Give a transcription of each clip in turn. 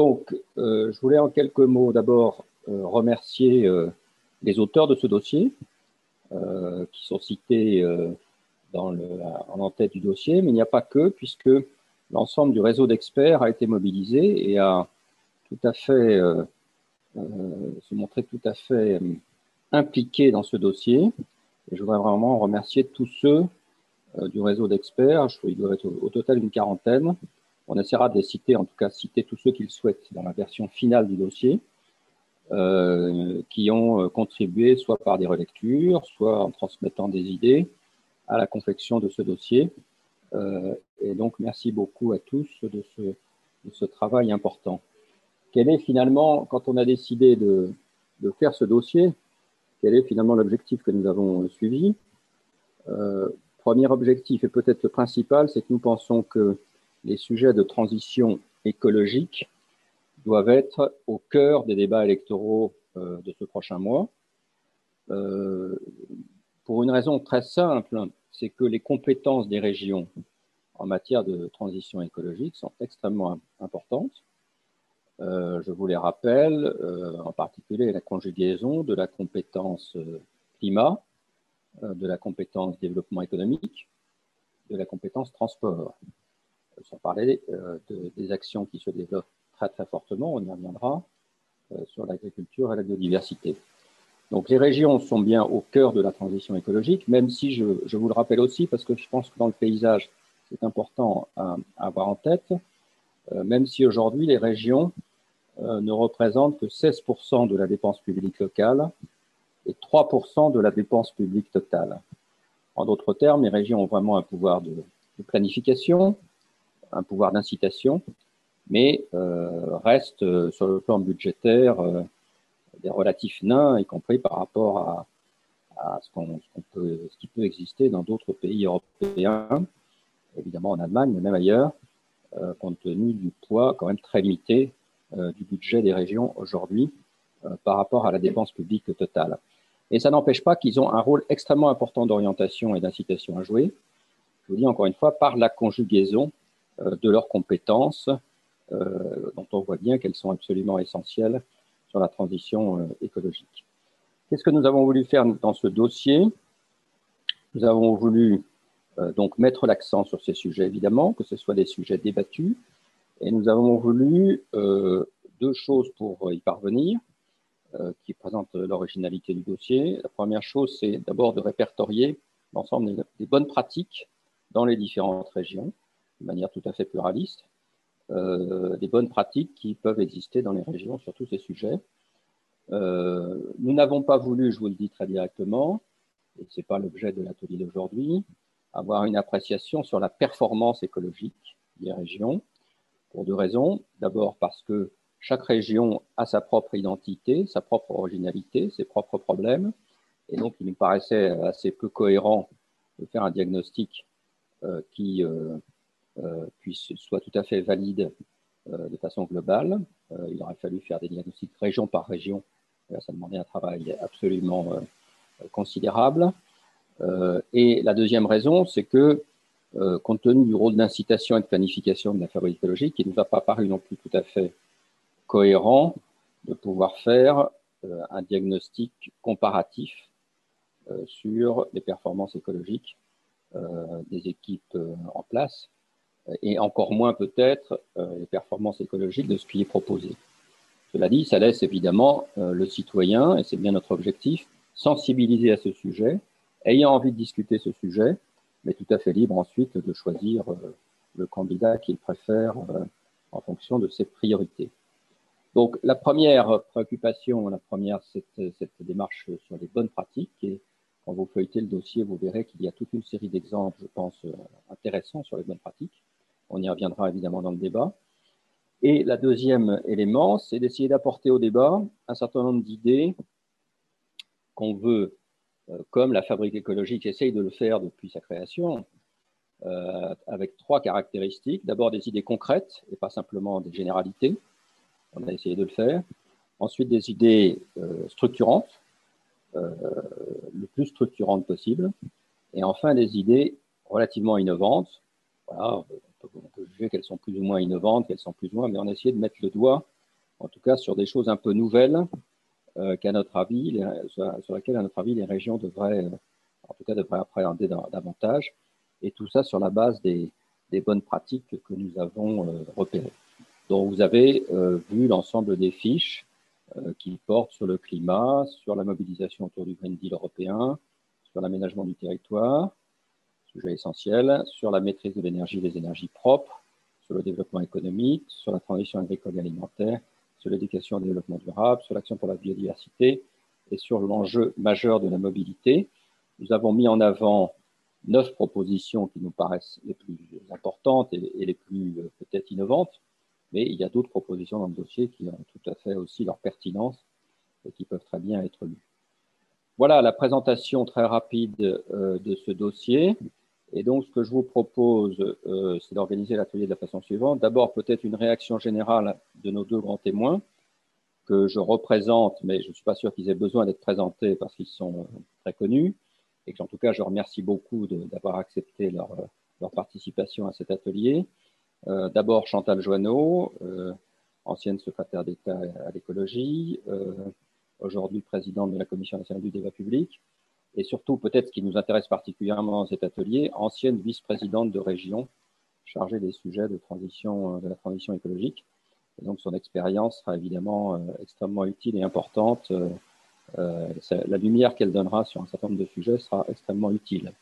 Donc, je voulais en quelques mots d'abord remercier les auteurs de ce dossier, qui sont cités dans en tête du dossier, mais il n'y a pas que, puisque l'ensemble du réseau d'experts a été mobilisé et a tout à fait euh, euh, se montré tout à fait euh, impliqué dans ce dossier. Et je voudrais vraiment remercier tous ceux du réseau d'experts. Il doit être au, total une quarantaine. On essaiera de les citer, en tout cas citer tous ceux qu'ils souhaitent dans la version finale du dossier, qui ont contribué soit par des relectures, soit en transmettant des idées, à la confection de ce dossier. Euh, et donc, merci beaucoup à tous de ce, travail important. Quel est finalement, quand on a décidé de, faire ce dossier, quel est finalement l'objectif que nous avons suivi? Euh, Premier objectif, et peut-être le principal, c'est que nous pensons que les sujets de transition écologique doivent être au cœur des débats électoraux euh, de ce prochain mois. Euh, pour une raison très simple, c'est que les compétences des régions en matière de transition écologique sont extrêmement importantes. Euh, je vous les rappelle, en particulier la conjugaison de la compétence climat, de la compétence développement économique, de la compétence transport. Sans parler des actions qui se développent très très fortement, on y reviendra, sur l'agriculture et la biodiversité. Donc les régions sont bien au cœur de la transition écologique, même si je, vous le rappelle aussi, parce que je pense que dans le paysage, c'est important à, avoir en tête, euh, même si aujourd'hui les régions euh, ne représentent que 16% de la dépense publique locale et 3% de la dépense publique totale. En d'autres termes, les régions ont vraiment un pouvoir de, planification, un pouvoir d'incitation, mais euh, restent sur le plan budgétaire des relatifs nains, y compris par rapport à, ce, qui peut exister dans d'autres pays européens, évidemment en Allemagne, mais même ailleurs, euh, compte tenu du poids quand même très limité euh, du budget des régions aujourd'hui euh, par rapport à la dépense publique totale. Et ça n'empêche pas qu'ils ont un rôle extrêmement important d'orientation et d'incitation à jouer. Je vous dis encore une fois, par la conjugaison de leurs compétences, dont on voit bien qu'elles sont absolument essentielles sur la transition euh, écologique. Qu'est-ce que nous avons voulu faire dans ce dossier? Nous avons voulu euh, donc mettre l'accent sur ces sujets, évidemment, que ce soit des sujets débattus, et nous avons voulu euh, deux choses pour y parvenir, qui présentent l'originalité du dossier. La première chose, c'est d'abord de répertorier l'ensemble des, bonnes pratiques dans les différentes régions, de manière tout à fait pluraliste, euh, des bonnes pratiques qui peuvent exister dans les régions sur tous ces sujets. Euh, nous n'avons pas voulu, je vous le dis très directement, et ce n'est pas l'objet de l'atelier d'aujourd'hui, avoir une appréciation sur la performance écologique des régions, pour deux raisons. D'abord parce que chaque région a sa propre identité, sa propre originalité, ses propres problèmes, et donc il nous paraissait assez peu cohérent de faire un diagnostic euh, qui puisse, soit tout à fait valide euh, de façon globale. Euh, il aurait fallu faire des diagnostics région par région. ça demandait un travail absolument considérable. et la deuxième raison, c'est que, compte tenu du rôle d'incitation et de planification de la fabrique écologique, il ne nous a pas paru non plus tout à fait cohérent de pouvoir faire un diagnostic comparatif sur les performances écologiques des équipes en place et encore moins peut-être euh, les performances écologiques de ce qui est proposé. Cela dit, ça laisse évidemment euh, le citoyen, et c'est bien notre objectif, sensibiliser à ce sujet, ayant envie de discuter ce sujet, mais tout à fait libre ensuite de choisir euh, le candidat qu'il préfère en fonction de ses priorités. Donc la première préoccupation, la première, cette, cette démarche sur les bonnes pratiques, et quand vous feuilletez le dossier, vous verrez qu'il y a toute une série d'exemples, je pense, intéressants sur les bonnes pratiques. On y reviendra évidemment dans le débat. Et la deuxième élément, c'est d'essayer d'apporter au débat un certain nombre d'idées qu'on veut, euh, comme la fabrique écologique essaye de le faire depuis sa création, euh, avec trois caractéristiques. D'abord des idées concrètes et pas simplement des généralités. On a essayé de le faire. Ensuite des idées euh, structurantes, le plus structurantes possible. Et enfin des idées relativement innovantes. Voilà, on peut juger qu'elles sont plus ou moins innovantes, qu'elles sont plus ou moins, mais on a essayé de mettre le doigt, en tout cas, sur des choses un peu nouvelles qu'à notre avis, sur, lesquelles, à notre avis, les régions devraient, en tout cas, devraient appréhender davantage. Et tout ça sur la base des, bonnes pratiques que nous avons repérées. Donc, vous avez vu l'ensemble des fiches euh, qui porte sur le climat, sur la mobilisation autour du Green Deal européen, sur l'aménagement du territoire, sujet essentiel, sur la maîtrise de l'énergie et des énergies propres, sur le développement économique, sur la transition agricole et alimentaire, sur l'éducation et le développement durable, sur l'action pour la biodiversité et sur l'enjeu majeur de la mobilité. Nous avons mis en avant neuf propositions qui nous paraissent les plus importantes et, les plus euh, peut-être innovantes mais il y a d'autres propositions dans le dossier qui ont tout à fait aussi leur pertinence et qui peuvent très bien être lues. Voilà la présentation très rapide euh, de ce dossier. Et donc, ce que je vous propose, euh, c'est d'organiser l'atelier de la façon suivante. D'abord, peut-être une réaction générale de nos deux grands témoins que je représente, mais je ne suis pas sûr qu'ils aient besoin d'être présentés parce qu'ils sont très connus. Et que, en tout cas, je remercie beaucoup d'avoir accepté leur, participation à cet atelier. Euh, d'abord Chantal Joanneau, euh, ancienne secrétaire d'État à l'écologie, aujourd'hui présidente de la Commission nationale du débat public, et surtout peut-être ce qui nous intéresse particulièrement dans cet atelier, ancienne vice-présidente de région chargée des sujets de, transition, de la transition écologique. Donc son expérience sera évidemment extrêmement utile et importante. la lumière qu'elle donnera sur un certain nombre de sujets sera extrêmement utile.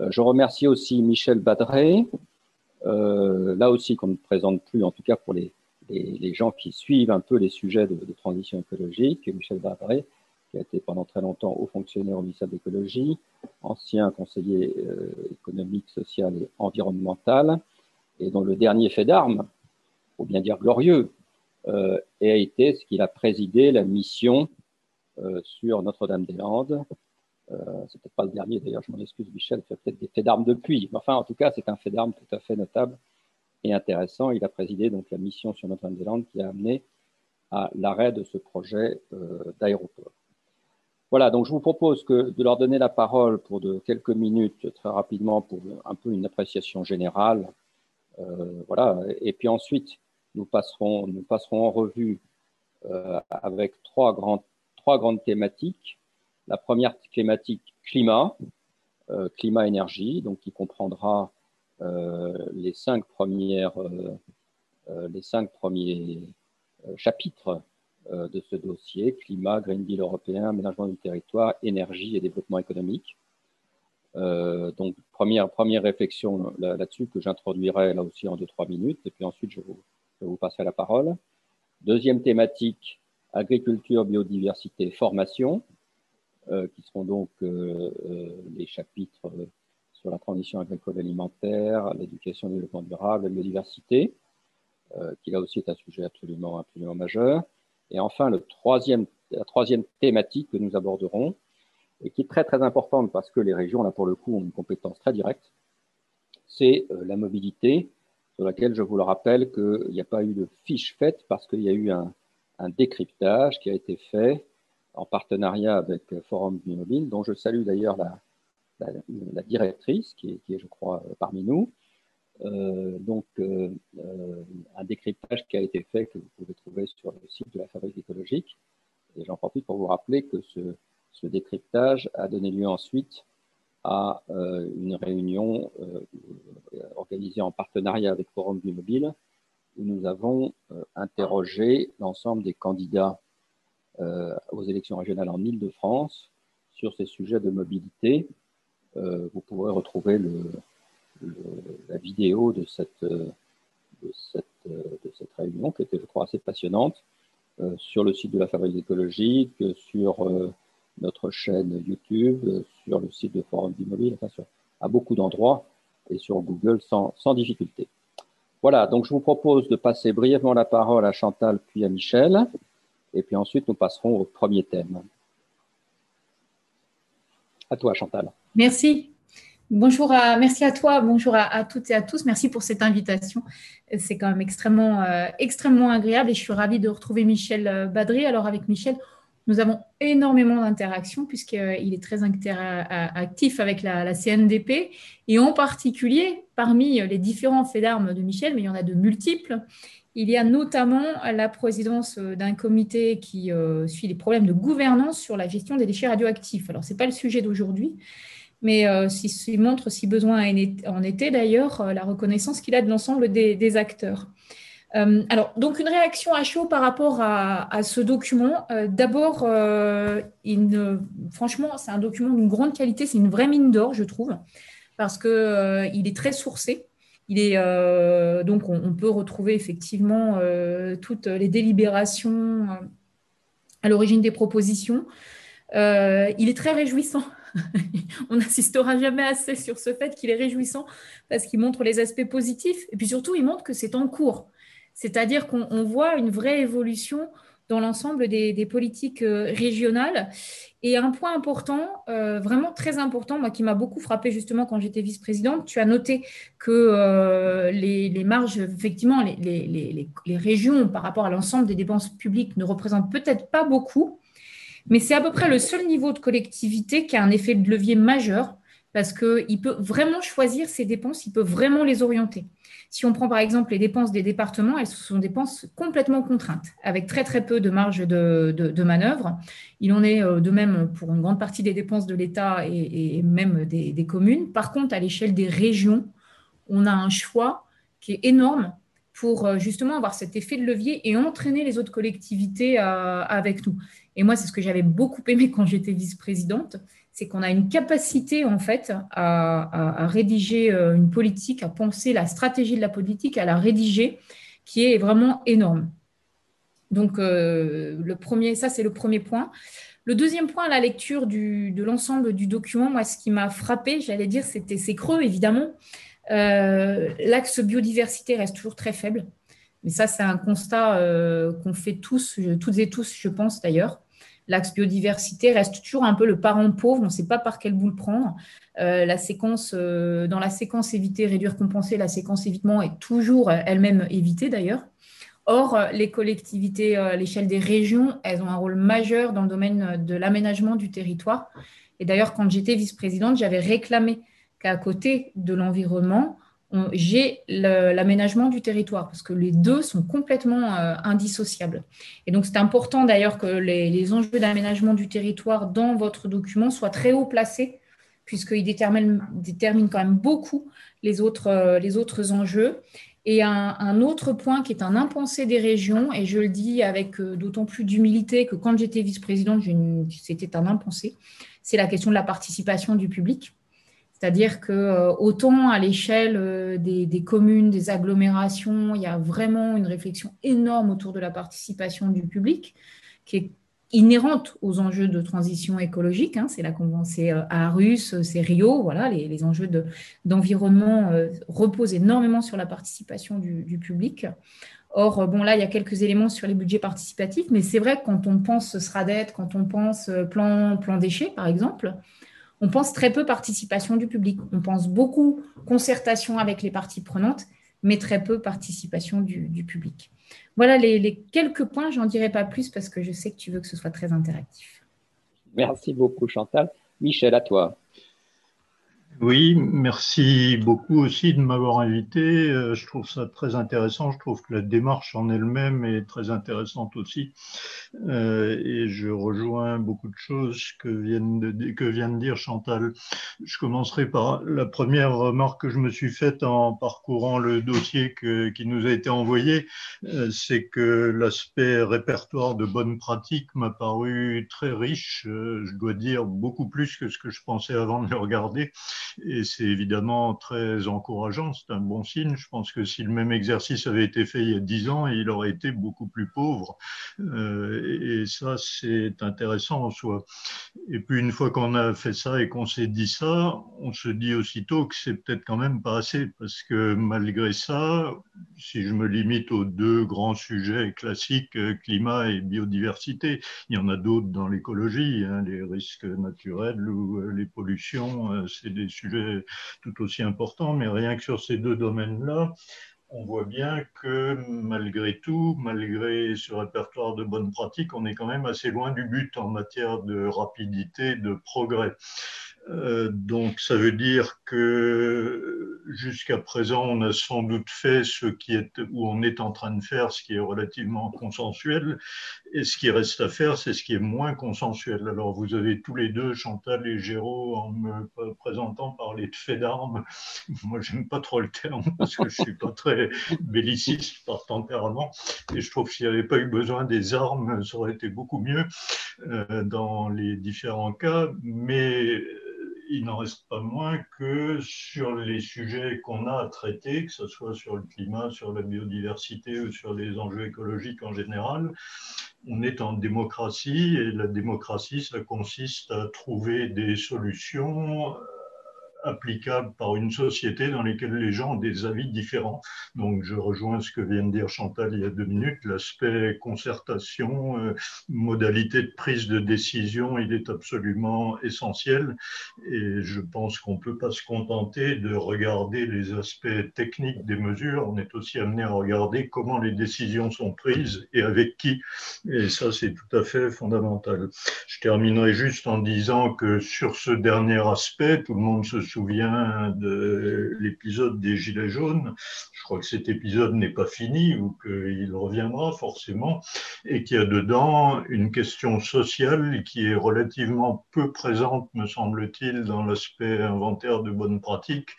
je remercie aussi Michel Badré, euh, là aussi qu'on ne présente plus, en tout cas pour les, gens qui suivent un peu les sujets de, transition écologique, Michel Barré, qui a été pendant très longtemps haut fonctionnaire au ministère de l'écologie, ancien conseiller euh, économique, social et environnemental, et dont le dernier fait d'armes, pour bien dire glorieux, euh, a été ce qu'il a présidé la mission euh, sur Notre-Dame-des-Landes, euh, c'est peut-être pas le dernier, d'ailleurs, je m'en excuse, Michel, fait peut-être des faits d'armes depuis. Mais enfin, en tout cas, c'est un fait d'armes tout à fait notable et intéressant. Il a présidé donc la mission sur Notre-Dame-des-Landes qui a amené à l'arrêt de ce projet d'aéroport. Voilà, donc je vous propose de leur donner la parole pour de quelques minutes, très rapidement, pour un peu une appréciation générale. Euh, voilà, et puis ensuite, nous passerons, en revue avec trois, grandes thématiques. La première thématique, climat, euh, climat-énergie, donc qui comprendra euh, les cinq premières, euh, les cinq premiers chapitres de ce dossier, climat, Green Deal européen, aménagement du territoire, énergie et développement économique. donc, première, première réflexion là-dessus que j'introduirai là aussi en deux, trois minutes, et puis ensuite je vous, je vous passerai la parole. Deuxième thématique, agriculture, biodiversité, formation. Euh, qui seront donc euh, euh, les chapitres sur la transition agricole alimentaire, l'éducation et le développement durable, la biodiversité, qui là aussi est un sujet absolument, absolument majeur. Et enfin, la troisième thématique que nous aborderons, et qui est très très importante parce que les régions, là pour le coup, ont une compétence très directe, c'est la mobilité, sur laquelle je vous le rappelle qu'il n'y a pas eu de fiche faite parce qu'il y a eu un, décryptage qui a été fait en partenariat avec Forum Mobile, dont je salue d'ailleurs la, la, directrice, qui est, je crois, parmi nous. Euh, donc, euh, euh, un décryptage qui a été fait, que vous pouvez trouver sur le site de la Fabrique écologique. Et j'en profite pour vous rappeler que ce, décryptage a donné lieu ensuite à une réunion organisée en partenariat avec Forum du Mobile, où nous avons interrogé l'ensemble des candidats aux élections régionales en Ile-de-France sur ces sujets de mobilité. Vous pourrez retrouver le, la vidéo de cette, de, cette, de cette réunion qui était, je crois, assez passionnante euh, sur le site de la Fabrique écologique, sur notre chaîne YouTube, sur le site de Forum d'Immobile, enfin à beaucoup d'endroits et sur Google sans, sans, difficulté. Voilà, donc je vous propose de passer brièvement la parole à Chantal puis à Michel. Et puis ensuite, nous passerons au premier thème. À toi, Chantal. Merci. Bonjour à, merci à toi, bonjour à, toutes et à tous. Merci pour cette invitation. C'est quand même extrêmement, euh, extrêmement agréable et je suis ravie de retrouver Michel euh, Badry. Alors avec Michel, Nous avons énormément d'interactions puisqu'il est très actif avec la, CNDP et en particulier parmi les différents faits d'armes de Michel, mais il y en a de multiples. Il y a notamment la présidence d'un comité qui euh, suit les problèmes de gouvernance sur la gestion des déchets radioactifs. Alors, ce n'est pas le sujet d'aujourd'hui, mais euh, il montre, si besoin en était d'ailleurs, euh, la reconnaissance qu'il a de l'ensemble des, acteurs. Euh, alors, donc une réaction à chaud par rapport à, ce document. D'abord, franchement, c'est un document d'une grande qualité, c'est une vraie mine d'or, je trouve, parce qu'il est très sourcé. Il est, donc, on, peut retrouver effectivement toutes les délibérations à l'origine des propositions. il est très réjouissant on n'insistera jamais assez sur ce fait qu'il est réjouissant parce qu'il montre les aspects positifs et puis surtout il montre que c'est en cours. C'est-à-dire qu'on voit une vraie évolution dans l'ensemble des, politiques euh, régionales. Et un point important, euh, vraiment très important, moi qui m'a beaucoup frappé justement quand j'étais vice-présidente, tu as noté que euh, les, marges, effectivement, les, régions par rapport à l'ensemble des dépenses publiques ne représentent peut-être pas beaucoup, mais c'est à peu près le seul niveau de collectivité qui a un effet de levier majeur parce qu'il peut vraiment choisir ses dépenses, il peut vraiment les orienter. Si on prend par exemple les dépenses des départements, elles sont dépenses complètement contraintes, avec très très peu de marge de, manœuvre. Il en est euh, de même pour une grande partie des dépenses de l'État et, même des, communes. Par contre, à l'échelle des régions, on a un choix qui est énorme pour euh, justement avoir cet effet de levier et entraîner les autres collectivités euh, avec nous. Et moi, c'est ce que j'avais beaucoup aimé quand j'étais vice-présidente, c'est qu'on a une capacité en fait à, rédiger euh, une politique, à penser la stratégie de la politique, à la rédiger, qui est vraiment énorme. Donc, le premier, ça c'est le premier point. Le deuxième point, la lecture de l'ensemble du document, moi, ce qui m'a frappé, j'allais dire, c'était c'est creux, évidemment. Euh, l'axe biodiversité reste toujours très faible. Mais ça, c'est un constat euh, qu'on fait tous, toutes et tous, je pense d'ailleurs. L'axe biodiversité reste toujours un peu le parent pauvre, on ne sait pas par quel bout le prendre. Euh, la séquence, dans la séquence éviter, réduire, compenser, la séquence évitement est toujours elle-même évitée d'ailleurs. Or, les collectivités à l'échelle des régions, elles ont un rôle majeur dans le domaine de l'aménagement du territoire. Et d'ailleurs, quand j'étais vice-présidente, j'avais réclamé qu'à côté de l'environnement, j'ai l'aménagement du territoire, parce que les deux sont complètement euh, indissociables. Et donc, c'est important d'ailleurs que les, enjeux d'aménagement du territoire dans votre document soient très haut placés, puisqu'ils déterminent, quand même beaucoup les autres, euh, enjeux. Et un, autre point qui est un impensé des régions, et je le dis avec euh, d'autant plus d'humilité que quand j'étais vice-présidente, c'était un impensé, c'est la question de la participation du public. C'est-à-dire que euh, autant à l'échelle euh, des, communes, des agglomérations, il y a vraiment une réflexion énorme autour de la participation du public qui est inhérente aux enjeux de transition écologique. Hein. c'est la c'est euh, Arus, c'est Rio. Voilà, les, enjeux d'environnement reposent énormément sur la participation du, public. Or, bon, là, il y a quelques éléments sur les budgets participatifs, mais c'est vrai que quand on pense SRADET, quand on pense plan, plan déchets, par exemple, on pense très peu participation du public. On pense beaucoup concertation avec les parties prenantes, mais très peu participation du, public. Voilà les, quelques points, j'en dirai pas plus parce que je sais que tu veux que ce soit très interactif. Merci beaucoup Chantal. Michel, à toi. Oui, merci beaucoup aussi de m'avoir invité. Euh, je trouve ça très intéressant. Je trouve que la démarche en elle-même est très intéressante aussi. Euh, et je rejoins beaucoup de choses que, de, que vient de dire Chantal. Je commencerai par la première remarque que je me suis faite en parcourant le dossier qui nous a été envoyé. Euh, c'est que l'aspect répertoire de bonnes pratiques m'a paru très riche. je dois dire beaucoup plus que ce que je pensais avant de le regarder. Et c'est évidemment très encourageant, c'est un bon signe. Je pense que si le même exercice avait été fait il y a dix ans, il aurait été beaucoup plus pauvre. Euh, et ça, c'est intéressant en soi. Et puis une fois qu'on a fait ça et qu'on s'est dit ça, on se dit aussitôt que c'est peut-être quand même pas assez, parce que malgré ça, si je me limite aux deux grands sujets classiques, climat et biodiversité, il y en a d'autres dans l'écologie, hein, les risques naturels ou euh, les pollutions, euh, c'est des tout aussi importants, mais rien que sur ces deux domaines-là, on voit bien que malgré tout, malgré ce répertoire de bonnes pratiques, on est quand même assez loin du but en matière de rapidité, de progrès. Euh, donc ça veut dire que jusqu'à présent, on a sans doute fait ce qui est, ou on est en train de faire ce qui est relativement consensuel, et ce qui reste à faire, c'est ce qui est moins consensuel. Alors vous avez tous les deux, Chantal et Géraud, en me présentant parler de fait d'armes. Moi, j'aime pas trop le terme parce que je suis pas très belliciste par tempérament, et je trouve que s'il n'y avait pas eu besoin des armes, ça aurait été beaucoup mieux euh, dans les différents cas, mais il n'en reste pas moins que sur les sujets qu'on a à traiter, que ce soit sur le climat, sur la biodiversité ou sur les enjeux écologiques en général, on est en démocratie et la démocratie, ça consiste à trouver des solutions applicable par une société dans laquelle les gens ont des avis différents. Donc je rejoins ce que vient de dire Chantal il y a deux minutes, l'aspect concertation, euh, modalité de prise de décision, il est absolument essentiel et je pense qu'on ne peut pas se contenter de regarder les aspects techniques des mesures, on est aussi amené à regarder comment les décisions sont prises et avec qui. Et ça, c'est tout à fait fondamental. Je terminerai juste en disant que sur ce dernier aspect, tout le monde se souviens de l'épisode des Gilets jaunes. Je crois que cet épisode n'est pas fini ou qu'il reviendra forcément et qu'il y a dedans une question sociale qui est relativement peu présente, me semble-t-il, dans l'aspect inventaire de bonnes pratiques,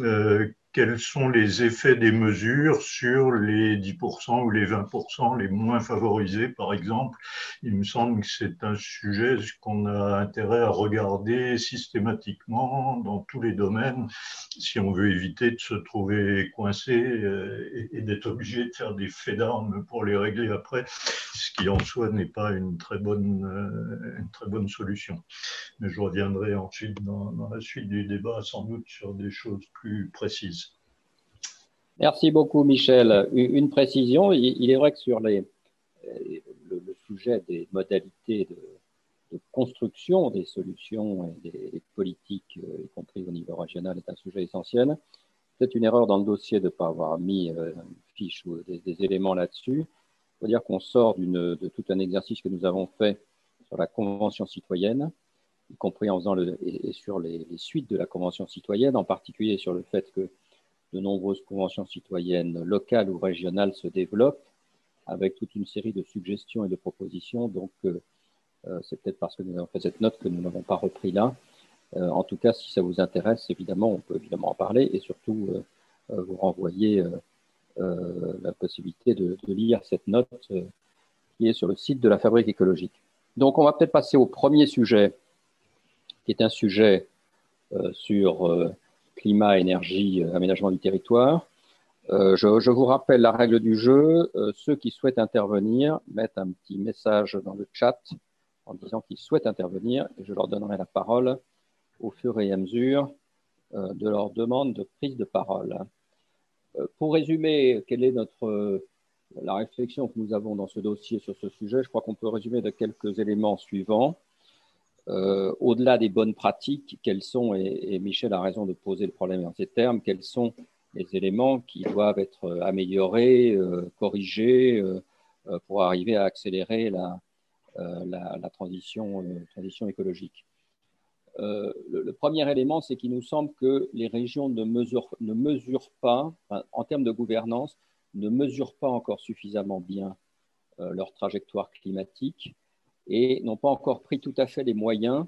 euh, quels sont les effets des mesures sur les 10% ou les 20% les moins favorisés, par exemple? Il me semble que c'est un sujet qu'on a intérêt à regarder systématiquement dans tous les domaines si on veut éviter de se trouver coincé euh, et d'être obligé de faire des faits d'armes pour les régler après, ce qui en soi n'est pas une très bonne, euh, une très bonne solution. Mais je reviendrai ensuite dans, dans la suite du débat sans doute sur des choses plus précises. Merci beaucoup, Michel. Une précision, il est vrai que sur les, le, sujet des modalités de, construction des solutions et des, politiques, euh, y compris au niveau régional, est un sujet essentiel. Peut-être une erreur dans le dossier de ne pas avoir mis euh, une fiche ou des, éléments là-dessus. Il faut dire qu'on sort de tout un exercice que nous avons fait sur la Convention citoyenne, y compris en faisant le, et, sur les, suites de la Convention citoyenne, en particulier sur le fait que de nombreuses conventions citoyennes locales ou régionales se développent avec toute une série de suggestions et de propositions. Donc, euh, euh, c'est peut-être parce que nous avons fait cette note que nous n'avons pas repris là. Euh, en tout cas, si ça vous intéresse, évidemment, on peut évidemment en parler et surtout vous renvoyer la possibilité de, de, lire cette note qui est sur le site de la Fabrique écologique. Donc, on va peut-être passer au premier sujet, qui est un sujet sur climat, énergie, euh, aménagement du territoire. Euh, je, vous rappelle la règle du jeu. Euh, ceux qui souhaitent intervenir mettent un petit message dans le chat en disant qu'ils souhaitent intervenir et je leur donnerai la parole au fur et à mesure de leur demande de prise de parole. pour résumer, quelle est notre, la réflexion que nous avons dans ce dossier sur ce sujet Je crois qu'on peut résumer de quelques éléments suivants. Euh, au-delà des bonnes pratiques, quels sont, et, Michel a raison de poser le problème en ces termes, quels sont les éléments qui doivent être euh, améliorés, euh, corrigés pour arriver à accélérer la, transition, écologique. Le, premier élément, c'est qu'il nous semble que les régions ne mesurent pas, en termes de gouvernance, ne mesurent pas encore suffisamment bien leur trajectoire climatique et n'ont pas encore pris tout à fait les moyens,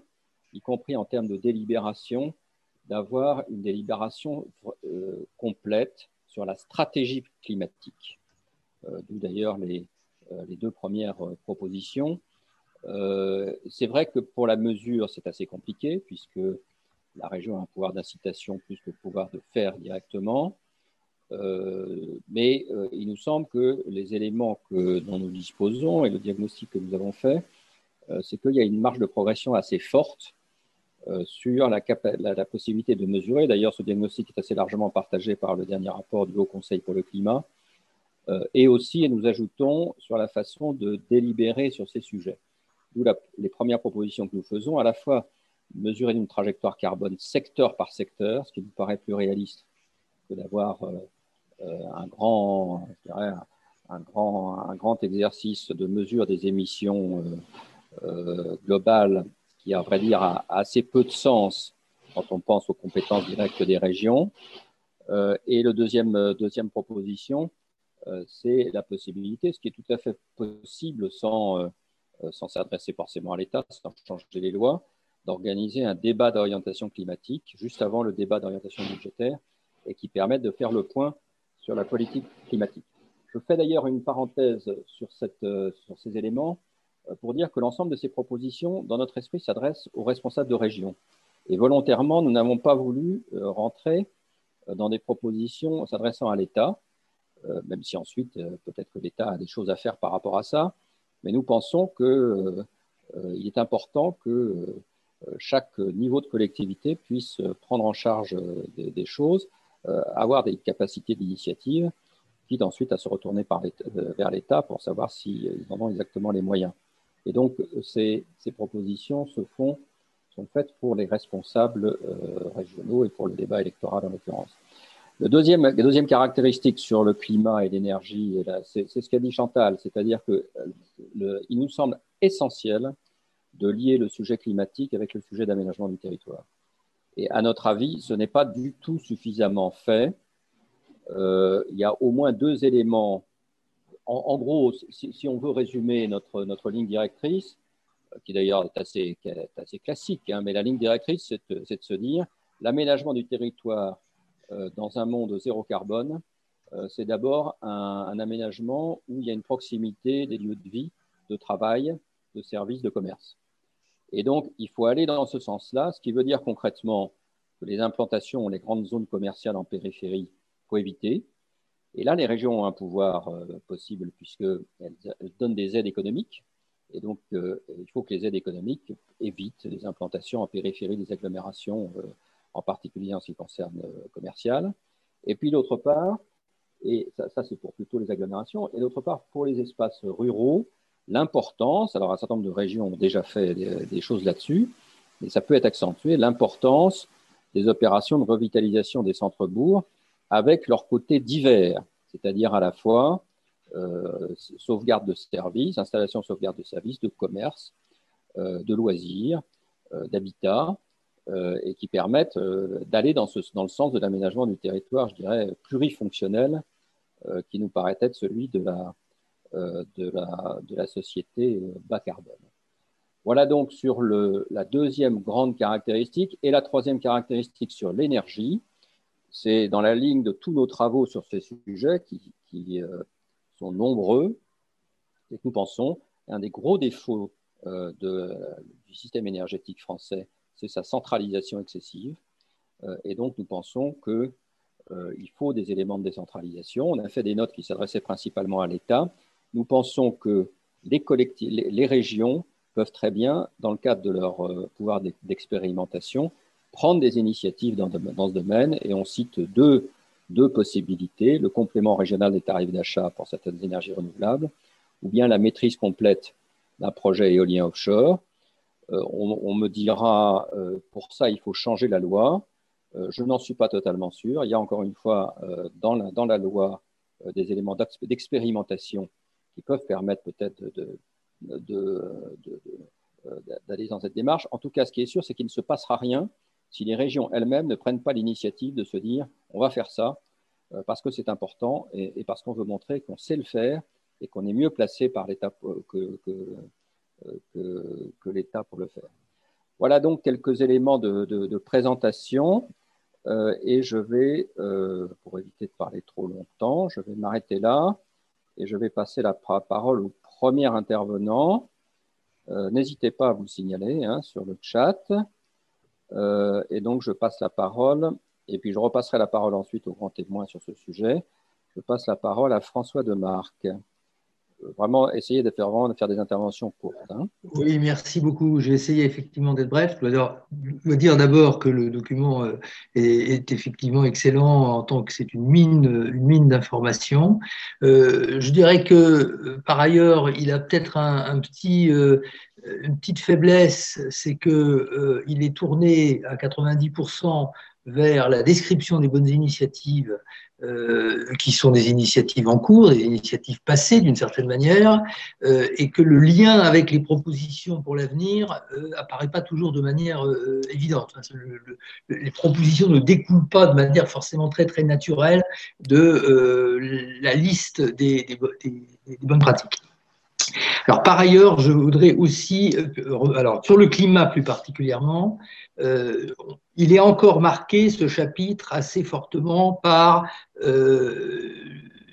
y compris en termes de délibération, d'avoir une délibération euh, complète sur la stratégie climatique. Euh, d'où d'ailleurs les, euh, deux premières propositions. c'est vrai que pour la mesure, c'est assez compliqué, puisque la région a un pouvoir d'incitation plus que le pouvoir de faire directement. mais il nous semble que les éléments que, dont nous disposons et le diagnostic que nous avons fait c'est qu'il y a une marge de progression assez forte euh, sur la, possibilité de mesurer. D'ailleurs, ce diagnostic est assez largement partagé par le dernier rapport du Haut Conseil pour le climat. Euh, et aussi, nous ajoutons sur la façon de délibérer sur ces sujets. D'où les premières propositions que nous faisons, à la fois mesurer une trajectoire carbone secteur par secteur, ce qui nous paraît plus réaliste que d'avoir un grand exercice de mesure des émissions globales qui, à vrai dire, a, assez peu de sens quand on pense aux compétences directes des régions. et le deuxième, deuxième proposition, c'est la possibilité, ce qui est tout à fait possible sans, sans s'adresser forcément à l'État, sans changer les lois, d'organiser un débat d'orientation climatique juste avant le débat d'orientation budgétaire et qui permette de faire le point sur la politique climatique. Je fais d'ailleurs une parenthèse sur, ces éléments euh, pour dire que l'ensemble de ces propositions, dans notre esprit, s'adressent aux responsables de région. Et volontairement, nous n'avons pas voulu euh, rentrer euh, dans des propositions s'adressant à l'État, même si ensuite, peut-être que l'État a des choses à faire par rapport à ça, mais nous pensons qu'il est important que euh, chaque niveau de collectivité puisse prendre en charge euh, des, choses, euh, avoir des capacités d'initiative, quitte ensuite à se retourner vers l'État pour savoir s'ils en ont exactement les moyens. Et donc, ces, propositions se font, sont faites pour les responsables régionaux et pour le débat électoral en l'occurrence. Le deuxième, la deuxième caractéristique sur le climat et l'énergie, c'est ce qu'a dit Chantal, c'est-à-dire qu'il nous semble essentiel de lier le sujet climatique avec le sujet d'aménagement du territoire. Et à notre avis, ce n'est pas du tout suffisamment fait. Euh, il y a au moins deux éléments. En, gros, si, on veut résumer notre, notre ligne directrice, euh, qui d'ailleurs est assez, classique, hein, mais la ligne directrice, c'est de, se dire l'aménagement du territoire euh, dans un monde zéro carbone, c'est d'abord un, un, aménagement où il y a une proximité des lieux de vie, de travail, de services, de commerce. Et donc, il faut aller dans ce sens-là, ce qui veut dire concrètement que les implantations, les grandes zones commerciales en périphérie, faut éviter. Et là, les régions ont un pouvoir euh, possible puisqu'elles elles donnent des aides économiques. Et donc, euh, il faut que les aides économiques évitent les implantations en périphérie des agglomérations, euh, en particulier en ce qui concerne commercial. Et puis, d'autre part, et ça, ça c'est pour plutôt les agglomérations, et d'autre part, pour les espaces ruraux, l'importance, alors un certain nombre de régions ont déjà fait des, choses là-dessus, mais ça peut être accentué, l'importance des opérations de revitalisation des centres-bourgs avec leur côté divers, c'est-à-dire à la fois euh, sauvegarde de services, installation sauvegarde de services, de commerce, euh, de loisirs, euh, d'habitat, et qui permettent d'aller dans, le sens de l'aménagement du territoire, je dirais, plurifonctionnel, qui nous paraît être celui de la, société bas carbone. Voilà donc sur la deuxième grande caractéristique. Et la troisième caractéristique sur l'énergie, c'est dans la ligne de tous nos travaux sur ces sujets qui, euh, sont nombreux, que nous pensons, un des gros défauts de, du système énergétique français, c'est sa centralisation excessive. et donc nous pensons qu'il faut des éléments de décentralisation. On a fait des notes qui s'adressaient principalement à l'État, nous pensons que les, les, régions peuvent très bien, dans le cadre de leur euh, pouvoir d'expérimentation, prendre des initiatives dans, ce domaine. Et on cite deux, deux possibilités, le complément régional des tarifs d'achat pour certaines énergies renouvelables, ou bien la maîtrise complète d'un projet éolien offshore. Euh, on, me dira, euh, pour ça, il faut changer la loi. je n'en suis pas totalement sûr. Il y a encore une fois dans la, dans la loi des éléments d'expérimentation qui peuvent permettre peut-être d'aller dans cette démarche. En tout cas, ce qui est sûr, c'est qu'il ne se passera rien si les régions elles-mêmes ne prennent pas l'initiative de se dire on va faire ça euh, parce que c'est important et, parce qu'on veut montrer qu'on sait le faire et qu'on est mieux placé par l'État que, que, l'État pour le faire. Voilà donc quelques éléments de, présentation euh, et je vais, euh, pour éviter de parler trop longtemps, je vais m'arrêter là et je vais passer la parole au premier intervenant. Euh, n'hésitez pas à vous le signaler hein, sur le chat. Euh, et donc, je passe la parole, et puis je repasserai la parole ensuite au grand témoin sur ce sujet. Je passe la parole à François Demarque vraiment essayer de faire, de faire des interventions courtes. Hein. Oui, merci beaucoup. J'ai essayé effectivement d'être bref. Je dois, dire d'abord que le document euh, est, effectivement excellent en tant que c'est une mine, une mine d'informations. Euh, je dirais que euh, par ailleurs, il a peut-être un, petit, une petite faiblesse, c'est que il est tourné à 90% vers la description des bonnes initiatives euh, qui sont des initiatives en cours, des initiatives passées d'une certaine manière, euh, et que le lien avec les propositions pour l'avenir euh, apparaît pas toujours de manière euh, évidente. Les propositions ne découlent pas de manière forcément très très naturelle de la liste des bonnes pratiques. Alors, par ailleurs, je voudrais aussi, euh, alors sur le climat plus particulièrement, euh, il est encore marqué ce chapitre assez fortement par, euh,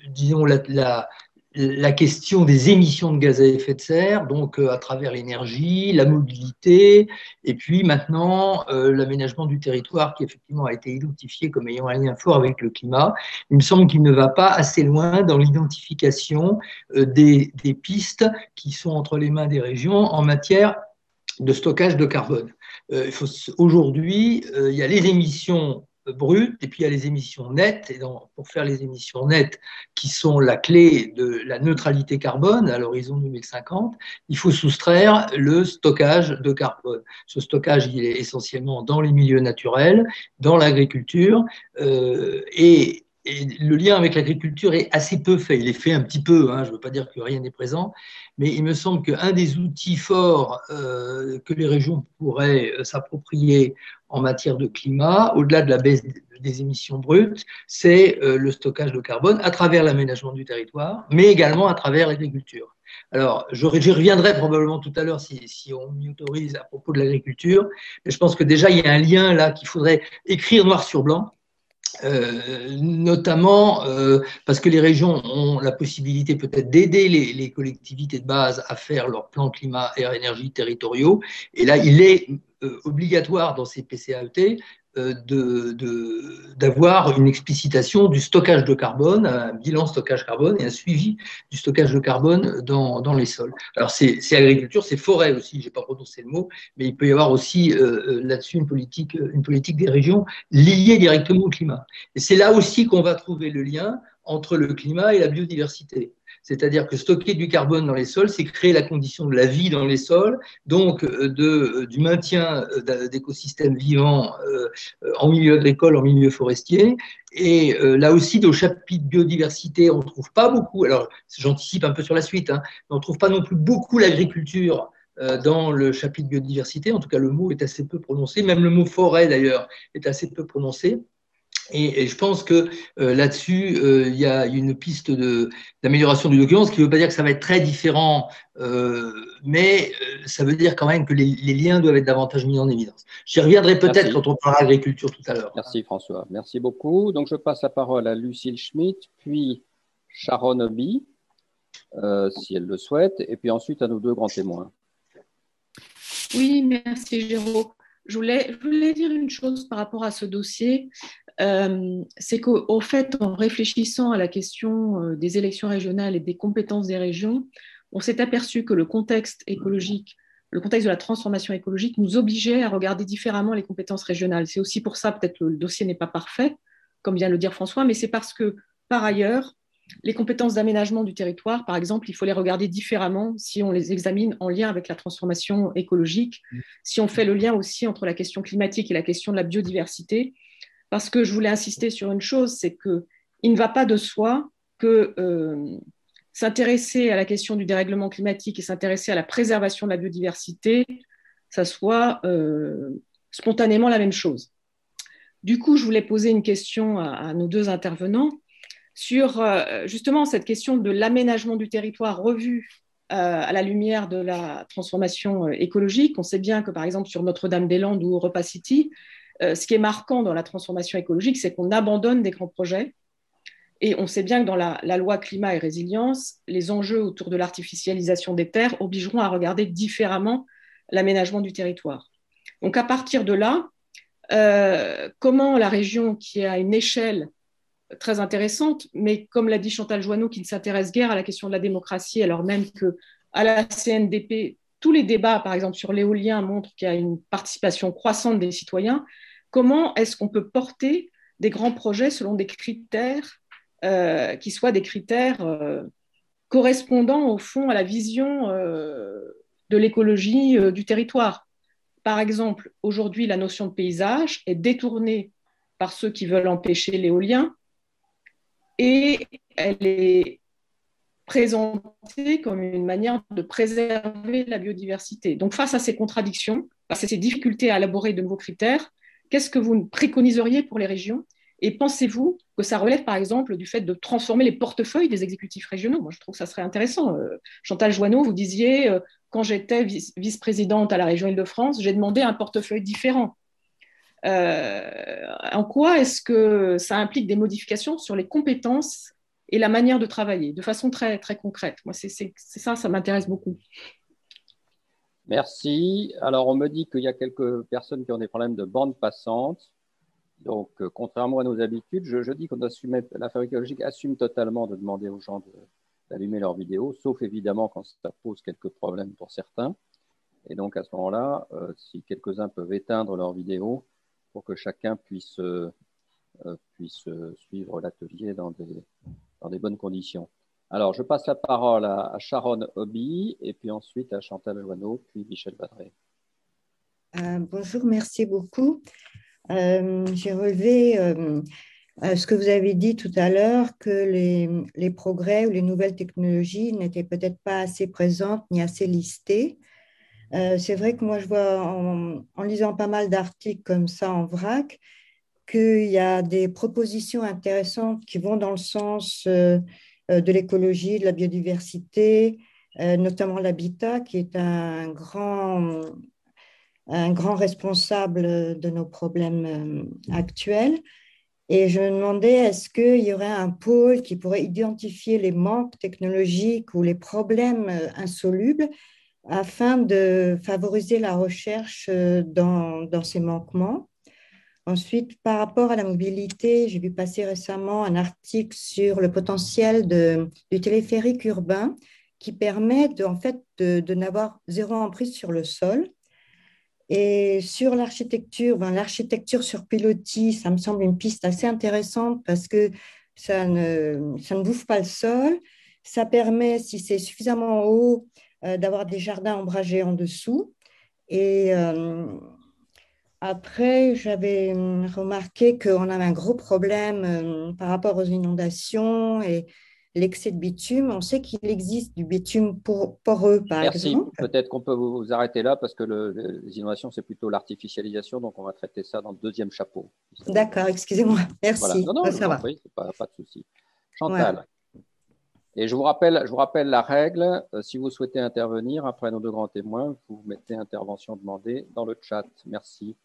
disons, la, la, la question des émissions de gaz à effet de serre, donc euh, à travers l'énergie, la mobilité, et puis maintenant euh, l'aménagement du territoire qui effectivement a été identifié comme ayant un lien fort avec le climat. Il me semble qu'il ne va pas assez loin dans l'identification euh, des, pistes qui sont entre les mains des régions en matière de stockage de carbone. Aujourd'hui, il y a les émissions brutes et puis il y a les émissions nettes. Et pour faire les émissions nettes, qui sont la clé de la neutralité carbone à l'horizon 2050, il faut soustraire le stockage de carbone. Ce stockage, il est essentiellement dans les milieux naturels, dans l'agriculture euh, et et le lien avec l'agriculture est assez peu fait. Il est fait un petit peu, hein, je ne veux pas dire que rien n'est présent, mais il me semble qu'un des outils forts euh, que les régions pourraient euh, s'approprier en matière de climat, au-delà de la baisse des émissions brutes, c'est euh, le stockage de carbone à travers l'aménagement du territoire, mais également à travers l'agriculture. Alors, j'y reviendrai probablement tout à l'heure si, on m'y autorise à propos de l'agriculture, mais je pense que déjà, il y a un lien là qu'il faudrait écrire noir sur blanc euh, notamment euh, parce que les régions ont la possibilité peut-être d'aider les, les, collectivités de base à faire leurs plans climat, air, énergie territoriaux. Et là, il est obligatoire dans ces PCAET euh, d'avoir une explicitation du stockage de carbone, un bilan stockage carbone et un suivi du stockage de carbone dans, dans les sols. Alors c'est agriculture, c'est forêt aussi, j'ai pas prononcé le mot, mais il peut y avoir aussi euh, euh, là-dessus une politique, une politique des régions liée directement au climat. Et c'est là aussi qu'on va trouver le lien entre le climat et la biodiversité. C'est-à-dire que stocker du carbone dans les sols, c'est créer la condition de la vie dans les sols, donc euh, de, euh, du maintien euh, d'écosystèmes vivants en milieu agricole, en milieu forestier. Et là aussi, au chapitre biodiversité, on ne trouve pas beaucoup, alors j'anticipe un peu sur la suite, hein, on ne trouve pas non plus beaucoup l'agriculture dans le chapitre biodiversité. En tout cas, le mot est assez peu prononcé. Même le mot forêt, d'ailleurs, est assez peu prononcé. Et, et, je pense que euh, là-dessus, euh, il y a une piste d'amélioration du document, ce qui ne veut pas dire que ça va être très différent, euh, mais euh, ça veut dire quand même que les, les, liens doivent être davantage mis en évidence. J'y reviendrai peut-être quand on parlera agriculture tout à l'heure. Merci François, merci beaucoup. Donc je passe la parole à Lucille Schmitt, puis Sharon Obi, euh, si elle le souhaite, et puis ensuite à nos deux grands témoins. Oui, merci. Je voulais, je voulais, dire une chose par rapport à ce dossier. Euh, c'est qu'au fait, en réfléchissant à la question euh, des élections régionales et des compétences des régions, on s'est aperçu que le contexte écologique, le contexte de la transformation écologique nous obligeait à regarder différemment les compétences régionales. C'est aussi pour ça, peut-être, que le dossier n'est pas parfait, comme vient de le dire François, mais c'est parce que, par ailleurs, les compétences d'aménagement du territoire, par exemple, il faut les regarder différemment si on les examine en lien avec la transformation écologique, si on fait le lien aussi entre la question climatique et la question de la biodiversité, parce que je voulais insister sur une chose, c'est que il ne va pas de soi que euh, s'intéresser à la question du dérèglement climatique et s'intéresser à la préservation de la biodiversité, ça soit euh, spontanément la même chose. Du coup, je voulais poser une question à, nos deux intervenants sur euh, justement cette question de l'aménagement du territoire revu à la lumière de la transformation écologique. On sait bien que par exemple sur Notre-Dame-des-Landes ou Europa City, ce qui est marquant dans la transformation écologique, c'est qu'on abandonne des grands projets. Et on sait bien que dans la, loi climat et résilience, les enjeux autour de l'artificialisation des terres obligeront à regarder différemment l'aménagement du territoire. Donc à partir de là, euh, comment la région qui à une échelle très intéressante, mais comme l'a dit Chantal Joanneau, qui ne s'intéresse guère à la question de la démocratie, alors même que à la CNDP, tous les débats, par exemple sur l'éolien, montrent qu'il y a une participation croissante des citoyens. Comment est-ce qu'on peut porter des grands projets selon des critères euh, qui soient des critères euh, correspondant au fond à la vision euh, de l'écologie du territoire? Par exemple, aujourd'hui, la notion de paysage est détournée par ceux qui veulent empêcher l'éolien et elle est présentée comme une manière de préserver la biodiversité. Donc face à ces contradictions, face à ces difficultés à élaborer de nouveaux critères, qu'est-ce que vous préconiseriez pour les régions? Et pensez-vous que ça relève par exemple du fait de transformer les portefeuilles des exécutifs régionaux? Moi je trouve que ça serait intéressant. Euh, Chantal Joanneau, vous disiez, euh, quand j'étais vice-présidente à la région Île-de-France, j'ai demandé un portefeuille différent. Euh, en quoi est-ce que ça implique des modifications sur les compétences et la manière de travailler, de façon très, très concrète Moi, c'est ça, ça m'intéresse beaucoup. Merci. Alors, on me dit qu'il y a quelques personnes qui ont des problèmes de bande passante. Donc, euh, contrairement à nos habitudes, je, dis qu'on assume, la fabrique écologique assume totalement de demander aux gens d'allumer leur vidéo, sauf évidemment quand ça pose quelques problèmes pour certains. Et donc, à ce moment-là, euh, si quelques-uns peuvent éteindre leur vidéo, pour que chacun puisse, puisse euh, suivre l'atelier dans des, dans des bonnes conditions. Alors, je passe la parole à, Sharon Hobby et puis ensuite à Chantal Joanneau, puis Michel Badré. bonjour, merci beaucoup. J'ai relevé ce que vous avez dit tout à l'heure, que les, les, progrès ou les nouvelles technologies n'étaient peut-être pas assez présentes ni assez listées. Euh, c'est vrai que moi, je vois en, lisant pas mal d'articles comme ça en vrac, qu'il y a des propositions intéressantes qui vont dans le sens euh, euh, de l'écologie, de la biodiversité, notamment l'habitat, qui est un grand, un grand responsable de nos problèmes actuels. Et je me demandais, est-ce qu'il y aurait un pôle qui pourrait identifier les manques technologiques ou les problèmes insolubles afin de favoriser la recherche euh, dans, dans, ces manquements? Ensuite, par rapport à la mobilité, j'ai vu passer récemment un article sur le potentiel du téléphérique urbain qui permet de, en fait de, n'avoir zéro emprise sur le sol. Et sur l'architecture, ben, l'architecture sur pilotis, ça me semble une piste assez intéressante parce que ça ne, ça ne bouffe pas le sol. Ça permet, si c'est suffisamment haut, euh, d'avoir des jardins ombragés en dessous. Et euh, après, j'avais remarqué qu'on avait un gros problème euh, par rapport aux inondations et l'excès de bitume. On sait qu'il existe du bitume poreux, par Merci. Peut-être qu'on peut vous arrêter là parce que les inondations, c'est plutôt l'artificialisation. Donc, on va traiter ça dans le deuxième chapeau. D'accord, excusez-moi. Merci. Non, non, ça va. pas, pas, de souci. Chantal. Et je vous rappelle, je vous rappelle la règle. Euh, si vous souhaitez intervenir après nos deux grands témoins, vous mettez intervention demandée dans le chat. Merci,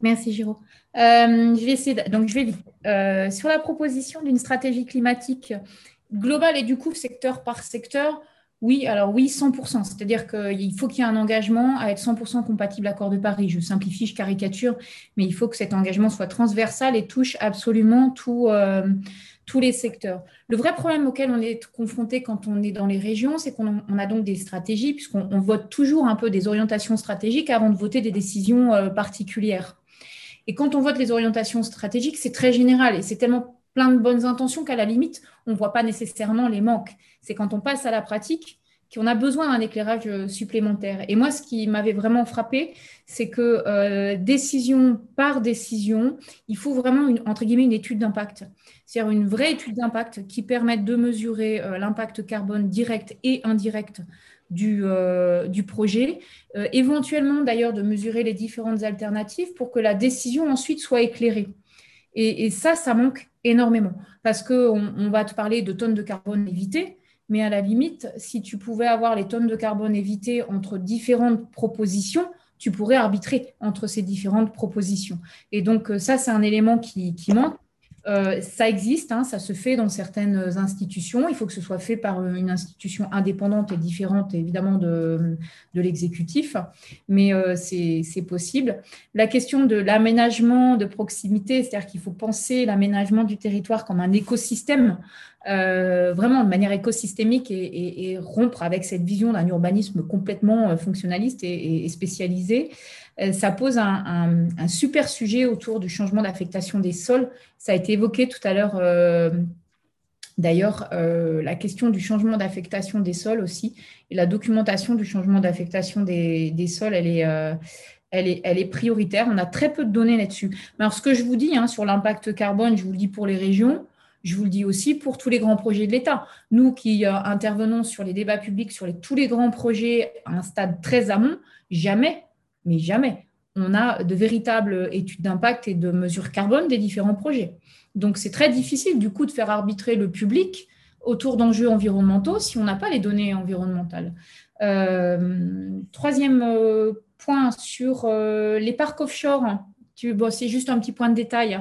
Merci, Giro. Euh, je vais essayer. donc, je vais euh, sur la proposition d'une stratégie climatique globale et du coup secteur par secteur. Oui, alors oui, 100%. C'est-à-dire qu'il faut qu'il y ait un engagement à être 100% compatible à l'accord de Paris. Je simplifie, je caricature, mais il faut que cet engagement soit transversal et touche absolument tout, tous les secteurs. Le vrai problème auquel on est confronté quand on est dans les régions, c'est qu'on a donc des stratégies, puisqu'on vote toujours un peu des orientations stratégiques avant de voter des décisions euh, particulières. Et quand on vote les orientations stratégiques, c'est très général et c'est tellement plein de bonnes intentions qu'à la limite, on ne voit pas nécessairement les manques. C'est quand on passe à la pratique qu'on a besoin d'un éclairage euh, supplémentaire. Et moi, ce qui m'avait vraiment frappé, c'est que euh, décision par décision, il faut vraiment, une, entre guillemets, une étude d'impact. C'est-à-dire une vraie étude d'impact qui permette de mesurer euh, l'impact carbone direct et indirect du, projet, éventuellement d'ailleurs de mesurer les différentes alternatives pour que la décision ensuite soit éclairée. Et, ça, ça manque énormément parce qu'on on va te parler de tonnes de carbone évitées, mais à la limite, si tu pouvais avoir les tonnes de carbone évitées entre différentes propositions, tu pourrais arbitrer entre ces différentes propositions. Et donc, euh, ça, c'est un élément qui, manque. Euh, ça existe, hein, ça se fait dans certaines institutions. Il faut que ce soit fait par une institution indépendante et différente, évidemment, de, l'exécutif, mais euh, c'est possible. La question de l'aménagement de proximité, c'est-à-dire qu'il faut penser l'aménagement du territoire comme un écosystème euh, vraiment de manière écosystémique et, rompre avec cette vision d'un urbanisme complètement euh, fonctionnaliste et, spécialisé, euh, ça pose un, super sujet autour du changement d'affectation des sols. Ça a été évoqué tout à l'heure. D'ailleurs, la question du changement d'affectation des sols aussi, et la documentation du changement d'affectation des, sols, elle est, elle est, elle est prioritaire. On a très peu de données là-dessus. Mais alors, ce que je vous dis hein, sur l'impact carbone, je vous le dis pour les régions, je vous le dis aussi pour tous les grands projets de l'État. Nous qui euh, intervenons sur les débats publics, sur tous les grands projets à un stade très amont, jamais, mais jamais, on a de véritables études d'impact et de mesures carbone des différents projets. Donc c'est très difficile du coup de faire arbitrer le public autour d'enjeux environnementaux si on n'a pas les données environnementales. Euh, troisième euh, point sur les parcs offshore, c'est juste un petit point de détail.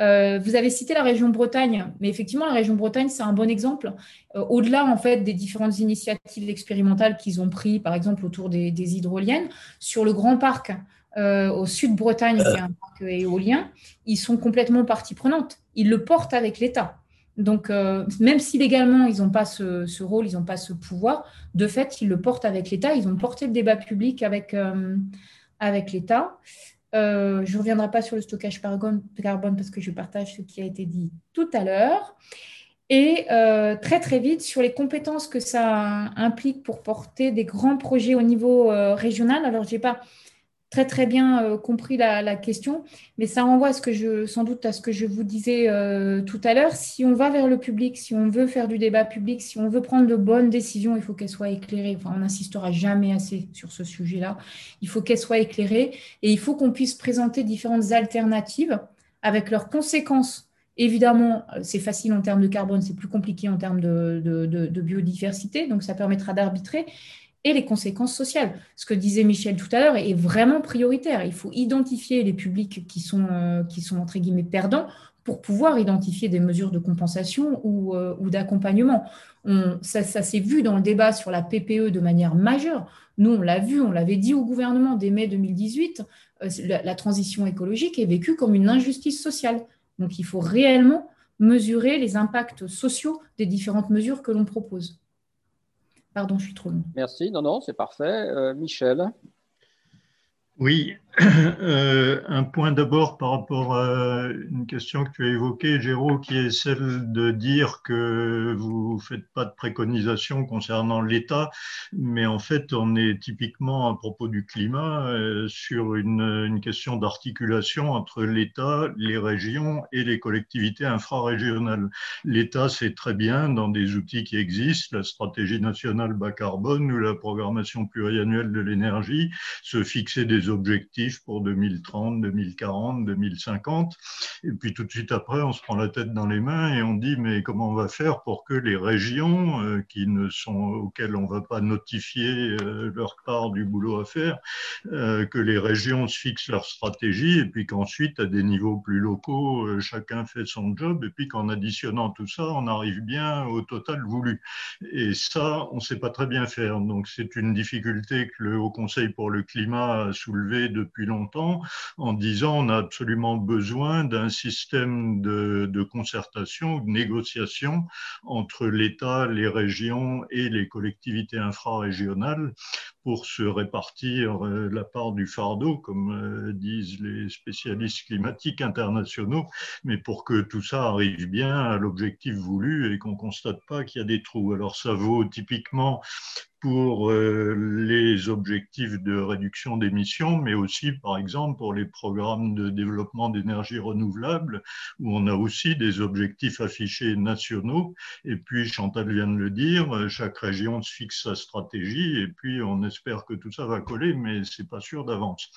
Euh, vous avez cité la région Bretagne, mais effectivement, la région Bretagne, c'est un bon exemple. Euh, au-delà, en fait, des différentes initiatives expérimentales qu'ils ont prises, par exemple, autour des, hydroliennes, sur le grand parc euh, au sud Bretagne, qui est un parc éolien, ils sont complètement partie prenante. Ils le portent avec l'État. Donc, même si légalement, ils n'ont pas ce, rôle, ils n'ont pas ce pouvoir, de fait, ils le portent avec l'État. Ils ont porté le débat public avec, avec l'État. Euh, je ne reviendrai pas sur le stockage carbone, parce que je partage ce qui a été dit tout à l'heure. Et euh, très très vite sur les compétences que ça implique pour porter des grands projets au niveau euh, régional. Alors, je n'ai pas très très bien euh, compris la, question, mais ça renvoie ce que je, sans doute à ce que je vous disais euh, tout à l'heure. Si on va vers le public, si on veut faire du débat public, si on veut prendre de bonnes décisions, il faut qu'elles soient éclairées. On n'insistera jamais assez sur ce sujet-là. Il faut qu'elles soient éclairées et il faut qu'on puisse présenter différentes alternatives avec leurs conséquences. Évidemment, euh, c'est facile en termes de carbone, c'est plus compliqué en termes de biodiversité, donc ça permettra d'arbitrer et les conséquences sociales. Ce que disait Michel tout à l'heure est vraiment prioritaire. Il faut identifier les publics qui sont, euh, qui sont entre guillemets perdants pour pouvoir identifier des mesures de compensation ou, euh, d'accompagnement. Ça, s'est vu dans le débat sur la PPE de manière majeure. Nous, on l'a vu, on l'avait dit au gouvernement dès mai 2018, euh, la transition écologique est vécue comme une injustice sociale. Donc il faut réellement mesurer les impacts sociaux des différentes mesures que l'on propose. Pardon, je suis trop long. Merci. Non, non, c'est parfait. Euh, Michel. Oui, Euh, un point d'abord par rapport à une question que tu as évoquée, Géraud, qui est celle de dire que vous ne faites pas de préconisation concernant l'État, mais en fait, on est typiquement à propos du climat euh, sur une, question d'articulation entre l'État, les régions et les collectivités infrarégionales. L'État, c'est très bien dans des outils qui existent, la stratégie nationale bas carbone ou la programmation pluriannuelle de l'énergie, se fixer des objectifs pour 2030, 2040, 2050. Et puis tout de suite après, on se prend la tête dans les mains et on dit mais comment on va faire pour que les régions euh, qui ne sont auxquelles on va pas notifier euh, leur part du boulot à faire, euh, que les régions se fixent leur stratégie et puis qu'ensuite à des niveaux plus locaux, chacun fait son job et puis qu'en additionnant tout ça, on arrive bien au total voulu. Et ça, on ne sait pas très bien faire. Donc c'est une difficulté que le Haut Conseil pour le climat a soulevé depuis longtemps en disant on a absolument besoin d'un système de, de concertation, de négociation entre l'État, les régions et les collectivités infrarégionales pour se répartir euh, la part du fardeau, comme euh, disent les spécialistes climatiques internationaux, mais pour que tout ça arrive bien à l'objectif voulu et qu'on constate pas qu'il y a des trous. Alors ça vaut typiquement pour euh, les objectifs de réduction d'émissions, mais aussi, par exemple, pour les programmes de développement d'énergie renouvelable, où on a aussi des objectifs affichés nationaux. Et puis, Chantal vient de le dire, chaque région se fixe sa stratégie, et puis on espère que tout ça va coller, mais c'est pas sûr d'avance.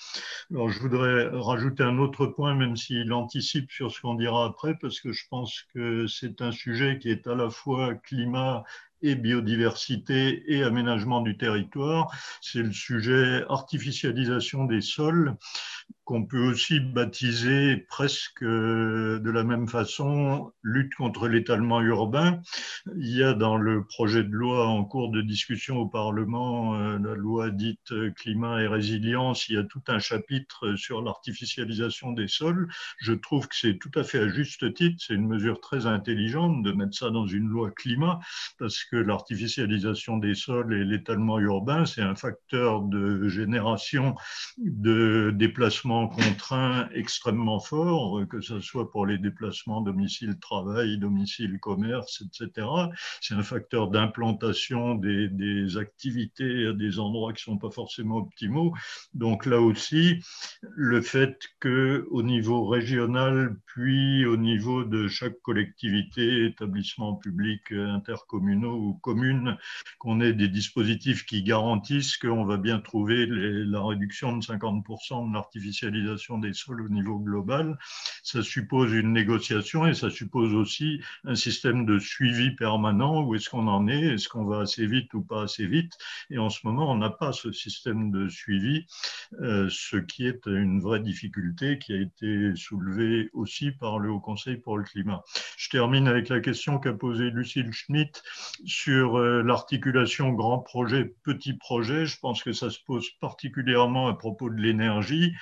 Alors, je voudrais rajouter un autre point, même s'il anticipe sur ce qu'on dira après, parce que je pense que c'est un sujet qui est à la fois climat et biodiversité et aménagement du territoire. C'est le sujet artificialisation des sols qu'on peut aussi baptiser presque euh, de la même façon lutte contre l'étalement urbain. Il y a dans le projet de loi en cours de discussion au Parlement, euh, la loi dite climat et résilience, il y a tout un chapitre sur l'artificialisation des sols. Je trouve que c'est tout à fait à juste titre, c'est une mesure très intelligente de mettre ça dans une loi climat parce que l'artificialisation des sols et l'étalement urbain, c'est un facteur de génération de déplacements contraints extrêmement fort, que ce soit pour les déplacements domicile-travail, domicile-commerce, etc. C'est un facteur d'implantation des, des activités à des endroits qui ne sont pas forcément optimaux. Donc là aussi, le fait qu'au niveau régional, puis au niveau de chaque collectivité, établissement public, intercommunaux ou communes, qu'on ait des dispositifs qui garantissent qu'on va bien trouver la réduction de 50% de l'artificialisation des sols au niveau global. Ça suppose une négociation et ça suppose aussi un système de suivi permanent. Où est-ce qu'on en est? Est-ce qu'on va assez vite ou pas assez vite? Et en ce moment, on n'a pas ce système de suivi, euh, ce qui est une vraie difficulté qui a été soulevée aussi par le Haut Conseil pour le climat. Je termine avec la question qu'a posée Lucille Schmitt sur euh, l'articulation grand projet, petit projet. Je pense que ça se pose particulièrement à propos de l'énergie,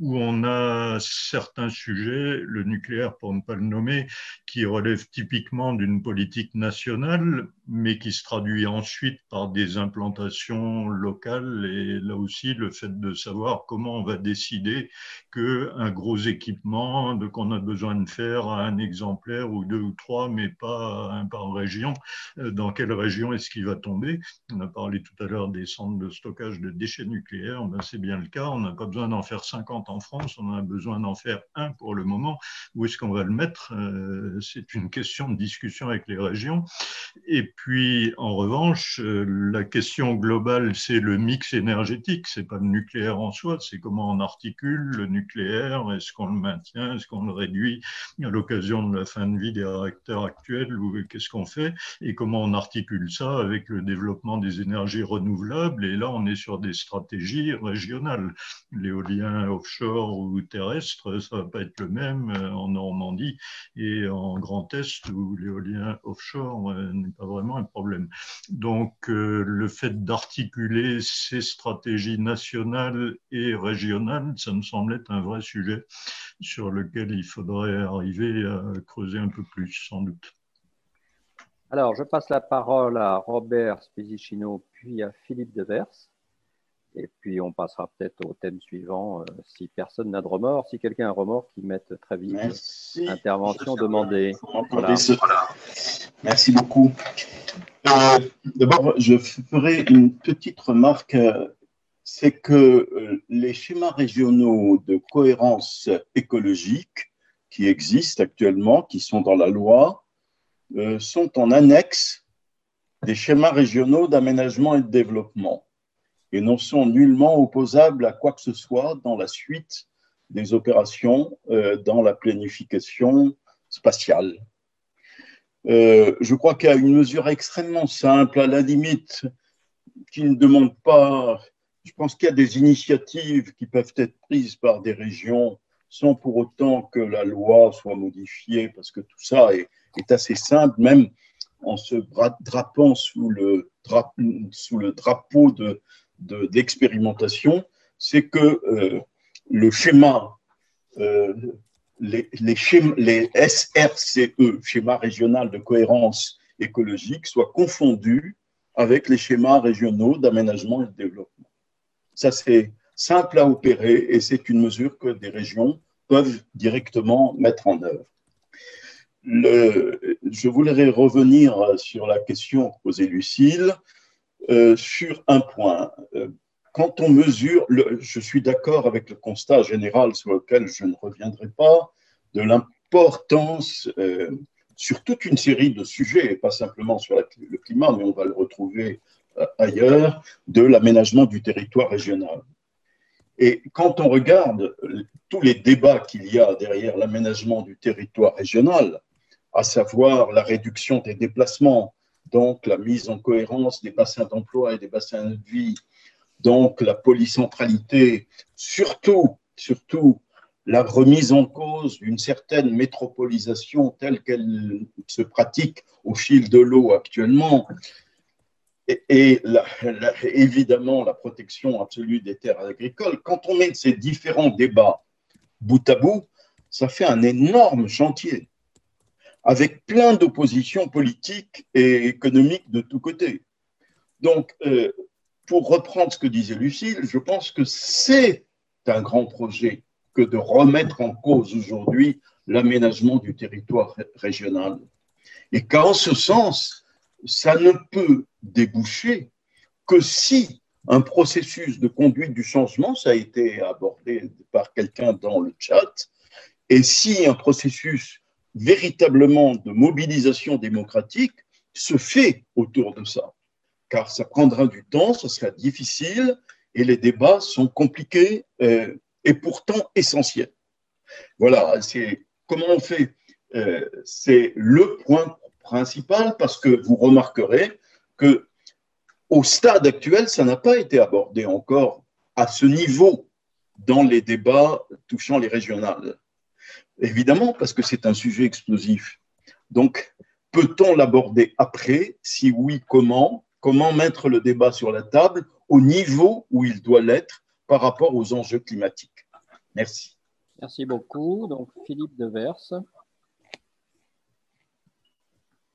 où on a certains sujets, le nucléaire pour ne pas le nommer, qui relèvent typiquement d'une politique nationale, mais qui se traduit ensuite par des implantations locales. Et là aussi, le fait de savoir comment on va décider qu'un gros équipement qu'on a besoin de faire à un exemplaire ou deux ou trois, mais pas un par région, euh, dans quelle région est-ce qu'il va tomber? On a parlé tout à l'heure des centres de stockage de déchets nucléaires, ben c'est bien le cas. On n'a pas besoin d'en faire 50 en France, on a besoin d'en faire un pour le moment. Où est-ce qu'on va le mettre euh, C'est une question de discussion avec les régions. Et puis, en revanche, euh, la question globale, c'est le mix énergétique. C'est pas le nucléaire en soi, c'est comment on articule le nucléaire. Est-ce qu'on le maintient? Est-ce qu'on le réduit à l'occasion de la fin de vie des réacteurs actuels ou qu'est-ce qu'on fait? Et comment on articule ça avec le développement des énergies renouvelables? Et là, on est sur des stratégies régionales. L'éolien offshore ou terrestre, ça va pas être le même euh, en Normandie et en Grand Est où l'éolien offshore euh, n'est pas vraiment un problème. Donc, euh, le fait d'articuler ces stratégies nationales et régionales, ça me semble être un vrai sujet sur lequel il faudrait arriver à creuser un peu plus, sans doute. Alors, je passe la parole à Robert Spizicino, puis à Philippe Devers. Et puis, on passera peut-être au thème suivant, euh, si personne n'a de remords. Si quelqu'un a un remords, qu'il mette très vite. Intervention demandée. Merci beaucoup. Euh, d'abord, je ferai une petite remarque. C'est que euh, les schémas régionaux de cohérence écologique qui existent actuellement, qui sont dans la loi, sont en annexe des schémas régionaux d'aménagement et de développement et ne sont nullement opposables à quoi que ce soit dans la suite des opérations euh, dans la planification spatiale. Euh, je crois a une mesure extrêmement simple, à la limite, qui ne demande pas. Je pense qu'il y a des initiatives qui peuvent être prises par des régions sans pour autant que la loi soit modifiée, parce que tout ça est, assez simple, même en se drapant sous le drapeau de, d'expérimentation, c'est que euh, le schéma, euh, les, les, les, SRCE, schéma régional de cohérence écologique, soient confondus avec les schémas régionaux d'aménagement et de développement. Ça, c'est simple à opérer et c'est une mesure que des régions peuvent directement mettre en œuvre. Je voudrais revenir sur la question posée Lucille. Euh, sur un point. Euh, quand on mesure, je suis d'accord avec le constat général sur lequel je ne reviendrai pas, de l'importance euh, sur toute une série de sujets, et pas simplement sur le climat, mais on va le retrouver ailleurs, de l'aménagement du territoire régional. Et quand on regarde tous les débats qu'il y a derrière l'aménagement du territoire régional, à savoir la réduction des déplacements, donc la mise en cohérence des bassins d'emploi et des bassins de vie, donc la polycentralité, surtout, surtout la remise en cause d'une certaine métropolisation telle qu'elle se pratique au fil de l'eau actuellement, et, évidemment la protection absolue des terres agricoles. Quand on met ces différents débats bout à bout, ça fait un énorme chantier. Avec plein d'oppositions politiques et économiques de tous côtés. Donc, euh, pour reprendre ce que disait Lucille, je pense que c'est un grand projet que de remettre en cause aujourd'hui l'aménagement du territoire régional. Et qu'en ce sens, ça ne peut déboucher que si un processus de conduite du changement, ça a été abordé par quelqu'un dans le chat, et si un processus véritablement de mobilisation démocratique se fait autour de ça, car ça prendra du temps, ce sera difficile, et les débats sont compliqués euh, et pourtant essentiels. Voilà, c'est comment on fait. Euh, c'est le point principal parce que vous remarquerez que au stade actuel, ça n'a pas été abordé encore à ce niveau dans les débats touchant les régionales. Évidemment, parce que c'est un sujet explosif. Donc, peut-on l'aborder après? Si oui, comment? Comment mettre le débat sur la table au niveau où il doit l'être par rapport aux enjeux climatiques? Merci. Merci beaucoup. Donc, Philippe Devers.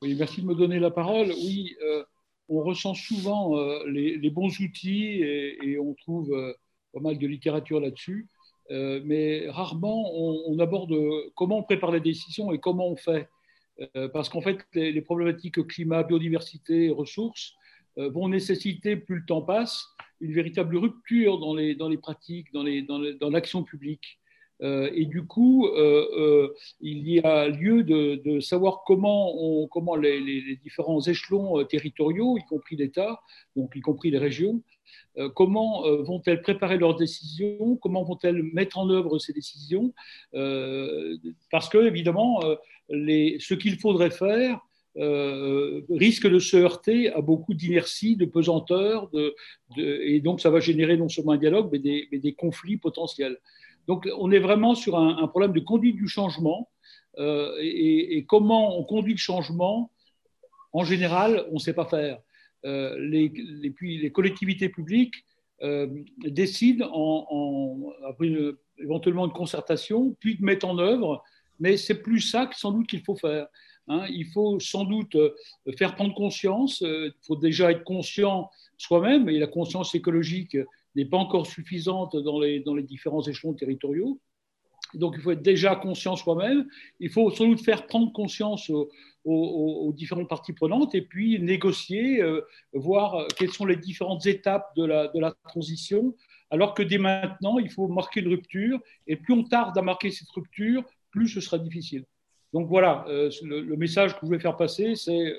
Oui, merci de me donner la parole. Oui, euh, on ressent souvent euh, les, bons outils et, on trouve euh, pas mal de littérature là-dessus, euh, mais rarement on, aborde comment on prépare les décisions et comment on fait. parce qu'en fait, les, problématiques climat, biodiversité, ressources vont nécessiter, plus le temps passe, une véritable rupture dans les, dans les pratiques, dans l'action publique. Euh, et du coup, euh, euh, il y a lieu de, savoir comment, les, différents échelons territoriaux, y compris l'État, donc y compris les régions, comment vont-elles préparer leurs décisions, comment vont-elles mettre en œuvre ces décisions, parce que évidemment, ce qu'il faudrait faire risque de se heurter à beaucoup d'inertie, de pesanteur, et donc ça va générer non seulement un dialogue, mais des conflits potentiels. Donc, on est vraiment sur un, problème de conduite du changement euh, et, comment on conduit le changement. En général, on ne sait pas faire. Euh, les, puis les collectivités publiques euh, décident en, après éventuellement une concertation, puis de mettre en œuvre, mais c'est plus ça que sans doute qu'il faut faire. Hein. il faut sans doute faire prendre conscience, il faut déjà être conscient soi-même, et la conscience écologique, n'est pas encore suffisante dans les, dans les différents échelons territoriaux. Donc, il faut être déjà conscient soi-même. Il faut sans doute faire prendre conscience aux, différentes parties prenantes et puis négocier, euh, voir quelles sont les différentes étapes de la, de la, transition, alors que dès maintenant, il faut marquer une rupture. Et plus on tarde à marquer cette rupture, plus ce sera difficile. Donc voilà, euh, le, message que je voulais faire passer, c'est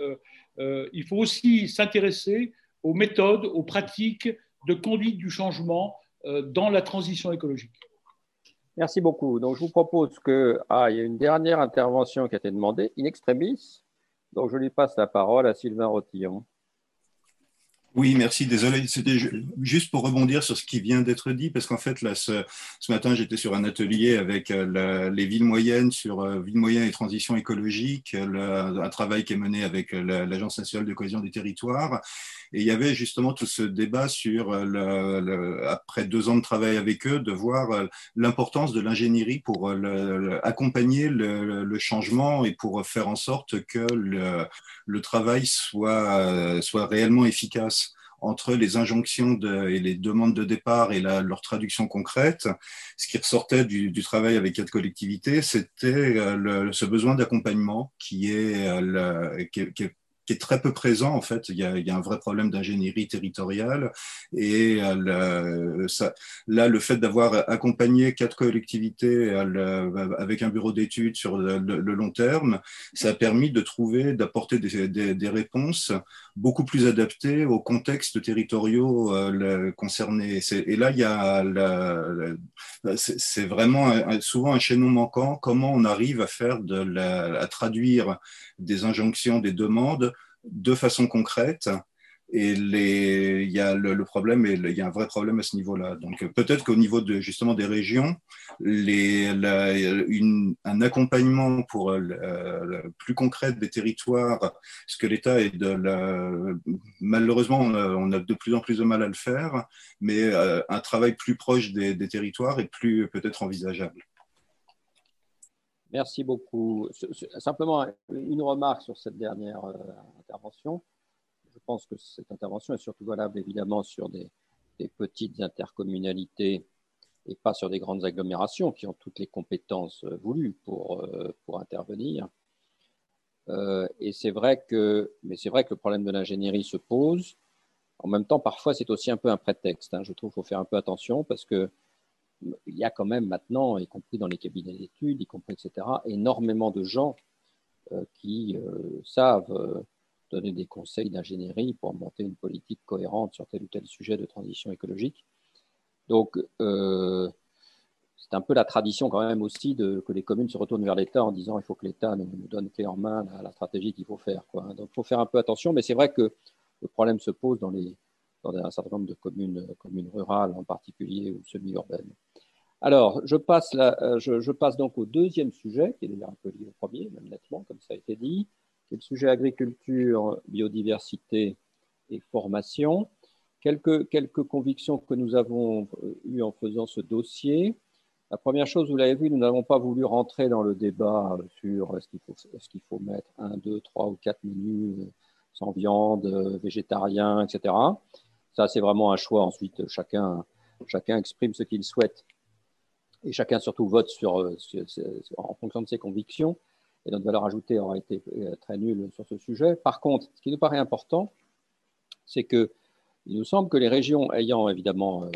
euh, il faut aussi s'intéresser aux méthodes, aux pratiques de conduite du changement euh, dans la transition écologique. Merci beaucoup. Donc, je vous propose que. Ah, il y a une dernière intervention qui a été demandée, in extremis. Donc, je lui passe la parole à Sylvain Rotillon. Oui, merci. Désolé. C'était juste pour rebondir sur ce qui vient d'être dit, parce qu'en fait, là, ce, matin, j'étais sur un atelier avec euh, les villes moyennes, sur euh, villes moyennes et transition écologique, un travail qui est mené avec l'Agence nationale de cohésion des territoires. Et il y avait justement tout ce débat sur, euh, le, après deux ans de travail avec eux, de voir euh, l'importance de l'ingénierie pour euh, accompagner le, changement et pour faire en sorte que le, le travail soit, soit réellement efficace entre les injonctions de, et les demandes de départ et la, leur traduction concrète, ce qui ressortait du, du travail avec quatre collectivités, c'était ce besoin d'accompagnement qui est, qui, qui est qui est très peu présent en fait. Il y a, il y a un vrai problème d'ingénierie territoriale et euh, le, ça, là le fait d'avoir accompagné quatre collectivités euh, avec un bureau d'études sur le, long terme, ça a permis de trouver, d'apporter des, des, des, réponses beaucoup plus adaptées aux contextes territoriaux euh, concernés. Et là il y a c'est vraiment souvent un chaînon manquant. Comment on arrive à faire de la, à traduire des injonctions, des demandes de façon concrète. Et les, il y a le, problème, et il y a un vrai problème à ce niveau-là. Donc peut-être qu'au niveau de, justement des régions, les, une, un accompagnement pour le, plus concret des territoires, ce que l'État est de la, malheureusement on a de plus en plus de mal à le faire, mais euh, un travail plus proche des, des territoires est plus peut-être envisageable. Merci beaucoup. Simplement une remarque sur cette dernière euh, intervention. Je pense que cette intervention est surtout valable évidemment sur des, petites intercommunalités et pas sur des grandes agglomérations qui ont toutes les compétences euh, voulues pour, euh, pour intervenir. et c'est vrai que, vrai que le problème de l'ingénierie se pose. En même temps, parfois, c'est aussi un peu un prétexte. Hein. Je trouve qu'il faut faire un peu attention parce que il y a quand même maintenant, y compris dans les cabinets d'études, y compris, etc., énormément de gens euh, qui euh, savent euh, donner des conseils d'ingénierie pour monter une politique cohérente sur tel ou tel sujet de transition écologique. Donc, c'est un peu la tradition quand même aussi de, que les communes se retournent vers l'État en disant il faut que l'État nous, donne clé en main la, stratégie qu'il faut faire. Donc, il faut faire un peu attention, mais c'est vrai que le problème se pose dans les, dans un certain nombre de communes, communes rurales en particulier ou semi-urbaines. Alors, je passe, euh, je, passe, donc au deuxième sujet, qui est d'ailleurs un peu lié au premier, même nettement, comme ça a été dit, qui est le sujet agriculture, biodiversité et formation. Quelques, convictions que nous avons euh, eues en faisant ce dossier. La première chose, vous l'avez vu, nous n'avons pas voulu rentrer dans le débat sur est-ce qu'il faut, mettre un, deux, trois ou quatre menus sans viande, végétarien, etc. Ça, c'est vraiment un choix. Ensuite, chacun exprime ce qu'il souhaite et chacun surtout vote euh, en fonction de ses convictions. Et notre valeur ajoutée aura été euh, très nulle sur ce sujet. Par contre, ce qui nous paraît important, c'est que il nous semble que les régions ayant évidemment euh,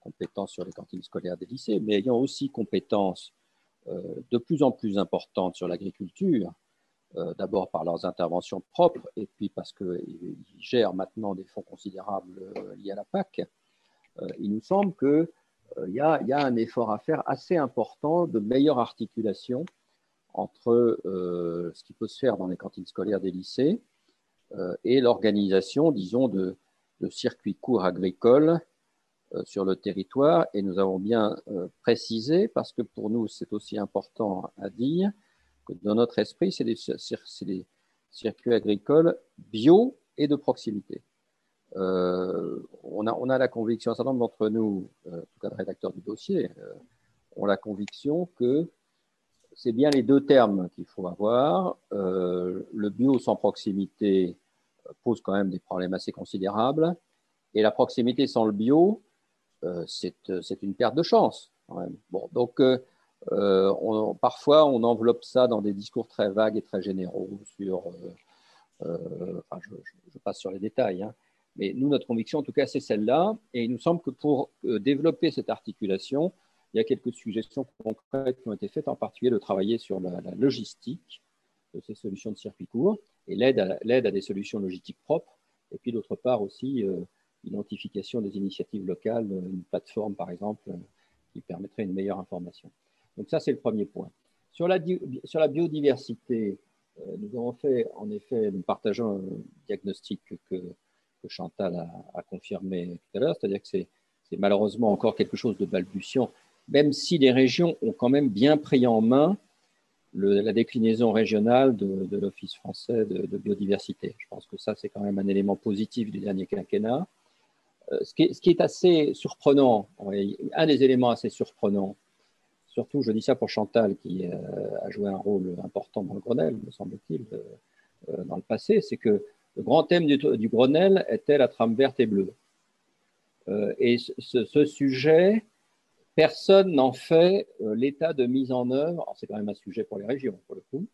compétence sur les cantines scolaires des lycées, mais ayant aussi compétence de plus en plus importante sur l'agriculture, d'abord par leurs interventions propres et puis parce qu'ils gèrent maintenant des fonds considérables liés à la PAC, il nous semble que il y, a, un effort à faire assez important de meilleure articulation entre euh, ce qui peut se faire dans les cantines scolaires des lycées euh, et l'organisation, disons, de, circuits courts agricoles euh, sur le territoire. Et nous avons bien précisé, parce que pour nous, c'est aussi important à dire, que dans notre esprit, c'est des circuits agricoles bio et de proximité. Euh, on, a, on, a, la conviction, un certain nombre d'entre nous, euh, en tout cas le rédacteur du dossier, euh, ont la conviction que c'est bien les deux termes qu'il faut avoir. le bio sans proximité pose quand même des problèmes assez considérables. Et la proximité sans le bio, c'est une perte de chance. Bon, donc, parfois, on enveloppe ça dans des discours très vagues et très généraux sur. Enfin, je, je, passe sur les détails. Hein, mais nous, notre conviction, en tout cas, c'est celle-là. Et il nous semble que pour euh, développer cette articulation, il y a quelques suggestions concrètes qui ont été faites, en particulier de travailler sur la, logistique de ces solutions de circuit court et l'aide à, à, des solutions logistiques propres. Et puis, d'autre part aussi, euh, l'identification des initiatives locales, euh, une plateforme, par exemple, qui permettrait une meilleure information. Donc ça, c'est le premier point. Sur la, sur la biodiversité, nous avons fait, en effet, nous partageons un diagnostic que que Chantal a, confirmé tout à l'heure, c'est-à-dire que c'est malheureusement encore quelque chose de balbutiant, même si les régions ont quand même bien pris en main la déclinaison régionale de, l'Office français de, biodiversité. Je pense que ça, c'est quand même un élément positif du dernier quinquennat. Euh, ce, qui est, assez surprenant, un des éléments assez surprenants, surtout, je dis ça pour Chantal, qui euh, a joué un rôle important dans le Grenelle, me semble-t-il, euh, dans le passé, c'est que le grand thème du, Grenelle était la trame verte et bleue. Euh, et ce, sujet, personne n'en fait euh, l'état de mise en œuvre. C'est quand même un sujet pour les régions, pour le coup.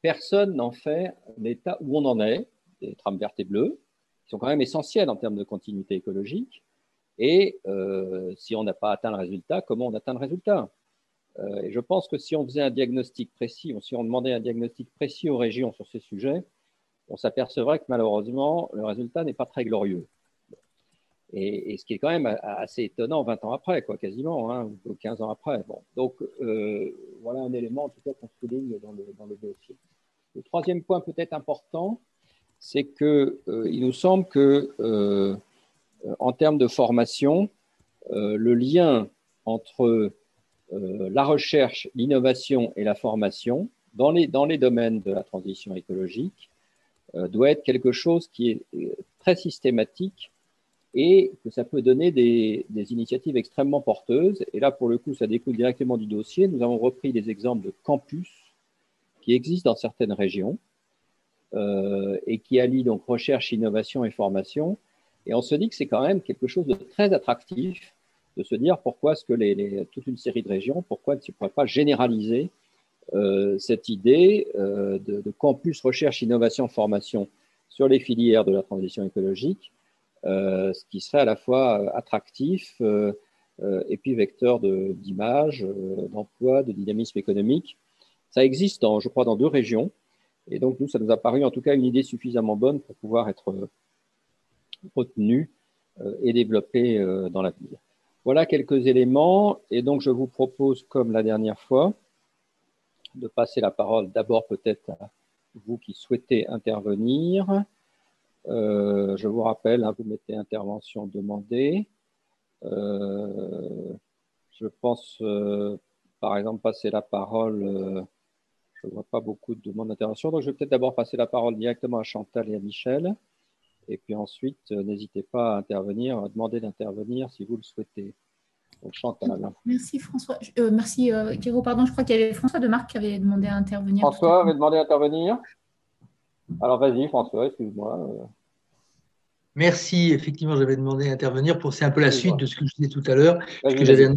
Personne n'en fait l'état où on en est, des trames vertes et bleues, qui sont quand même essentielles en termes de continuité écologique. Et euh, si on n'a pas atteint le résultat, comment on atteint le résultat? Et je pense que si on faisait un diagnostic précis, si on demandait un diagnostic précis aux régions sur ces sujets, on s'apercevrait que malheureusement, le résultat n'est pas très glorieux. Et, ce qui est quand même assez étonnant 20 ans après, quoi, quasiment, hein, ou 15 ans après. Bon, donc, euh, voilà un élément, en tout cas, qu'on souligne dans le, dans le dossier. Le troisième point peut-être important, c'est qu'il euh, nous semble que, euh, en termes de formation, le lien entre la recherche, l'innovation et la formation dans les, dans les domaines de la transition écologique euh, doit être quelque chose qui est euh, très systématique et que ça peut donner des, initiatives extrêmement porteuses. Et là, pour le coup, ça découle directement du dossier. Nous avons repris des exemples de campus qui existent dans certaines régions euh, et qui allient donc recherche, innovation et formation. Et on se dit que c'est quand même quelque chose de très attractif de se dire pourquoi est-ce que les, toute une série de régions, pourquoi ne se pourrait pas généraliser euh, cette idée euh, de, de, campus recherche, innovation, formation sur les filières de la transition écologique euh, ce qui serait à la fois euh, attractif euh, et puis vecteur d'image, d'emploi, de dynamisme économique. Ça existe, je crois, dans deux régions. Et donc, nous, ça nous a paru en tout cas une idée suffisamment bonne pour pouvoir être retenue et développée dans l'avenir. Voilà quelques éléments. Et donc, je vous propose, comme la dernière fois, de passer la parole d'abord peut-être à vous qui souhaitez intervenir. Euh, je vous rappelle, hein, vous mettez intervention demandée. Euh, je pense, euh, par exemple, passer la parole. je ne vois pas beaucoup de demandes d'intervention, donc je vais peut-être d'abord passer la parole directement à Chantal et à Michel. Et puis ensuite, n'hésitez pas à intervenir, à demander d'intervenir si vous le souhaitez. Chantal. Merci François. merci Guéraud, pardon, je crois qu'il y avait François Demarque qui avait demandé à intervenir. François avait demandé à intervenir alors vas-y François, excuse-moi. Merci, effectivement, j'avais demandé à intervenir pour c'est un peu la suite de ce que je disais tout à l'heure, que j'avais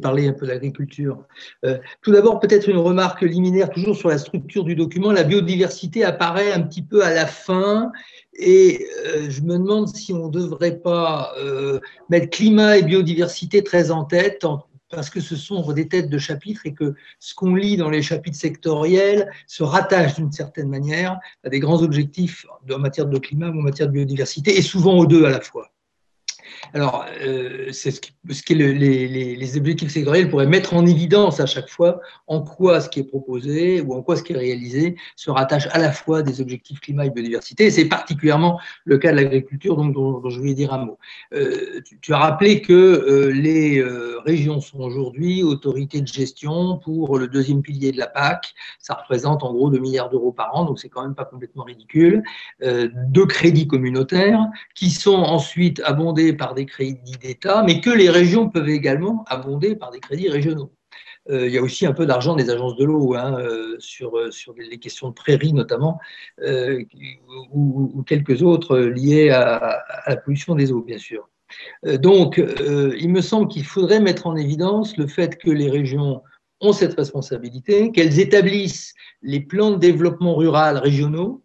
parlé un peu de l'agriculture. Euh, tout d'abord, peut-être une remarque liminaire toujours sur la structure du document. La biodiversité apparaît un petit peu à la fin et euh, je me demande si on ne devrait pas euh, mettre climat et biodiversité très en tête en, parce que ce sont des têtes de chapitres et que ce qu'on lit dans les chapitres sectoriels se rattache d'une certaine manière à des grands objectifs en matière de climat ou en matière de biodiversité, et souvent aux deux à la fois. Alors, euh, c'est ce, qui, les, objectifs sectoriels pourraient mettre en évidence à chaque fois en quoi ce qui est proposé ou en quoi ce qui est réalisé se rattache à la fois des objectifs climat et biodiversité. C'est particulièrement le cas de l'agriculture, donc dont, je voulais dire un mot. Euh, tu, as rappelé que euh, les régions sont aujourd'hui autorités de gestion pour le deuxième pilier de la PAC. Ça représente en gros 2 milliards d'euros par an, donc c'est quand même pas complètement ridicule. Euh, de crédits communautaires qui sont ensuite abondés par des crédits d'État, mais que les régions peuvent également abonder par des crédits régionaux. Euh, il y a aussi un peu d'argent des agences de l'eau hein, euh, sur, euh, sur les questions de prairies notamment, ou, quelques autres liées à, la pollution des eaux, bien sûr. donc, il me semble qu'il faudrait mettre en évidence le fait que les régions ont cette responsabilité, qu'elles établissent les plans de développement rural régionaux,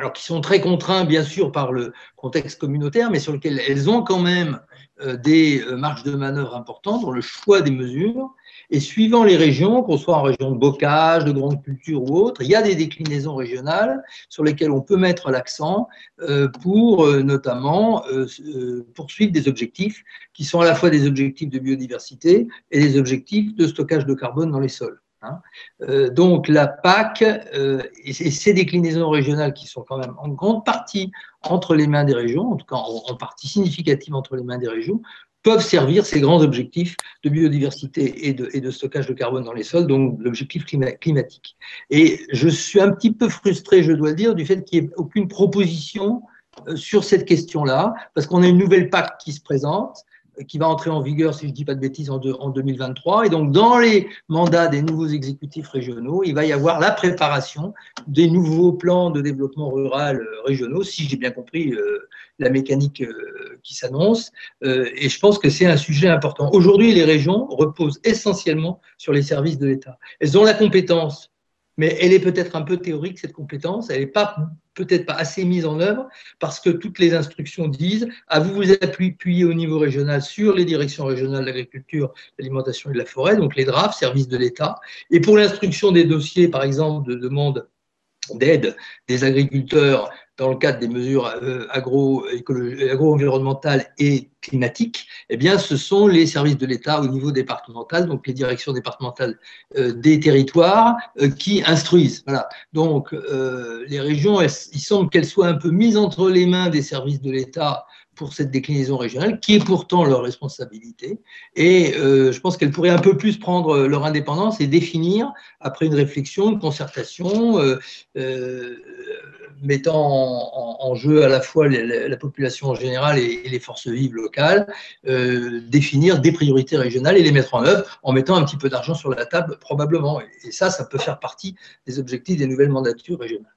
alors qui sont très contraints bien sûr par le contexte communautaire, mais sur lequel elles ont quand même euh, des euh, marges de manœuvre importantes dans le choix des mesures. Et suivant les régions, qu'on soit en région de bocage, de grande culture ou autre, il y a des déclinaisons régionales sur lesquelles on peut mettre l'accent euh, pour notamment poursuivre des objectifs qui sont à la fois des objectifs de biodiversité et des objectifs de stockage de carbone dans les sols. Hein. Euh, donc la PAC euh, et, ces déclinaisons régionales qui sont quand même en grande partie entre les mains des régions, en tout cas en, partie significative entre les mains des régions, peuvent servir ces grands objectifs de biodiversité et de, et de stockage de carbone dans les sols, donc l'objectif climatique. Et je suis un petit peu frustré, je dois le dire, du fait qu'il n'y ait aucune proposition euh, sur cette question-là, parce qu'on a une nouvelle PAC qui se présente, qui va entrer en vigueur, si je ne dis pas de bêtises, en, en, 2023. Et donc, dans les mandats des nouveaux exécutifs régionaux, il va y avoir la préparation des nouveaux plans de développement rural euh, régionaux, si j'ai bien compris euh, la mécanique euh, qui s'annonce. et je pense que c'est un sujet important. Aujourd'hui, les régions reposent essentiellement sur les services de l'État. Elles ont la compétence mais elle est peut-être un peu théorique, cette compétence, elle n'est pas peut-être pas assez mise en œuvre parce que toutes les instructions disent à vous vous appuyer au niveau régional sur les directions régionales de l'agriculture, de l'alimentation et de la forêt, donc les DRAF, services de l'État. Et pour l'instruction des dossiers, par exemple, de demande d'aide des agriculteurs dans le cadre des mesures euh, agro-environnementales et climatiques, eh bien, ce sont les services de l'État au niveau départemental, donc les directions départementales euh, des territoires, euh, qui instruisent. Voilà. Donc, les régions, il semble qu'elles soient un peu mises entre les mains des services de l'État pour cette déclinaison régionale, qui est pourtant leur responsabilité. Et je pense qu'elles pourraient un peu plus prendre leur indépendance et définir, après une réflexion, une concertation, mettant en, jeu à la fois la population en général et, les forces vives locales, euh, définir des priorités régionales et les mettre en œuvre en mettant un petit peu d'argent sur la table, probablement. Et ça, ça peut faire partie des objectifs des nouvelles mandatures régionales.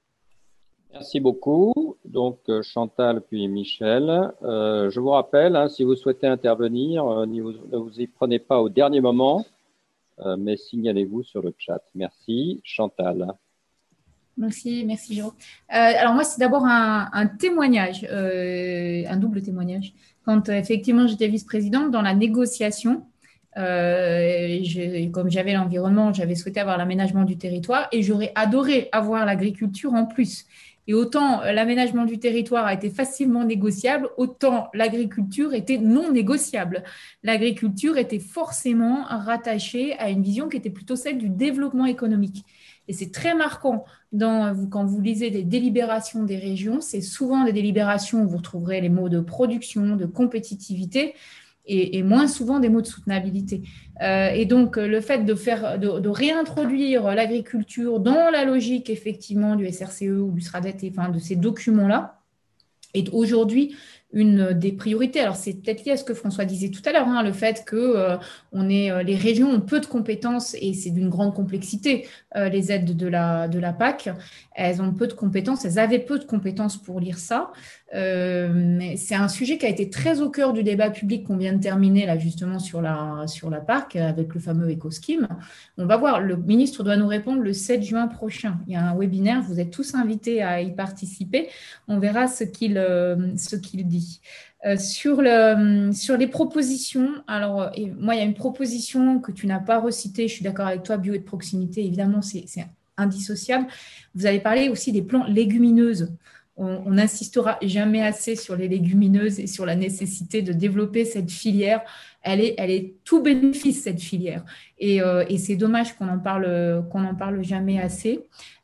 Merci beaucoup. Donc Chantal puis Michel. je vous rappelle, hein, si vous souhaitez intervenir, ne vous y prenez pas au dernier moment. Euh, mais signalez-vous sur le chat. Merci. Chantal. Merci, merci Jérôme. Euh, alors moi, c'est d'abord un, témoignage, euh, un double témoignage. Quand effectivement j'étais vice-présidente dans la négociation, comme j'avais l'environnement, j'avais souhaité avoir l'aménagement du territoire et j'aurais adoré avoir l'agriculture en plus. Et autant l'aménagement du territoire a été facilement négociable, autant l'agriculture était non négociable. L'agriculture était forcément rattachée à une vision qui était plutôt celle du développement économique. Et c'est très marquant quand vous lisez des délibérations des régions, c'est souvent des délibérations où vous retrouverez les mots de production, de compétitivité, et, moins souvent des mots de soutenabilité. Euh, et donc, le fait de, faire, de, réintroduire l'agriculture dans la logique, effectivement, du SRCE ou du SRADET, enfin, de ces documents-là, est aujourd'hui une des priorités. Alors, c'est peut-être lié à ce que François disait tout à l'heure, hein, le fait que euh, on est, euh, les régions ont peu de compétences et c'est d'une grande complexité, les aides de la, de la PAC. Elles ont peu de compétences, elles avaient peu de compétences pour lire ça. C'est un sujet qui a été très au cœur du débat public qu'on vient de terminer, là, justement, sur la, sur la PAC, avec le fameux EcoScheme. On va voir, le ministre doit nous répondre le 7 juin prochain. Il y a un webinaire, vous êtes tous invités à y participer. On verra ce qu'il qu'il dit. Euh, sur, le, sur les propositions, alors moi, il y a une proposition que tu n'as pas recitée, je suis d'accord avec toi, bio et de proximité, évidemment, c'est indissociable. Vous avez parlé aussi des plants légumineuses. On n'insistera jamais assez sur les légumineuses et sur la nécessité de développer cette filière. Elle est, tout bénéfice, cette filière. Et, euh, c'est dommage qu'on en parle, jamais assez.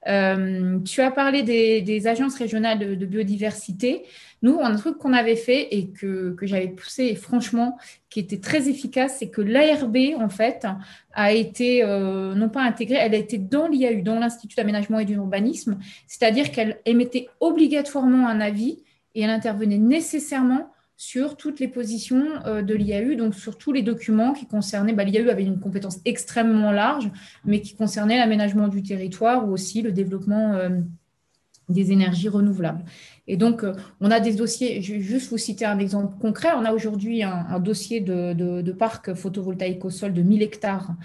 Euh, tu as parlé des, agences régionales de biodiversité. Nous, un truc qu'on avait fait et que, que j'avais poussé, et franchement, qui était très efficace, c'est que l'ARB, en fait, a été, euh, non pas intégrée, elle a été dans l'IAU, dans l'Institut d'aménagement et d'urbanisme, c'est-à-dire qu'elle émettait obligatoirement un avis et elle intervenait nécessairement sur toutes les positions euh, de l'IAU, donc sur tous les documents qui concernaient, bah, l'IAU avait une compétence extrêmement large, mais qui concernait l'aménagement du territoire ou aussi le développement euh, des énergies renouvelables. Et donc, euh, on a des dossiers, je vais juste vous citer un exemple concret. On a aujourd'hui un, dossier de, parc photovoltaïque au sol de 1000 hectares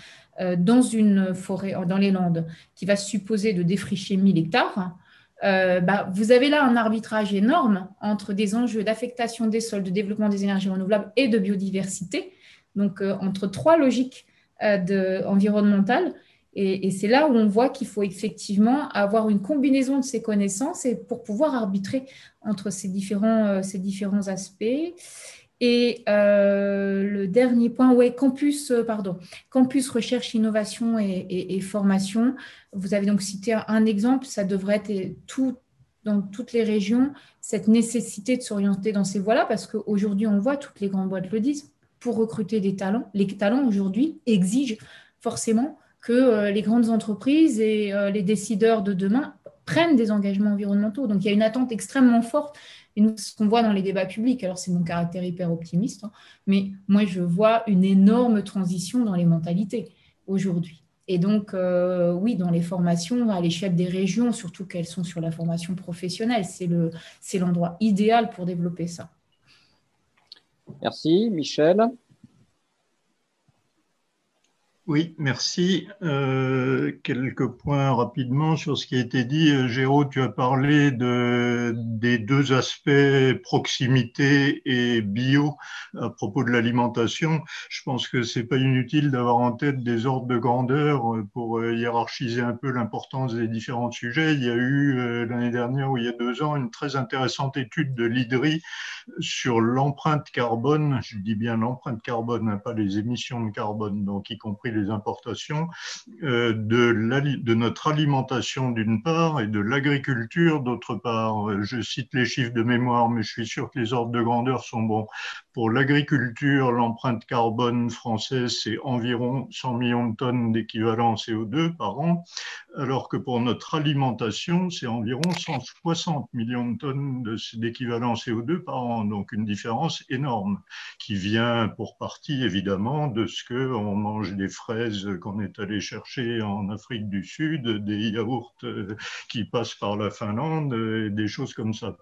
euh, dans une forêt, dans les Landes, qui va supposer de défricher 1000 hectares. Euh, bah, vous avez là un arbitrage énorme entre des enjeux d'affectation des sols, de développement des énergies renouvelables et de biodiversité, donc entre trois logiques environnementales et, c'est là où on voit qu'il faut effectivement avoir une combinaison de ces connaissances et pour pouvoir arbitrer entre ces différents, euh, ces différents aspects. Et euh, le dernier point, ouais, campus, euh, pardon, campus recherche, innovation et, formation. Vous avez donc cité un exemple, ça devrait être tout, dans toutes les régions, cette nécessité de s'orienter dans ces voies-là, parce qu'aujourd'hui, on voit, toutes les grandes boîtes le disent, pour recruter des talents, les talents aujourd'hui exigent forcément que euh, les grandes entreprises et euh, les décideurs de demain prennent des engagements environnementaux. Donc il y a une attente extrêmement forte. Et nous, ce qu'on voit dans les débats publics, alors c'est mon caractère hyper optimiste, hein, mais moi je vois une énorme transition dans les mentalités aujourd'hui. Et donc, euh, oui, dans les formations à l'échelle des régions, surtout qu'elles sont sur la formation professionnelle, c'est l'endroit idéal pour développer ça. Merci, Michel. Oui, merci. Euh, quelques points rapidement sur ce qui a été dit. Euh, Géraud, tu as parlé de, des deux aspects proximité et bio à propos de l'alimentation. Je pense que c'est pas inutile d'avoir en tête des ordres de grandeur pour euh, hiérarchiser un peu l'importance des différents sujets. Il y a eu euh, l'année dernière ou il y a deux ans une très intéressante étude de l'IDRI sur l'empreinte carbone. Je dis bien l'empreinte carbone, hein, pas les émissions de carbone, donc y compris les importations de, de notre alimentation d'une part et de l'agriculture d'autre part. Je cite les chiffres de mémoire, mais je suis sûr que les ordres de grandeur sont bons. Pour l'agriculture, l'empreinte carbone française, c'est environ 100 millions de tonnes d'équivalent CO2 par an, alors que pour notre alimentation, c'est environ 160 millions de tonnes d'équivalent CO2 par an. Donc une différence énorme qui vient pour partie évidemment de ce qu'on mange des qu'on est allé chercher en Afrique du Sud, des yaourts euh, qui passent par la Finlande, des choses comme ça.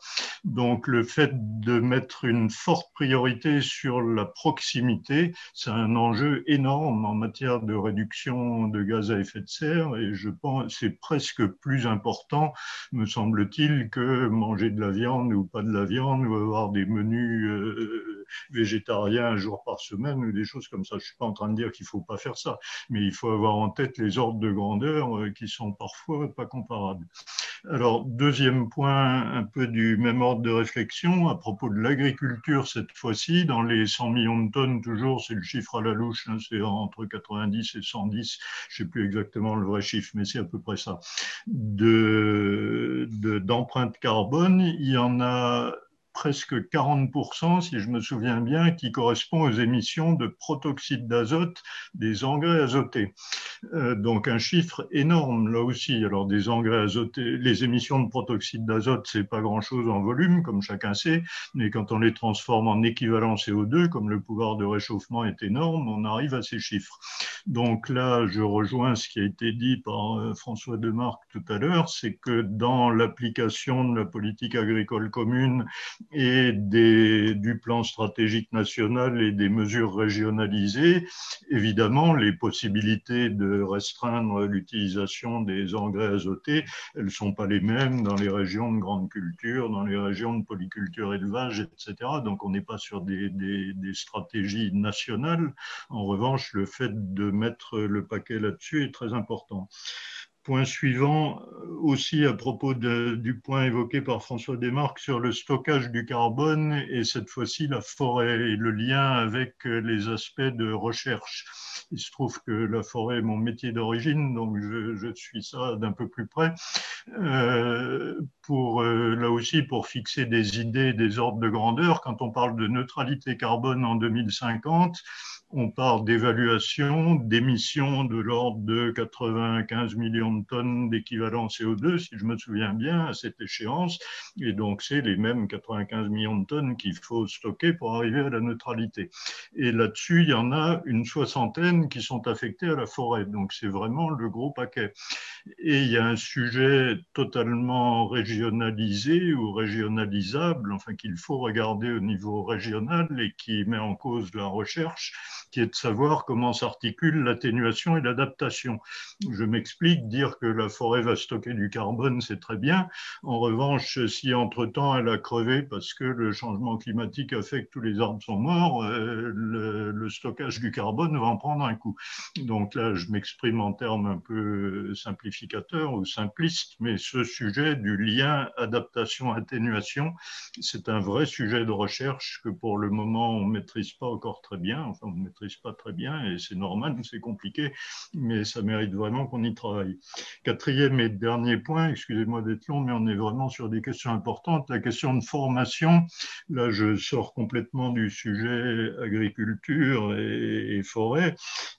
Donc le fait de mettre une forte priorité sur la proximité, c'est un enjeu énorme en matière de réduction de gaz à effet de serre et je pense c'est presque plus important, me semble-t-il, que manger de la viande ou pas de la viande ou avoir des menus euh, végétariens un jour par semaine ou des choses comme ça. Je suis pas en train de dire qu'il faut pas faire ça, mais il faut avoir en tête les ordres de grandeur euh, qui sont parfois pas comparables. Alors, deuxième point, un peu du même ordre de réflexion à propos de l'agriculture cette fois-ci, dans les 100 millions de tonnes, toujours, c'est le chiffre à la louche, hein, c'est entre 90 et 110, je ne sais plus exactement le vrai chiffre, mais c'est à peu près ça, d'empreinte de, carbone. Il y en a presque 40%, si je me souviens bien, qui correspond aux émissions de protoxyde d'azote des engrais azotés. Euh, donc un chiffre énorme là aussi. Alors des engrais azotés, les émissions de protoxyde d'azote, c'est pas grand-chose en volume, comme chacun sait, mais quand on les transforme en équivalent CO2, comme le pouvoir de réchauffement est énorme, on arrive à ces chiffres. Donc là, je rejoins ce qui a été dit par euh, François Demarque tout à l'heure, c'est que dans l'application de la politique agricole commune et des, du plan stratégique national et des mesures régionalisées, évidemment, les possibilités de restreindre l'utilisation des engrais azotés, elles ne sont pas les mêmes dans les régions de grande culture, dans les régions de polyculture élevage, etc. Donc, on n'est pas sur des, des, des stratégies nationales. En revanche, le fait de mettre le paquet là-dessus est très important. Point suivant, euh, aussi à propos du point évoqué par François Desmarques sur le stockage du carbone et cette fois-ci la forêt et le lien avec euh, les aspects de recherche. Il se trouve que la forêt est mon métier d'origine, donc je, suis ça d'un peu plus près. Euh, pour, là aussi, pour fixer des idées, des ordres de grandeur, quand on parle de neutralité carbone en 2050, on parle d'évaluation d'émissions de l'ordre de 95 millions de tonnes d'équivalent CO2, si je me souviens bien, à cette échéance. Et donc, c'est les mêmes 95 millions de tonnes qu'il faut stocker pour arriver à la neutralité. Et là-dessus, il y en a une soixantaine qui sont affectées à la forêt. Donc, c'est vraiment le gros paquet. Et il y a un sujet totalement régionalisé ou régionalisable, enfin, qu'il faut regarder au niveau régional et qui met en cause la recherche qui est de savoir comment s'articulent l'atténuation et l'adaptation. Je m'explique, dire que la forêt va stocker du carbone, c'est très bien. En revanche, si entre-temps elle a crevé parce que le changement climatique a fait que tous les arbres sont morts, euh, le, stockage du carbone va en prendre un coup. Donc là, je m'exprime en termes un peu simplificateurs ou simplistes, mais ce sujet du lien adaptation-atténuation, c'est un vrai sujet de recherche que pour le moment on ne maîtrise pas encore très bien. Pas très bien et c'est normal, c'est compliqué, mais ça mérite vraiment qu'on y travaille. Quatrième et dernier point, excusez-moi d'être long, mais on est vraiment sur des questions importantes. La question de formation, là je sors complètement du sujet agriculture et, forêt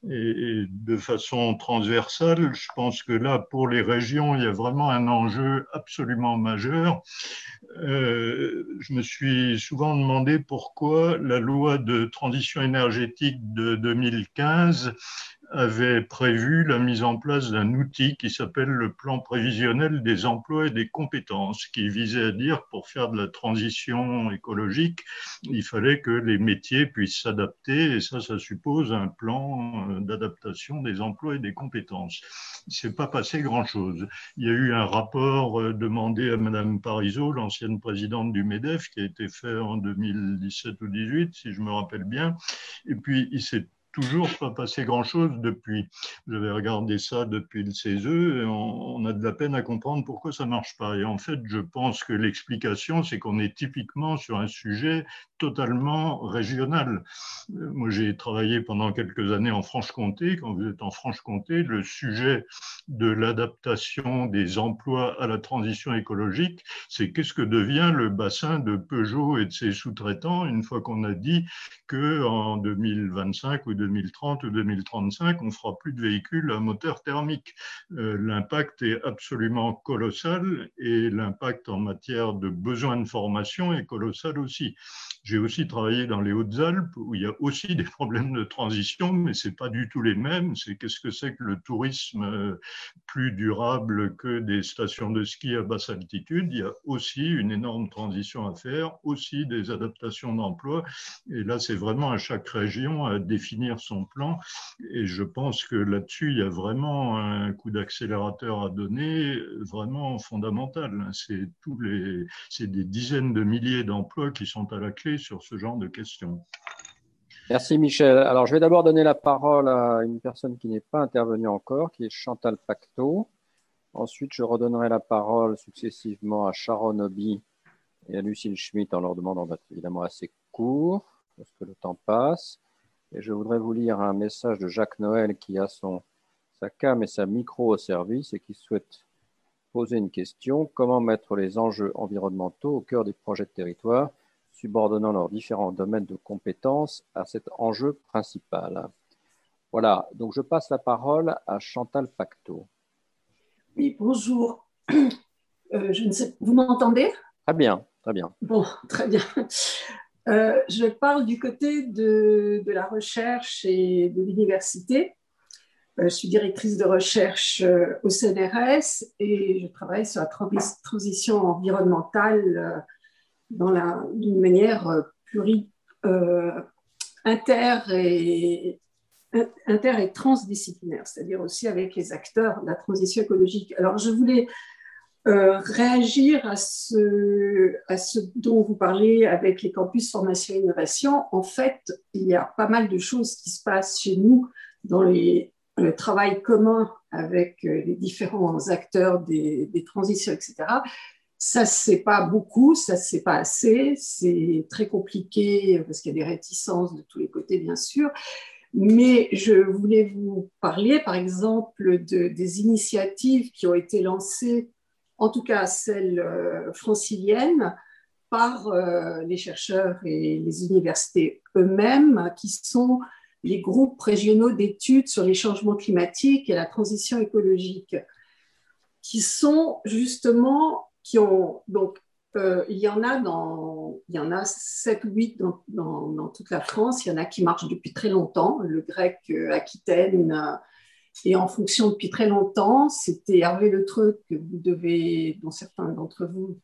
et, de façon transversale, je pense que là pour les régions, il y a vraiment un enjeu absolument majeur. Euh, je me suis souvent demandé pourquoi la loi de transition énergétique de 2015 avait prévu la mise en place d'un outil qui s'appelle le plan prévisionnel des emplois et des compétences, qui visait à dire pour faire de la transition écologique, il fallait que les métiers puissent s'adapter, et ça, ça suppose un plan euh, d'adaptation des emplois et des compétences. Il s'est pas passé grand-chose. Il y a eu un rapport euh, demandé à Madame Parizeau, l'ancienne présidente du MEDEF, qui a été fait en 2017 ou 2018, si je me rappelle bien, et puis il s'est toujours pas passé grand-chose depuis. J'avais regardé ça depuis le CESE et on, a de la peine à comprendre pourquoi ça marche pas. Et en fait, je pense que l'explication, c'est qu'on est typiquement sur un sujet totalement régional. Moi, j'ai travaillé pendant quelques années en Franche-Comté. Quand vous êtes en Franche-Comté, le sujet de l'adaptation des emplois à la transition écologique, c'est qu'est-ce que devient le bassin de Peugeot et de ses sous-traitants une fois qu'on a dit qu'en 2025 ou 2030 ou 2035, on fera plus de véhicules à moteur thermique. Euh, l'impact est absolument colossal et l'impact en matière de besoin de formation est colossal aussi. J'ai aussi travaillé dans les Hautes-Alpes où il y a aussi des problèmes de transition, mais c'est pas du tout les mêmes. C'est qu'est-ce que c'est que le tourisme euh, plus durable que des stations de ski à basse altitude? Il y a aussi une énorme transition à faire, aussi des adaptations d'emploi. Et là, c'est vraiment à chaque région à définir son plan. Et je pense que là-dessus, il y a vraiment un coup d'accélérateur à donner, vraiment fondamental. C'est tous les, c'est des dizaines de milliers d'emplois qui sont à la clé sur ce genre de questions. Merci Michel. Alors je vais d'abord donner la parole à une personne qui n'est pas intervenue encore, qui est Chantal Pacto. Ensuite, je redonnerai la parole successivement à Sharon Obi et à Lucille Schmitt en leur demandant d'être évidemment assez court, parce que le temps passe. Et je voudrais vous lire un message de Jacques Noël qui a son, sa cam et sa micro au service et qui souhaite poser une question. Comment mettre les enjeux environnementaux au cœur des projets de territoire subordonnant leurs différents domaines de compétences à cet enjeu principal. Voilà, donc je passe la parole à Chantal Pacto. Oui, bonjour. Euh, je ne sais, vous m'entendez? Très bien, très bien. Bon, très bien. Euh, je parle du côté de, de, la recherche et de l'université. Euh, je suis directrice de recherche au CNRS et je travaille sur la transition environnementale d'une manière euh, euh, inter, et, inter et transdisciplinaire, c'est-à-dire aussi avec les acteurs de la transition écologique. Alors, je voulais euh, réagir à ce, à ce dont vous parlez avec les campus formation et innovation. En fait, il y a pas mal de choses qui se passent chez nous dans le travail commun avec les différents acteurs des transitions, etc. Ça, c'est pas beaucoup, ça, c'est pas assez, c'est très compliqué parce qu'il y a des réticences de tous les côtés, bien sûr. Mais je voulais vous parler, par exemple, de, des initiatives qui ont été lancées, en tout cas celles euh, franciliennes, par euh, les chercheurs et les universités eux-mêmes, qui sont les groupes régionaux d'études sur les changements climatiques et la transition écologique, qui sont justement euh, il y en a dans il y en a 7 ou 8 dans, toute la France. Il y en a qui marchent depuis très longtemps. Le grec euh, Aquitaine euh, et en fonction depuis très longtemps. C'était Hervé Le Truc que vous devez, dont certains d'entre vous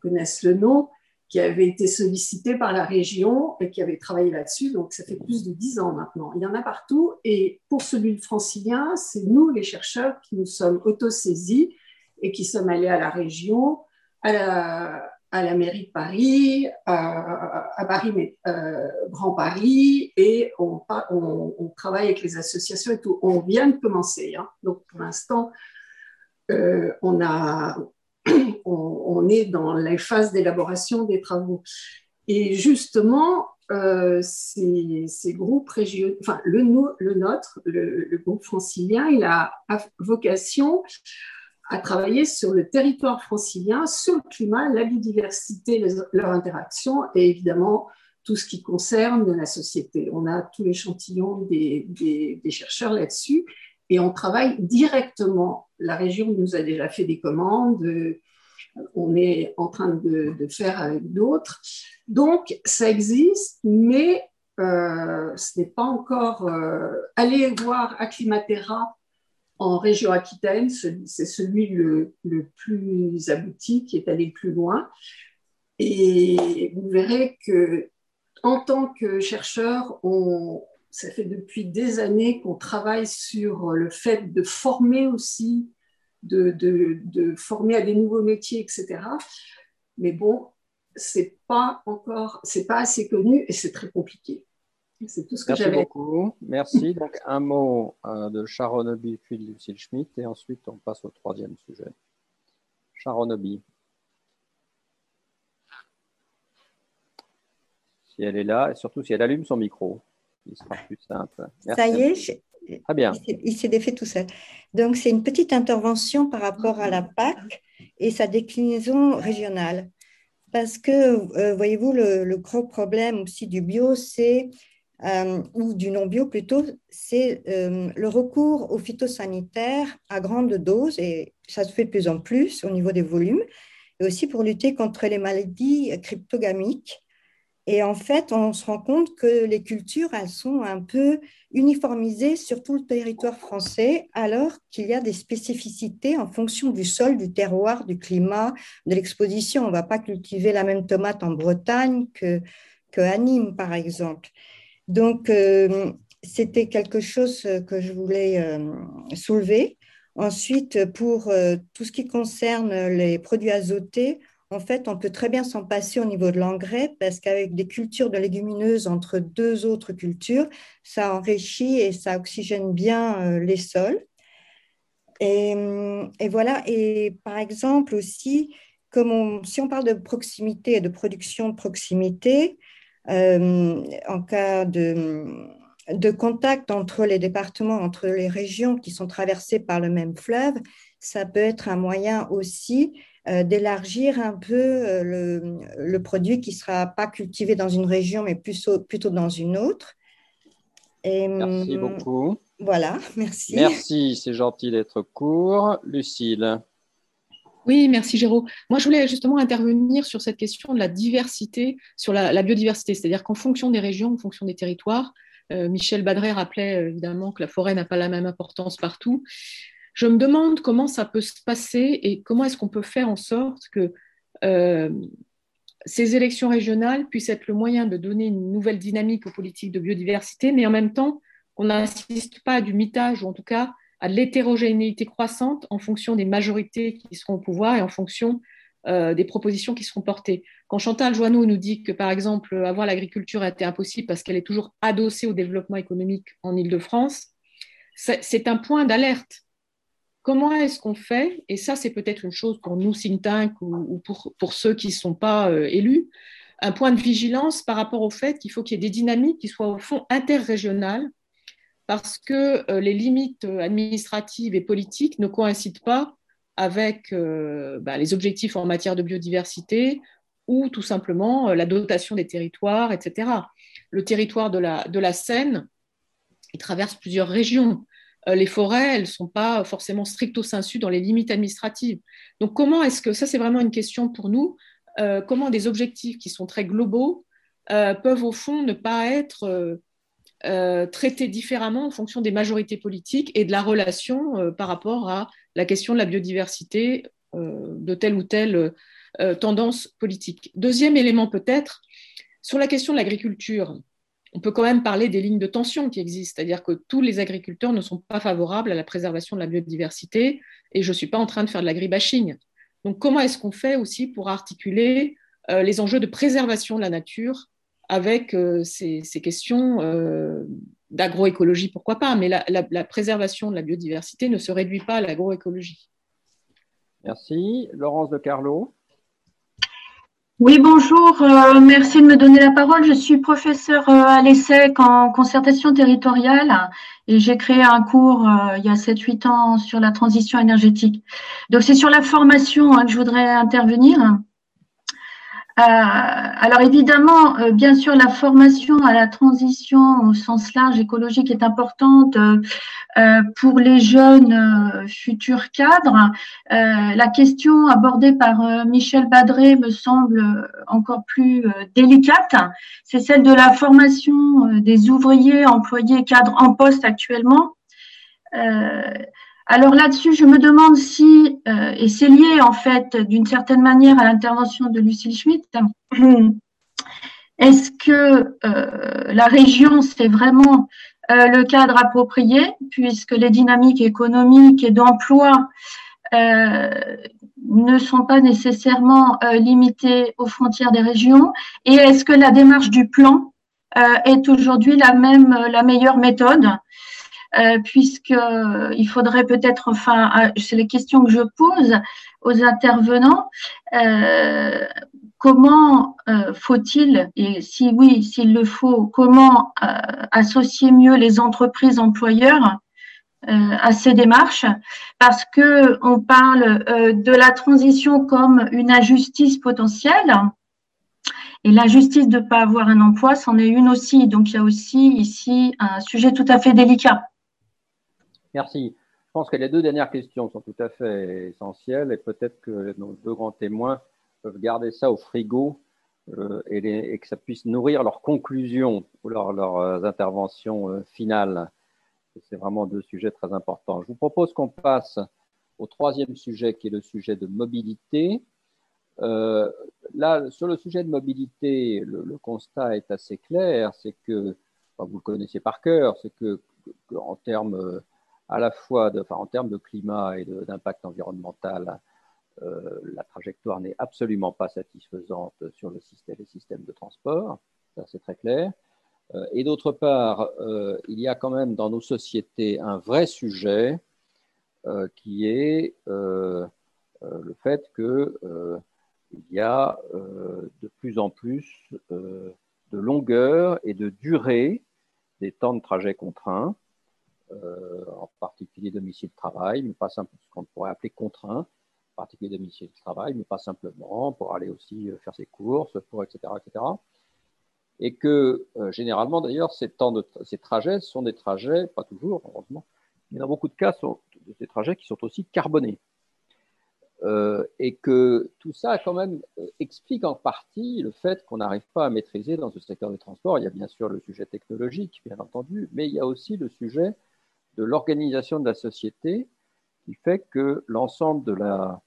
connaissent le nom, qui avait été sollicité par la région et qui avait travaillé là-dessus. Donc ça fait plus de 10 ans maintenant. Il y en a partout. Et pour celui de francilien, c'est nous les chercheurs qui nous sommes autosaisis et qui sommes allés à la région, à la, mairie de Paris, à, Paris, euh, Grand Paris, et on, travaille avec les associations et tout. On vient de commencer. Hein. Donc, pour l'instant, euh, on, est dans les phases d'élaboration des travaux. Et justement, euh, ces, groupes régionaux, enfin, le, le nôtre, le, le, groupe francilien, il a vocation à travailler sur le territoire francilien, sur le climat, la biodiversité, leur interaction et évidemment tout ce qui concerne la société. On a tout l'échantillon des, des, chercheurs là-dessus et on travaille directement. La région nous a déjà fait des commandes, on est en train de, faire avec d'autres. Donc, ça existe, mais euh, ce n'est pas encore... Euh, allez voir Acclimatera en région Aquitaine, c'est celui le, plus abouti, qui est allé plus loin. Et vous verrez que, en tant que chercheur, on, ça fait depuis des années qu'on travaille sur le fait de former aussi, de, de, former à des nouveaux métiers, etc. Mais bon, c'est pas encore, c'est pas assez connu et c'est très compliqué. C'est tout ce que Merci beaucoup. Merci. Donc, un mot euh, de Sharon Obi puis de Lucille Schmitt, et ensuite on passe au troisième sujet. Sharon Obi. Si elle est là, et surtout si elle allume son micro, il sera plus simple. Merci. Ça y est, j'ai- Très bien. il s'est- il s'est défait tout seul. Donc, c'est une petite intervention par rapport à la PAC et sa déclinaison régionale. Parce que, euh, voyez-vous, le, le gros problème aussi du bio, c'est, euh, ou du non-bio plutôt, c'est euh, le recours aux phytosanitaires à grande dose, et ça se fait de plus en plus au niveau des volumes, et aussi pour lutter contre les maladies cryptogamiques. Et en fait, on se rend compte que les cultures, elles sont un peu uniformisées sur tout le territoire français, alors qu'il y a des spécificités en fonction du sol, du terroir, du climat, de l'exposition. On ne va pas cultiver la même tomate en Bretagne que, que à Nîmes, par exemple. Donc, euh, c'était quelque chose que je voulais euh, soulever. Ensuite, pour euh, tout ce qui concerne les produits azotés, en fait, on peut très bien s'en passer au niveau de l'engrais parce qu'avec des cultures de légumineuses entre deux autres cultures, ça enrichit et ça oxygène bien euh, les sols. Et, et voilà, et par exemple aussi, comme si on parle de proximité et de production de proximité, euh, en cas de, de contact entre les départements, entre les régions qui sont traversées par le même fleuve, ça peut être un moyen aussi euh, d'élargir un peu euh, le, le produit qui ne sera pas cultivé dans une région, mais plutôt dans une autre. Et, Merci hum, beaucoup. Voilà, merci. Merci, c'est gentil d'être court. Lucille. Oui, merci Géraud. Moi, je voulais justement intervenir sur cette question de la diversité, sur la, biodiversité, c'est-à-dire qu'en fonction des régions, en fonction des territoires, euh, Michel Badret rappelait euh, évidemment que la forêt n'a pas la même importance partout. Je me demande comment ça peut se passer et comment est-ce qu'on peut faire en sorte que euh, ces élections régionales puissent être le moyen de donner une nouvelle dynamique aux politiques de biodiversité, mais en même temps qu'on n'assiste pas à du mitage ou en tout cas à l'hétérogénéité croissante en fonction des majorités qui seront au pouvoir et en fonction euh, des propositions qui seront portées. Quand Chantal Joanneau nous dit que, par exemple, avoir l'agriculture a été impossible parce qu'elle est toujours adossée au développement économique en Ile-de-France, c'est un point d'alerte. Comment est-ce qu'on fait? Et ça, c'est peut-être une chose pour nous, think tank, ou, ou pour, pour ceux qui ne sont pas euh, élus, un point de vigilance par rapport au fait qu'il faut qu'il y ait des dynamiques qui soient au fond interrégionales parce que euh, les limites administratives et politiques ne coïncident pas avec euh, bah, les objectifs en matière de biodiversité ou tout simplement euh, la dotation des territoires, etc. Le territoire de la, Seine, il traverse plusieurs régions. Euh, les forêts, elles ne sont pas forcément stricto sensu dans les limites administratives. Donc comment est-ce que, ça c'est vraiment une question pour nous, euh, comment des objectifs qui sont très globaux euh, peuvent au fond ne pas être euh, traités différemment en fonction des majorités politiques et de la relation euh, par rapport à la question de la biodiversité euh, de telle ou telle euh, tendance politique. Deuxième élément peut-être, sur la question de l'agriculture, on peut quand même parler des lignes de tension qui existent, c'est-à-dire que tous les agriculteurs ne sont pas favorables à la préservation de la biodiversité et je ne suis pas en train de faire de l'agribashing. Donc comment est-ce qu'on fait aussi pour articuler les enjeux de préservation de la nature avec euh, ces, ces, questions euh, d'agroécologie, pourquoi pas, mais la, la, la, préservation de la biodiversité ne se réduit pas à l'agroécologie. Merci. Laurence de Carlo. Oui, bonjour. Euh, merci de me donner la parole. Je suis professeure euh, à l'ESSEC en concertation territoriale et j'ai créé un cours euh, il y a 7-8 ans sur la transition énergétique. Donc, c'est sur la formation hein, que je voudrais intervenir. Euh, alors évidemment, euh, bien sûr, la formation à la transition au sens large écologique est importante euh, pour les jeunes futurs cadres. la question abordée par Michel Badré me semble encore plus délicate. C'est celle de la formation des ouvriers, employés, cadres en poste actuellement. Alors là-dessus, je me demande si, euh, et c'est lié en fait d'une certaine manière à l'intervention de Lucille Schmitt, est-ce que euh, la région, c'est vraiment euh, le cadre approprié, puisque les dynamiques économiques et d'emploi ne sont pas nécessairement limitées aux frontières des régions, et est-ce que la démarche du plan est aujourd'hui la même, la meilleure méthode, puisqu'il faudrait peut-être, enfin, c'est les questions que je pose aux intervenants, comment faut-il, et si oui, s'il le faut, comment associer mieux les entreprises employeurs euh, à ces démarches? Parce que on parle euh, de la transition comme une injustice potentielle et l'injustice de ne pas avoir un emploi, c'en est une aussi. Donc il y a aussi ici un sujet tout à fait délicat. Merci. Je pense que les deux dernières questions sont tout à fait essentielles et peut-être que nos deux grands témoins peuvent garder ça au frigo euh, et, que ça puisse nourrir leurs conclusions ou leurs interventions finales. C'est vraiment deux sujets très importants. Je vous propose qu'on passe au troisième sujet qui est le sujet de mobilité. Euh, là, sur le sujet de mobilité, le, constat est assez clair, c'est que, vous le connaissez par cœur, c'est que, en termes à la fois en termes de climat et d'impact environnemental, euh, la trajectoire n'est absolument pas satisfaisante sur le système, les systèmes de transport, ça c'est très clair. Euh, et d'autre part, euh, il y a quand même dans nos sociétés un vrai sujet qui est le fait qu'il y a de plus en plus de longueur et de durée des temps de trajet contraints, en particulier domicile-travail, mais pas simplement ce qu'on pourrait appeler contraints, en particulier domicile-travail, mais pas simplement pour aller aussi faire ses courses, pour etc. etc et que euh, généralement d'ailleurs ces, temps de, ces trajets sont des trajets, pas toujours heureusement, mais dans beaucoup de cas sont des trajets qui sont aussi carbonés. Euh, et que tout ça quand même euh, explique en partie le fait qu'on n'arrive pas à maîtriser dans ce secteur des transports. Il y a bien sûr le sujet technologique, bien entendu, mais il y a aussi le sujet de l'organisation de la société qui fait que l'ensemble de la,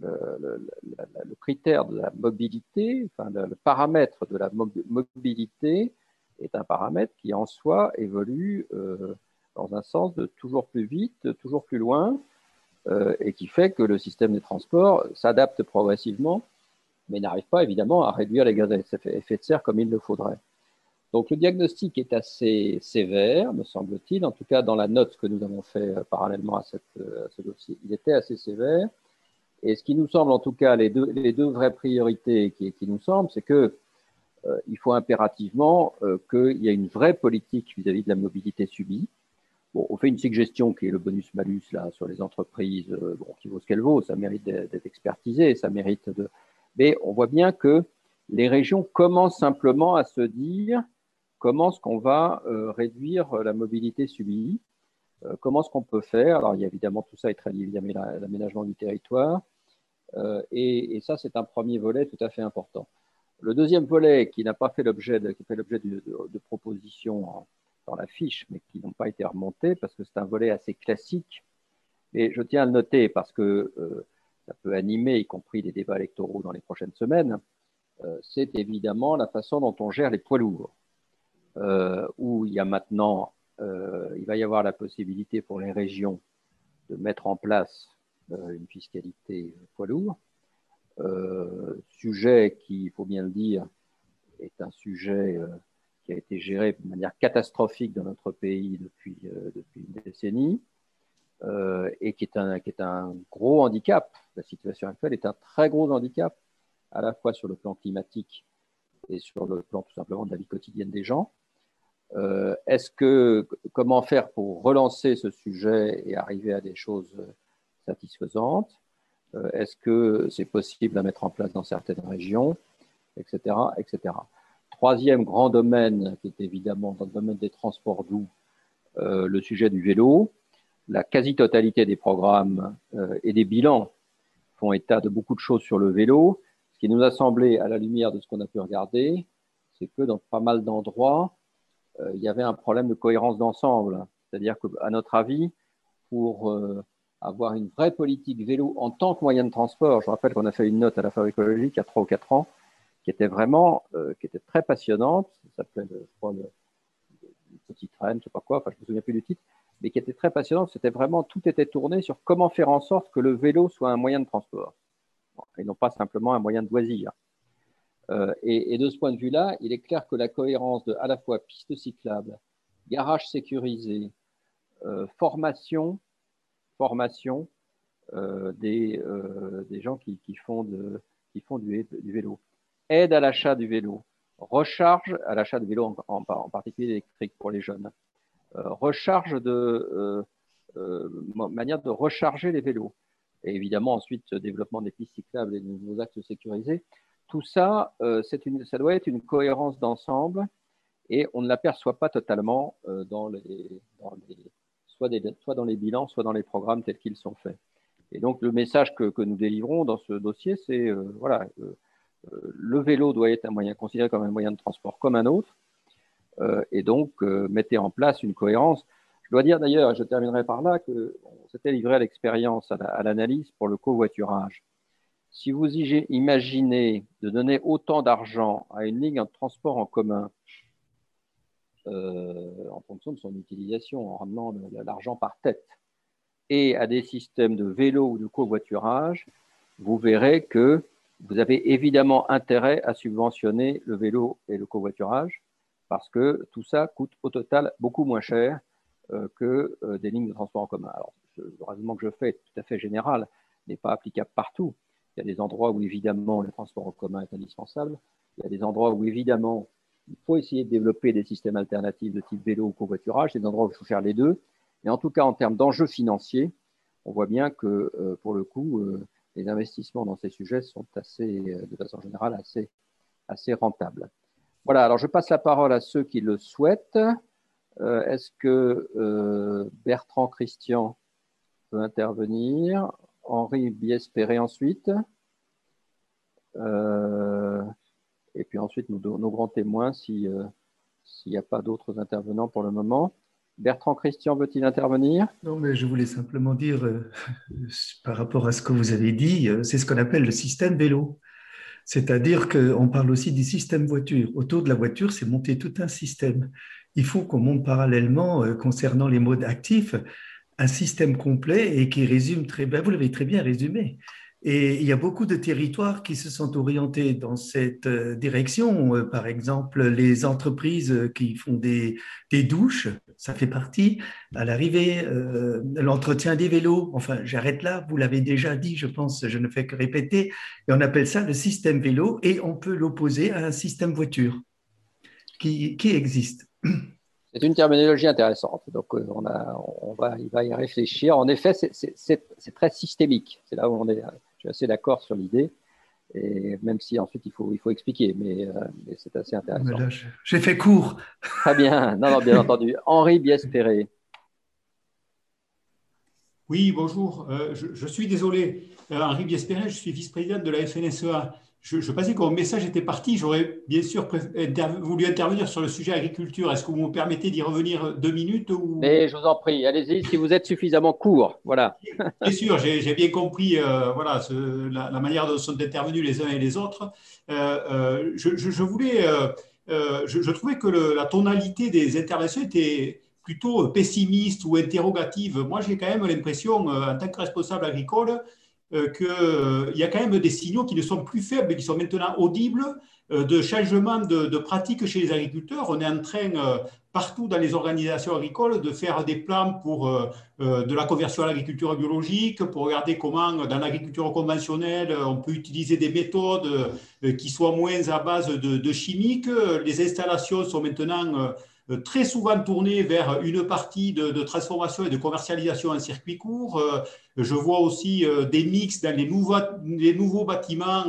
le, critère de la mobilité, le, paramètre de la mobilité est un paramètre qui en soi évolue euh, dans un sens de toujours plus vite, toujours plus loin, euh, et qui fait que le système des transports s'adapte progressivement, mais n'arrive pas évidemment à réduire les gaz à effet de serre comme il le faudrait. Donc le diagnostic est assez sévère, me semble-t-il, en tout cas dans la note que nous avons fait euh, parallèlement à, cette, à, ce dossier, il était assez sévère. Et ce qui nous semble, en tout cas, les deux, vraies priorités qui, nous semblent, c'est que euh, il faut impérativement euh, qu'il y ait une vraie politique vis-à-vis de la mobilité subie. Bon, on fait une suggestion qui est le bonus-malus là sur les entreprises, euh, bon, qui vaut ce qu'elle vaut, ça mérite d'être expertisé, ça mérite de. Mais on voit bien que les régions commencent simplement à se dire comment est-ce qu'on va réduire la mobilité subie. Euh, comment est-ce qu'on peut faire? Alors, il y a évidemment tout ça est très lié à l'aménagement du territoire. Euh, et, ça, c'est un premier volet tout à fait important. Le deuxième volet, qui n'a pas fait l'objet de, de, propositions dans la fiche, mais qui n'ont pas été remontées, parce que c'est un volet assez classique. Et je tiens à le noter parce que euh, ça peut animer, y compris des débats électoraux dans les prochaines semaines. c'est évidemment la façon dont on gère les poids lourds, où il y a maintenant euh, il va y avoir la possibilité pour les régions de mettre en place euh, une fiscalité poids lourd. Euh, sujet qui, il faut bien le dire, est un sujet qui a été géré de manière catastrophique dans notre pays depuis, depuis une décennie et qui est, un, qui est un gros handicap. La situation actuelle est un très gros handicap, à la fois sur le plan climatique et sur le plan tout simplement de la vie quotidienne des gens. Euh, est-ce que comment faire pour relancer ce sujet et arriver à des choses satisfaisantes? Euh, Est-ce que c'est possible à mettre en place dans certaines régions, etc., etc. Troisième grand domaine, qui est évidemment dans le domaine des transports doux, euh, le sujet du vélo. La quasi-totalité des programmes et des bilans font état de beaucoup de choses sur le vélo. Ce qui nous a semblé, à la lumière de ce qu'on a pu regarder, c'est que dans pas mal d'endroits, euh, il y avait un problème de cohérence d'ensemble. C'est-à-dire qu'à notre avis, pour euh, avoir une vraie politique vélo en tant que moyen de transport, je rappelle qu'on a fait une note à la Fabrique écologique il y a trois ou quatre ans, qui était vraiment, euh, très passionnante. Ça s'appelait, je crois, petit je sais pas quoi, enfin, je me souviens plus du titre, mais qui était très passionnante. C'était vraiment, tout était tourné sur comment faire en sorte que le vélo soit un moyen de transport et non pas simplement un moyen de loisir. Et, de ce point de vue-là, il est clair que la cohérence de à la fois piste cyclable, garage sécurisé, formation, formation des, des, gens qui, font, de, qui font du, vélo, aide à l'achat du vélo, recharge à l'achat de vélo en, particulier électrique pour les jeunes, recharge de manière de recharger les vélos. Et évidemment ensuite développement des pistes cyclables et de nouveaux axes sécurisés. Tout ça, euh, ça doit être une cohérence d'ensemble et on ne l'aperçoit pas totalement euh, dans les, soit, dans les bilans, soit dans les programmes tels qu'ils sont faits. Et donc le message que, que nous délivrons dans ce dossier, c'est euh, voilà, le vélo doit être un moyen considéré comme un moyen de transport comme un autre, et donc mettez en place une cohérence. Je dois dire d'ailleurs, je terminerai par là, qu'on s'était livré à l'expérience, à l'analyse pour le covoiturage. Si vous imaginez de donner autant d'argent à une ligne de transport en commun, euh, en fonction de son utilisation, en ramenant l'argent par tête, et à des systèmes de vélo ou de covoiturage, vous verrez que vous avez évidemment intérêt à subventionner le vélo et le covoiturage, parce que tout ça coûte au total beaucoup moins cher euh, que euh, des lignes de transport en commun. Alors, le raisonnement que je fais est tout à fait général, n'est pas applicable partout. Il y a des endroits où évidemment le transport en commun est indispensable. Il y a des endroits où évidemment il faut essayer de développer des systèmes alternatifs de type vélo ou covoiturage. Il y a des endroits où il faut faire les deux. Mais en tout cas, en termes d'enjeux financiers, on voit bien que euh, pour le coup, les investissements dans ces sujets sont assez, de façon générale, assez, rentables. Voilà, alors je passe la parole à ceux qui le souhaitent. Euh, est-ce que euh, Bertrand Christian peut intervenir? Henri Biespéré ensuite euh, et puis ensuite nos, grands témoins s'il n'y a pas d'autres intervenants pour le moment. Bertrand Christian veut-il intervenir? Non, mais je voulais simplement dire, par rapport à ce que vous avez dit, c'est ce qu'on appelle le système vélo. C'est-à-dire qu'on parle aussi du système voiture. Autour de la voiture, c'est monter tout un système il faut qu'on monte parallèlement, euh, concernant les modes actifs, un système complet et qui résume très bien, vous l'avez très bien résumé. Et il y a beaucoup de territoires qui se sont orientés dans cette euh, direction. Euh, par exemple, les entreprises qui font des, douches, ça fait partie. À l'arrivée, l'entretien des vélos. Enfin, j'arrête là. Vous l'avez déjà dit, je pense, je ne fais que répéter. Et on appelle ça le système vélo et on peut l'opposer à un système voiture qui existe. C'est une terminologie intéressante. Donc, euh, on, a, on va, il va y réfléchir. En effet, c'est très systémique. C'est là où on est. Je suis assez d'accord sur l'idée. Et même si ensuite il faut, il faut expliquer, mais, euh, c'est assez intéressant. J'ai fait court. Très bien. Non, non, bien entendu. Henri Biespéré. Oui, bonjour. Euh, je, je, suis désolé. Henri Biespéré, je suis vice-président de la FNSEA je, pensais que mon message était parti. J'aurais bien sûr voulu intervenir sur le sujet agriculture. Est-ce que vous me permettez d'y revenir deux minutes ou... Mais je vous en prie, allez-y si vous êtes suffisamment court. Voilà. Bien sûr, j'ai bien compris euh, voilà, la, manière dont sont intervenus les uns et les autres. Euh, euh, je, voulais, je, trouvais que la tonalité des interventions était plutôt pessimiste ou interrogative. Moi, j'ai quand même l'impression, en tant que responsable agricole, euh, qu'il euh, y a quand même des signaux qui ne sont plus faibles, qui sont maintenant audibles euh, de changement de, pratiques chez les agriculteurs. On est en train, partout dans les organisations agricoles, de faire des plans pour de la conversion à l'agriculture biologique, pour regarder comment, dans l'agriculture conventionnelle, on peut utiliser des méthodes qui soient moins à base de, de chimiques. Les installations sont maintenant très souvent tourné vers une partie de, transformation et de commercialisation en circuit court. Euh, je vois aussi euh, des mix dans les nouveaux, les nouveaux bâtiments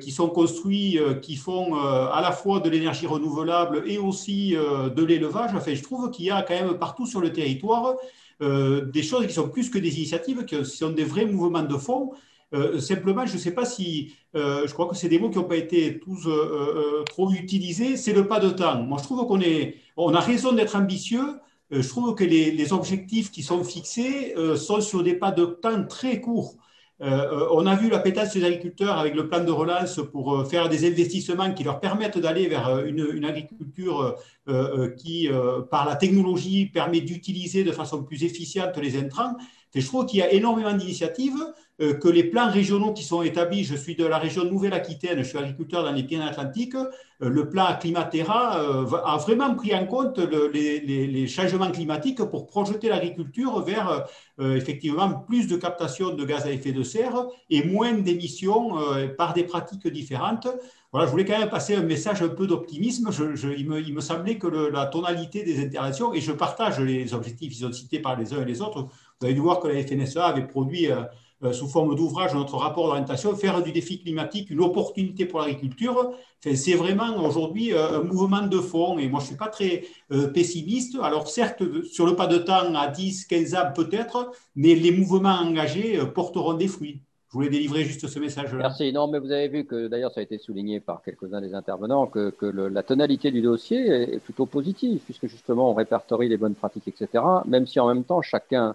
qui sont construits, qui font à la fois de l'énergie renouvelable et aussi de l'élevage. Enfin, je trouve qu'il y a quand même partout sur le territoire des choses qui sont plus que des initiatives, qui sont des vrais mouvements de fond. Euh, simplement, je ne sais pas si, euh, je crois que c'est des mots qui n'ont pas été tous euh, trop utilisés, c'est le pas de temps. Moi, je trouve qu'on on a raison d'être ambitieux. je trouve que les, objectifs qui sont fixés sont sur des pas de temps très courts. on a vu la pétasse des agriculteurs avec le plan de relance pour faire des investissements qui leur permettent d'aller vers une, une agriculture qui, par la technologie, permet d'utiliser de façon plus efficiente les intrants. Et je trouve qu'il y a énormément d'initiatives que les plans régionaux qui sont établis, je suis de la région Nouvelle-Aquitaine, je suis agriculteur dans les Pyrénées-Atlantiques, euh, le plan Climatera euh, a vraiment pris en compte les, changements climatiques pour projeter l'agriculture vers effectivement plus de captation de gaz à effet de serre et moins d'émissions par des pratiques différentes. Voilà, je voulais quand même passer un message un peu d'optimisme. il, me, semblait que la tonalité des interventions, et je partage les objectifs, ils sont cités par les uns et les autres. Vous avez dû voir que la FNSEA avait produit euh, sous forme d'ouvrage notre rapport d'orientation, faire du défi climatique une opportunité pour l'agriculture. c'est vraiment aujourd'hui euh, un mouvement de fond et moi je ne suis pas très euh, pessimiste. Alors certes, sur le pas de temps, à 10, 15 ans peut-être, mais les mouvements engagés porteront des fruits. Je voulais délivrer juste ce message-là. Merci. Non, mais vous avez vu que d'ailleurs ça a été souligné par quelques-uns des intervenants que la tonalité du dossier est plutôt positive puisque justement on répertorie les bonnes pratiques, etc. Même si en même temps chacun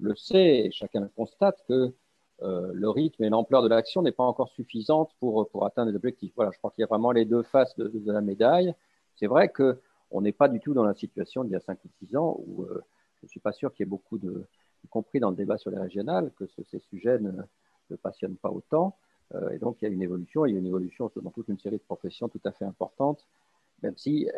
le sait chacun constate que euh, le rythme et l'ampleur de l'action n'est pas encore suffisante pour, pour atteindre les objectifs. Voilà, je crois qu'il y a vraiment les deux faces de, la médaille. C'est vrai qu'on n'est pas du tout dans la situation d'il y a 5 ou 6 ans où euh, je ne suis pas sûr qu'il y ait beaucoup de, y compris dans le débat sur les régionales, que ces sujets ne, passionnent pas autant. Euh, et donc, il y a une évolution, il y a une évolution dans toute une série de professions tout à fait importantes, même si,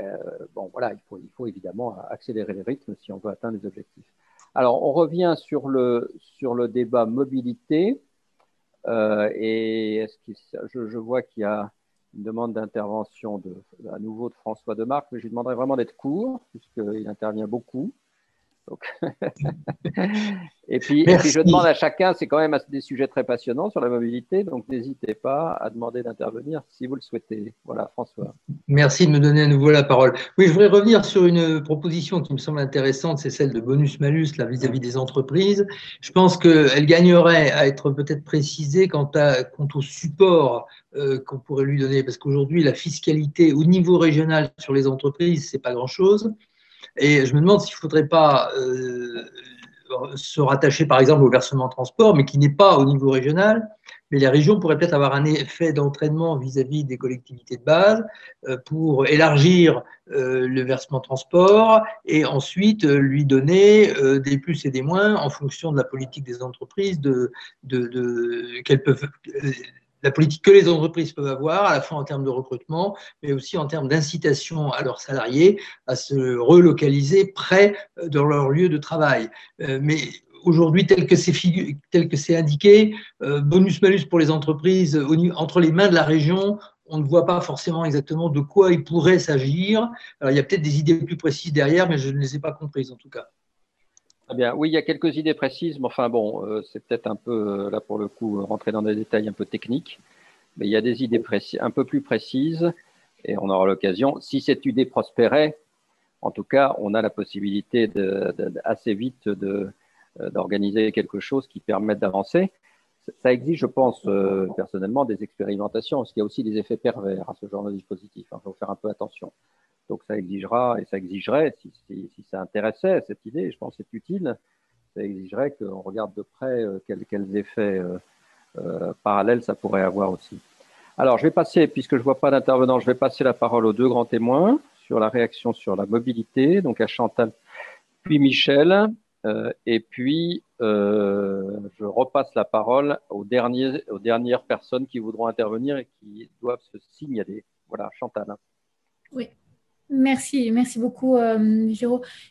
bon, voilà, il faut, il faut évidemment accélérer les rythmes si on veut atteindre les objectifs. Alors, on revient sur le, sur le débat mobilité. Euh, et est-ce je, je, vois qu'il y a une demande d'intervention de, à nouveau de François Demarque, mais je lui demanderai vraiment d'être court, puisqu'il intervient beaucoup. et, puis, je demande à chacun, c'est quand même des sujets très passionnants sur la mobilité, donc n'hésitez pas à demander d'intervenir si vous le souhaitez. Voilà, François. Merci de me donner à nouveau la parole. Oui, je voudrais revenir sur une proposition qui me semble intéressante, c'est celle de bonus-malus vis-à-vis des entreprises. Je pense qu'elle gagnerait à être peut-être précisée quant, à, quant au support euh, qu'on pourrait lui donner, parce qu'aujourd'hui, la fiscalité au niveau régional sur les entreprises, c'est pas grand-chose. Et je me demande s'il ne faudrait pas euh, se rattacher par exemple au versement transport, mais qui n'est pas au niveau régional. Mais les régions pourraient peut-être avoir un effet d'entraînement vis-à-vis des collectivités de base euh, pour élargir euh, le versement transport et ensuite lui donner des plus et des moins en fonction de la politique des entreprises qu'elles peuvent la politique que les entreprises peuvent avoir, à la fois en termes de recrutement, mais aussi en termes d'incitation à leurs salariés à se relocaliser près de leur lieu de travail. Euh, mais aujourd'hui, tel que c'est indiqué, euh, bonus-malus pour les entreprises entre les mains de la région, on ne voit pas forcément exactement de quoi il pourrait s'agir. Il y a peut-être des idées plus précises derrière, mais je ne les ai pas comprises en tout cas. Très bien. Oui, il y a quelques idées précises, mais enfin bon, euh, c'est peut-être un peu, euh, là pour le coup, rentrer dans des détails un peu techniques. Mais il y a des idées un peu plus précises, et on aura l'occasion. Si cette idée prospérait, en tout cas, on a la possibilité de, assez vite euh, d'organiser quelque chose qui permette d'avancer. Ça exige, je pense, personnellement, des expérimentations, parce qu'il y a aussi des effets pervers à ce genre de dispositif. Il faut faire un peu attention. Donc ça exigera, et ça exigerait, si, ça intéressait cette idée, je pense que c'est utile, ça exigerait qu'on regarde de près euh, quels, effets euh, euh, parallèles ça pourrait avoir aussi. Alors je vais passer, puisque je ne vois pas d'intervenant, je vais passer la parole aux deux grands témoins sur la réaction sur la mobilité, donc à Chantal puis Michel, et puis je repasse la parole aux, dernières personnes qui voudront intervenir et qui doivent se signaler. Voilà, Chantal. Merci, merci beaucoup, euh,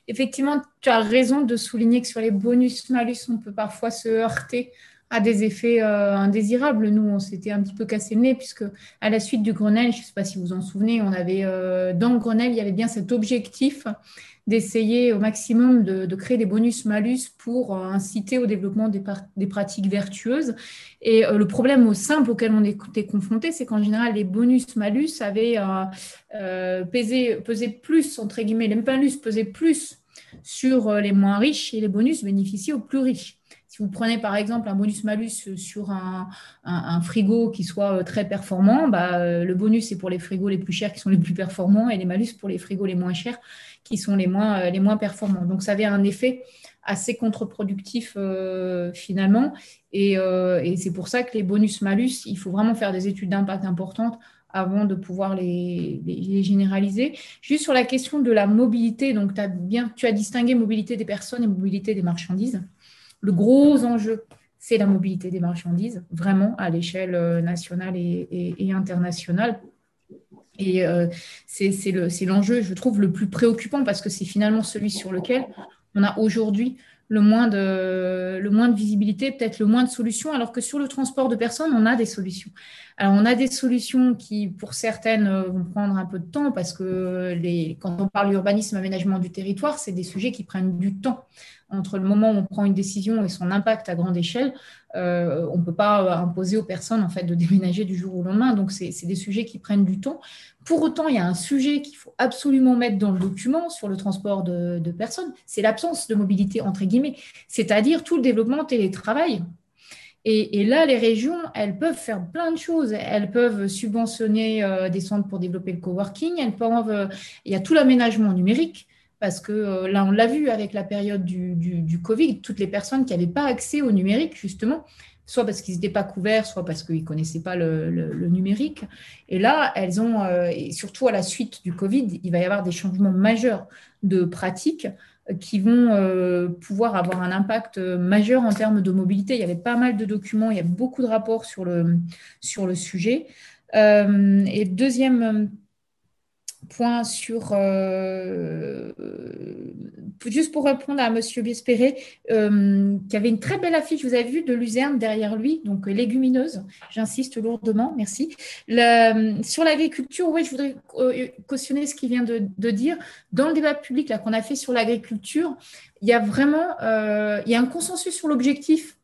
Effectivement, tu as raison de souligner que sur les bonus-malus, on peut parfois se heurter à des effets euh, indésirables. Nous, on s'était un petit peu cassé le nez, puisque à la suite du Grenelle, je ne sais pas si vous en souvenez, on avait euh, dans le Grenelle, il y avait bien cet objectif d'essayer au maximum de, créer des bonus-malus pour euh, inciter au développement des, des pratiques vertueuses. Et le problème au simple auquel on était confronté, c'est qu'en général, les bonus-malus avaient pesé, pesé, plus, entre guillemets, les malus pesaient plus sur les moins riches et les bonus bénéficiaient aux plus riches. Vous prenez par exemple un bonus-malus sur un, frigo qui soit euh, très performant, bah, euh, le bonus c'est pour les frigos les plus chers qui sont les plus performants et les malus pour les frigos les moins chers qui sont les moins, euh, les moins performants. Donc ça avait un effet assez contre-productif finalement. Et, c'est pour ça que les bonus-malus, il faut vraiment faire des études d'impact importantes avant de pouvoir les, les, généraliser. Juste sur la question de la mobilité, donc as bien, tu as distingué mobilité des personnes et mobilité des marchandises le gros enjeu, c'est la mobilité des marchandises, vraiment à l'échelle euh, nationale et, internationale. Et euh, c'est l'enjeu, je trouve, le plus préoccupant parce que c'est finalement celui sur lequel on a aujourd'hui le moins de, visibilité, peut-être le moins de solutions, alors que sur le transport de personnes, on a des solutions. Alors, on a des solutions qui, pour certaines, euh, vont prendre un peu de temps parce que quand on parle d'urbanisme, aménagement du territoire, c'est des sujets qui prennent du temps. Entre le moment où on prend une décision et son impact à grande échelle, euh, on ne peut pas imposer aux personnes en fait, de déménager du jour au lendemain. Donc, c'est des sujets qui prennent du temps. Pour autant, il y a un sujet qu'il faut absolument mettre dans le document sur le transport de, personnes, c'est l'absence de mobilité, entre guillemets, c'est-à-dire tout le développement télétravail. Et, là, les régions, elles peuvent faire plein de choses. Elles peuvent subventionner euh, des centres pour développer le coworking. Euh, il y a tout l'aménagement numérique parce que euh, là, on l'a vu avec la période du, Covid, toutes les personnes qui n'avaient pas accès au numérique, justement, soit parce qu'ils n'étaient pas couverts, soit parce qu'ils ne connaissaient pas le, numérique. Et là, elles ont, euh, et surtout à la suite du Covid, il va y avoir des changements majeurs de pratiques qui vont euh, pouvoir avoir un impact majeur en termes de mobilité. Il y avait pas mal de documents, il y a beaucoup de rapports sur le, sur le sujet. Euh, et deuxième point sur, euh, juste pour répondre à M. Bispéré, euh, qui avait une très belle affiche, vous avez vu, de luzerne derrière lui, donc légumineuse, j'insiste lourdement, merci. sur l'agriculture, oui, je voudrais euh, cautionner ce qu'il vient de, dire. Dans le débat public qu'on a fait sur l'agriculture, il y a vraiment il y a un consensus sur l'objectif.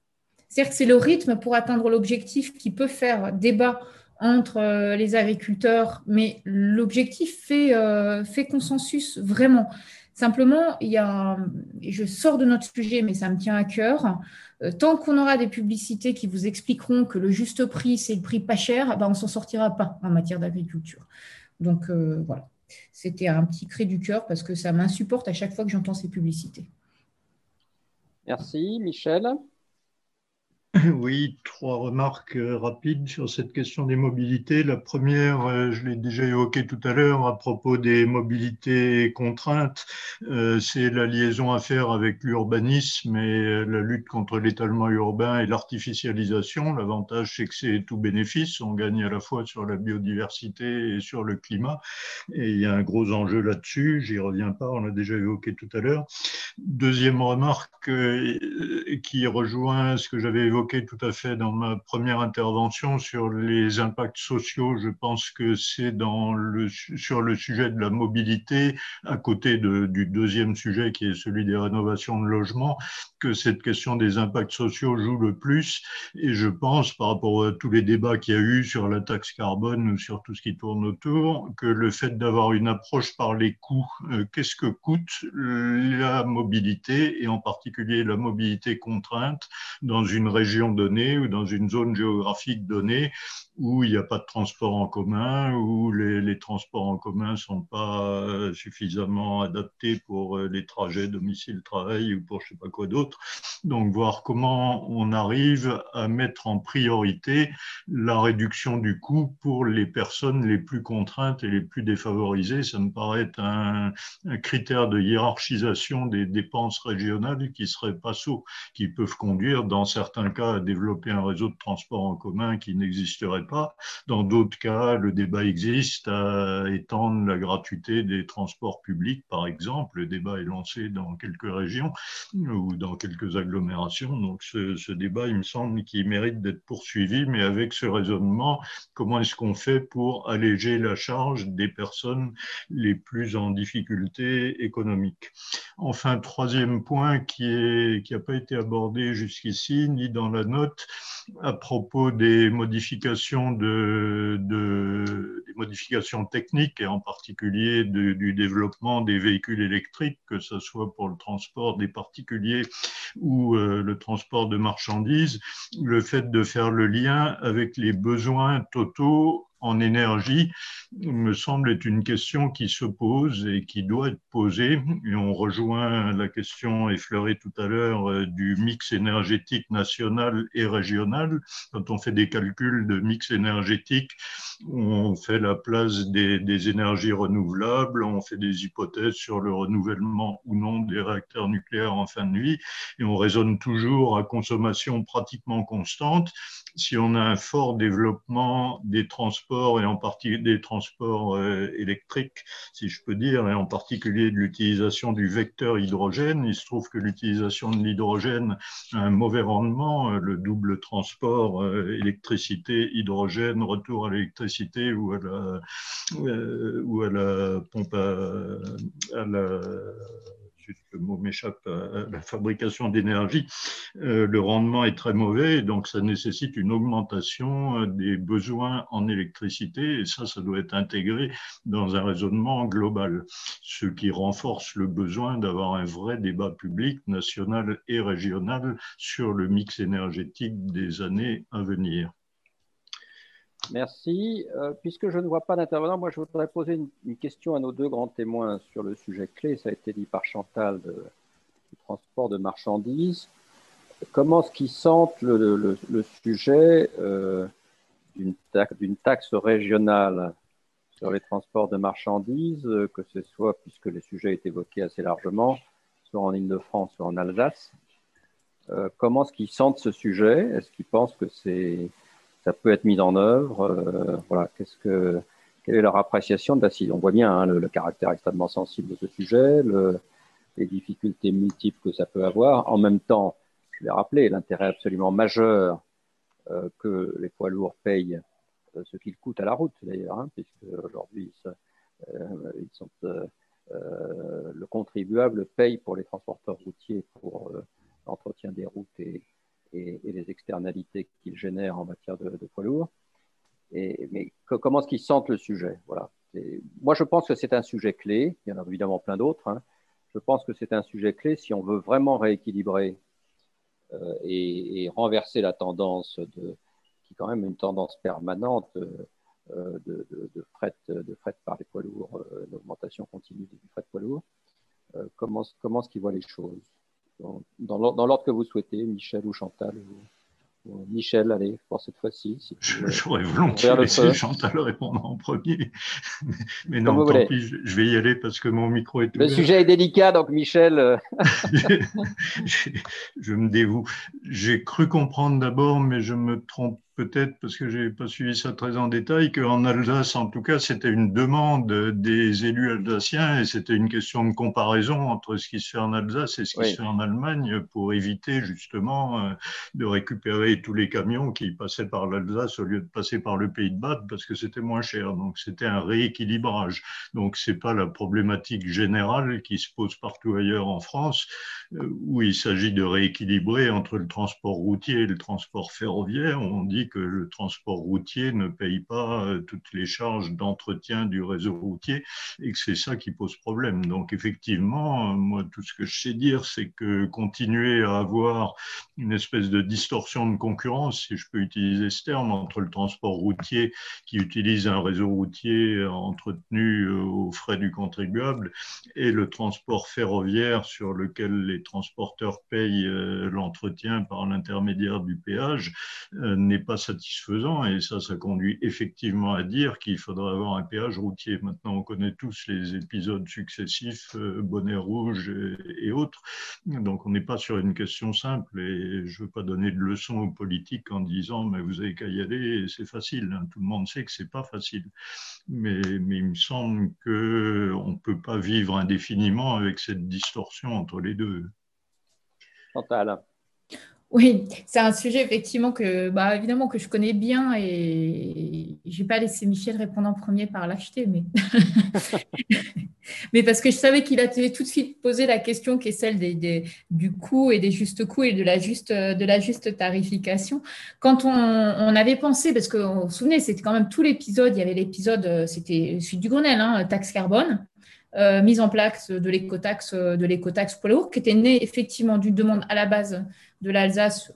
C'est-à-dire que c'est le rythme pour atteindre l'objectif qui peut faire débat entre euh, les agriculteurs, mais l'objectif fait, euh, fait consensus vraiment. Simplement, il y a, je sors de notre sujet, mais ça me tient à cœur. Euh, tant qu'on aura des publicités qui vous expliqueront que le juste prix, c'est le prix pas cher, ben on s'en sortira pas en matière d'agriculture. Donc voilà, c'était un petit cri du cœur parce que ça m'insupporte à chaque fois que j'entends ces publicités. Merci, Michel. Oui, trois remarques euh, rapides sur cette question des mobilités. La première, euh, je l'ai déjà évoqué tout à l'heure à propos des mobilités contraintes, euh, c'est la liaison à faire avec l'urbanisme et la lutte contre l'étalement urbain et l'artificialisation. L'avantage, c'est que c'est tout bénéfice. On gagne à la fois sur la biodiversité et sur le climat. Et il y a un gros enjeu là-dessus. J'y reviens pas, on l'a déjà évoqué tout à l'heure. Deuxième remarque qui rejoint ce que j'avais évoqué tout à fait dans ma première intervention sur les impacts sociaux. Je pense que c'est sur le sujet de la mobilité, à côté du deuxième sujet qui est celui des rénovations de logements, que cette question des impacts sociaux joue le plus. Et je pense, par rapport à tous les débats qu'il y a eu sur la taxe carbone ou sur tout ce qui tourne autour, que le fait d'avoir une approche par les coûts, euh, qu'est-ce que coûte la mobilité et en particulier la mobilité contrainte dans une région donnée ou dans une zone géographique donnée où il n'y a pas de transport en commun, où les, les transports en commun ne sont pas euh, suffisamment adaptés pour euh, les trajets domicile-travail ou pour je ne sais pas quoi d'autre. Donc voir comment on arrive à mettre en priorité la réduction du coût pour les personnes les plus contraintes et les plus défavorisées. Ça me paraît un, un critère de hiérarchisation des dépenses régionales qui serait pas saut, qui peuvent conduire dans certains cas à développer un réseau de transport en commun qui n'existerait pas. Dans d'autres cas, le débat existe à étendre la gratuité des transports publics, par exemple. Le débat est lancé dans quelques régions ou dans quelques agglomérations. Donc ce, ce débat, il me semble qu'il mérite d'être poursuivi, mais avec ce raisonnement, comment est-ce qu'on fait pour alléger la charge des personnes les plus en difficulté économique? Enfin, troisième point qui n'a qui pas été abordé jusqu'ici, ni dans la note, à propos des modifications de, des modifications techniques et en particulier du développement des véhicules électriques, que ce soit pour le transport des particuliers ou euh, le transport de marchandises, le fait de faire le lien avec les besoins totaux en énergie, me semble être une question qui se pose et qui doit être posée. Et on rejoint la question effleurée tout à l'heure euh, du mix énergétique national et régional. Quand on fait des calculs de mix énergétique, on fait la place des, des énergies renouvelables, on fait des hypothèses sur le renouvellement ou non des réacteurs nucléaires en fin de vie, et on raisonne toujours à consommation pratiquement constante. Si on a un fort développement des transports et en particulier des transports euh, électriques, si je peux dire, et en particulier de l'utilisation du vecteur hydrogène, il se trouve que l'utilisation de l'hydrogène a un mauvais rendement, euh, le double transport euh, électricité, hydrogène, retour à l'électricité ou à la, ou à la pompe à la le mot m'échappe, euh, la fabrication d'énergie, euh, le rendement est très mauvais, donc ça nécessite une augmentation euh, des besoins en électricité, et ça, ça doit être intégré dans un raisonnement global, ce qui renforce le besoin d'avoir un vrai débat public, national et régional, sur le mix énergétique des années à venir. Merci. Euh, puisque je ne vois pas d'intervenant, moi je voudrais poser une, question à nos deux grands témoins sur le sujet clé. Ça a été dit par Chantal du transport de marchandises. Comment est-ce qu'ils sentent le, sujet euh, d'une taxe, régionale sur les transports de marchandises, que ce soit, puisque le sujet est évoqué assez largement, soit en Ile-de-France, soit en Alsace euh, Comment est-ce qu'ils sentent ce sujet? Est-ce qu'ils pensent que c'est ça peut être mis en œuvre euh, Voilà, que, quelle est leur appréciation de la On voit bien hein, le, caractère extrêmement sensible de ce sujet, les difficultés multiples que ça peut avoir. En même temps, je vais rappeler l'intérêt absolument majeur euh, que les poids lourds payent euh, ce qu'ils coûtent à la route, d'ailleurs, hein, puisque aujourd'hui, ils sont, le contribuable paye pour les transporteurs routiers pour l'entretien des routes et, et, les externalités qu'il génère en matière de, poids lourds. Et, mais comment est-ce qu'ils sentent le sujet? Voilà. Moi, je pense que c'est un sujet clé. Il y en a évidemment plein d'autres. Hein. Je pense que c'est un sujet clé si on veut vraiment rééquilibrer euh, et, renverser la tendance de, qui est quand même une tendance permanente euh, de, de, fret, de fret par les poids lourds, euh, d'augmentation continue du fret poids lourd. comment, comment est-ce qu'ils voient les choses? Dans, l'ordre que vous souhaitez, Michel ou Chantal Michel, allez, pour cette fois-ci. J'aurais volontiers laissé Chantal répondre en premier. Mais, non, tant pis, je vais y aller parce que mon micro est Le sujet est délicat, donc Michel. Euh, je me dévoue. J'ai cru comprendre d'abord, mais je me trompe peut-être, parce que je n'ai pas suivi ça très en détail, qu'en Alsace, en tout cas, c'était une demande des élus alsaciens et c'était une question de comparaison entre ce qui se fait en Alsace et ce qui se fait en Allemagne pour éviter justement euh, de récupérer tous les camions qui passaient par l'Alsace au lieu de passer par le Pays de Bade parce que c'était moins cher. Donc c'était un rééquilibrage. Donc c'est pas la problématique générale qui se pose partout ailleurs en France euh, où il s'agit de rééquilibrer entre le transport routier et le transport ferroviaire. On dit que le transport routier ne paye pas euh, toutes les charges d'entretien du réseau routier et que c'est ça qui pose problème. Donc effectivement, moi, tout ce que je sais dire, c'est que continuer à avoir une espèce de distorsion de concurrence, si je peux utiliser ce terme, entre le transport routier qui utilise un réseau routier entretenu euh, aux frais du contribuable et le transport ferroviaire sur lequel les transporteurs payent euh, l'entretien par l'intermédiaire du péage, n'est pas satisfaisant et ça, ça conduit effectivement à dire qu'il faudrait avoir un péage routier. Maintenant, on connaît tous les épisodes successifs, euh, bonnet rouge et, autres, donc on n'est pas sur une question simple et je ne veux pas donner de leçons aux politiques en disant mais vous avez qu'à y aller c'est facile. Hein. Tout le monde sait que c'est pas facile, mais, mais il me semble que on peut pas vivre indéfiniment avec cette distorsion entre les deux. Oui, c'est un sujet effectivement que, bah, évidemment, que je connais bien et je vais pas laisser Michel répondre en premier par l'acheter, mais... mais parce que je savais qu'il allait tout de suite poser la question qui est celle des, du coût et des justes coûts et de la juste, de la juste tarification. Quand on, avait pensé, parce que vous vous souvenez, c'était quand même tout l'épisode, il y avait l'épisode, c'était celui du Grenelle, hein, taxe carbone. Mise en place de l'écotaxe de l'écotaxe poids lourd, qui était née effectivement d'une demande à la base de l'Alsace,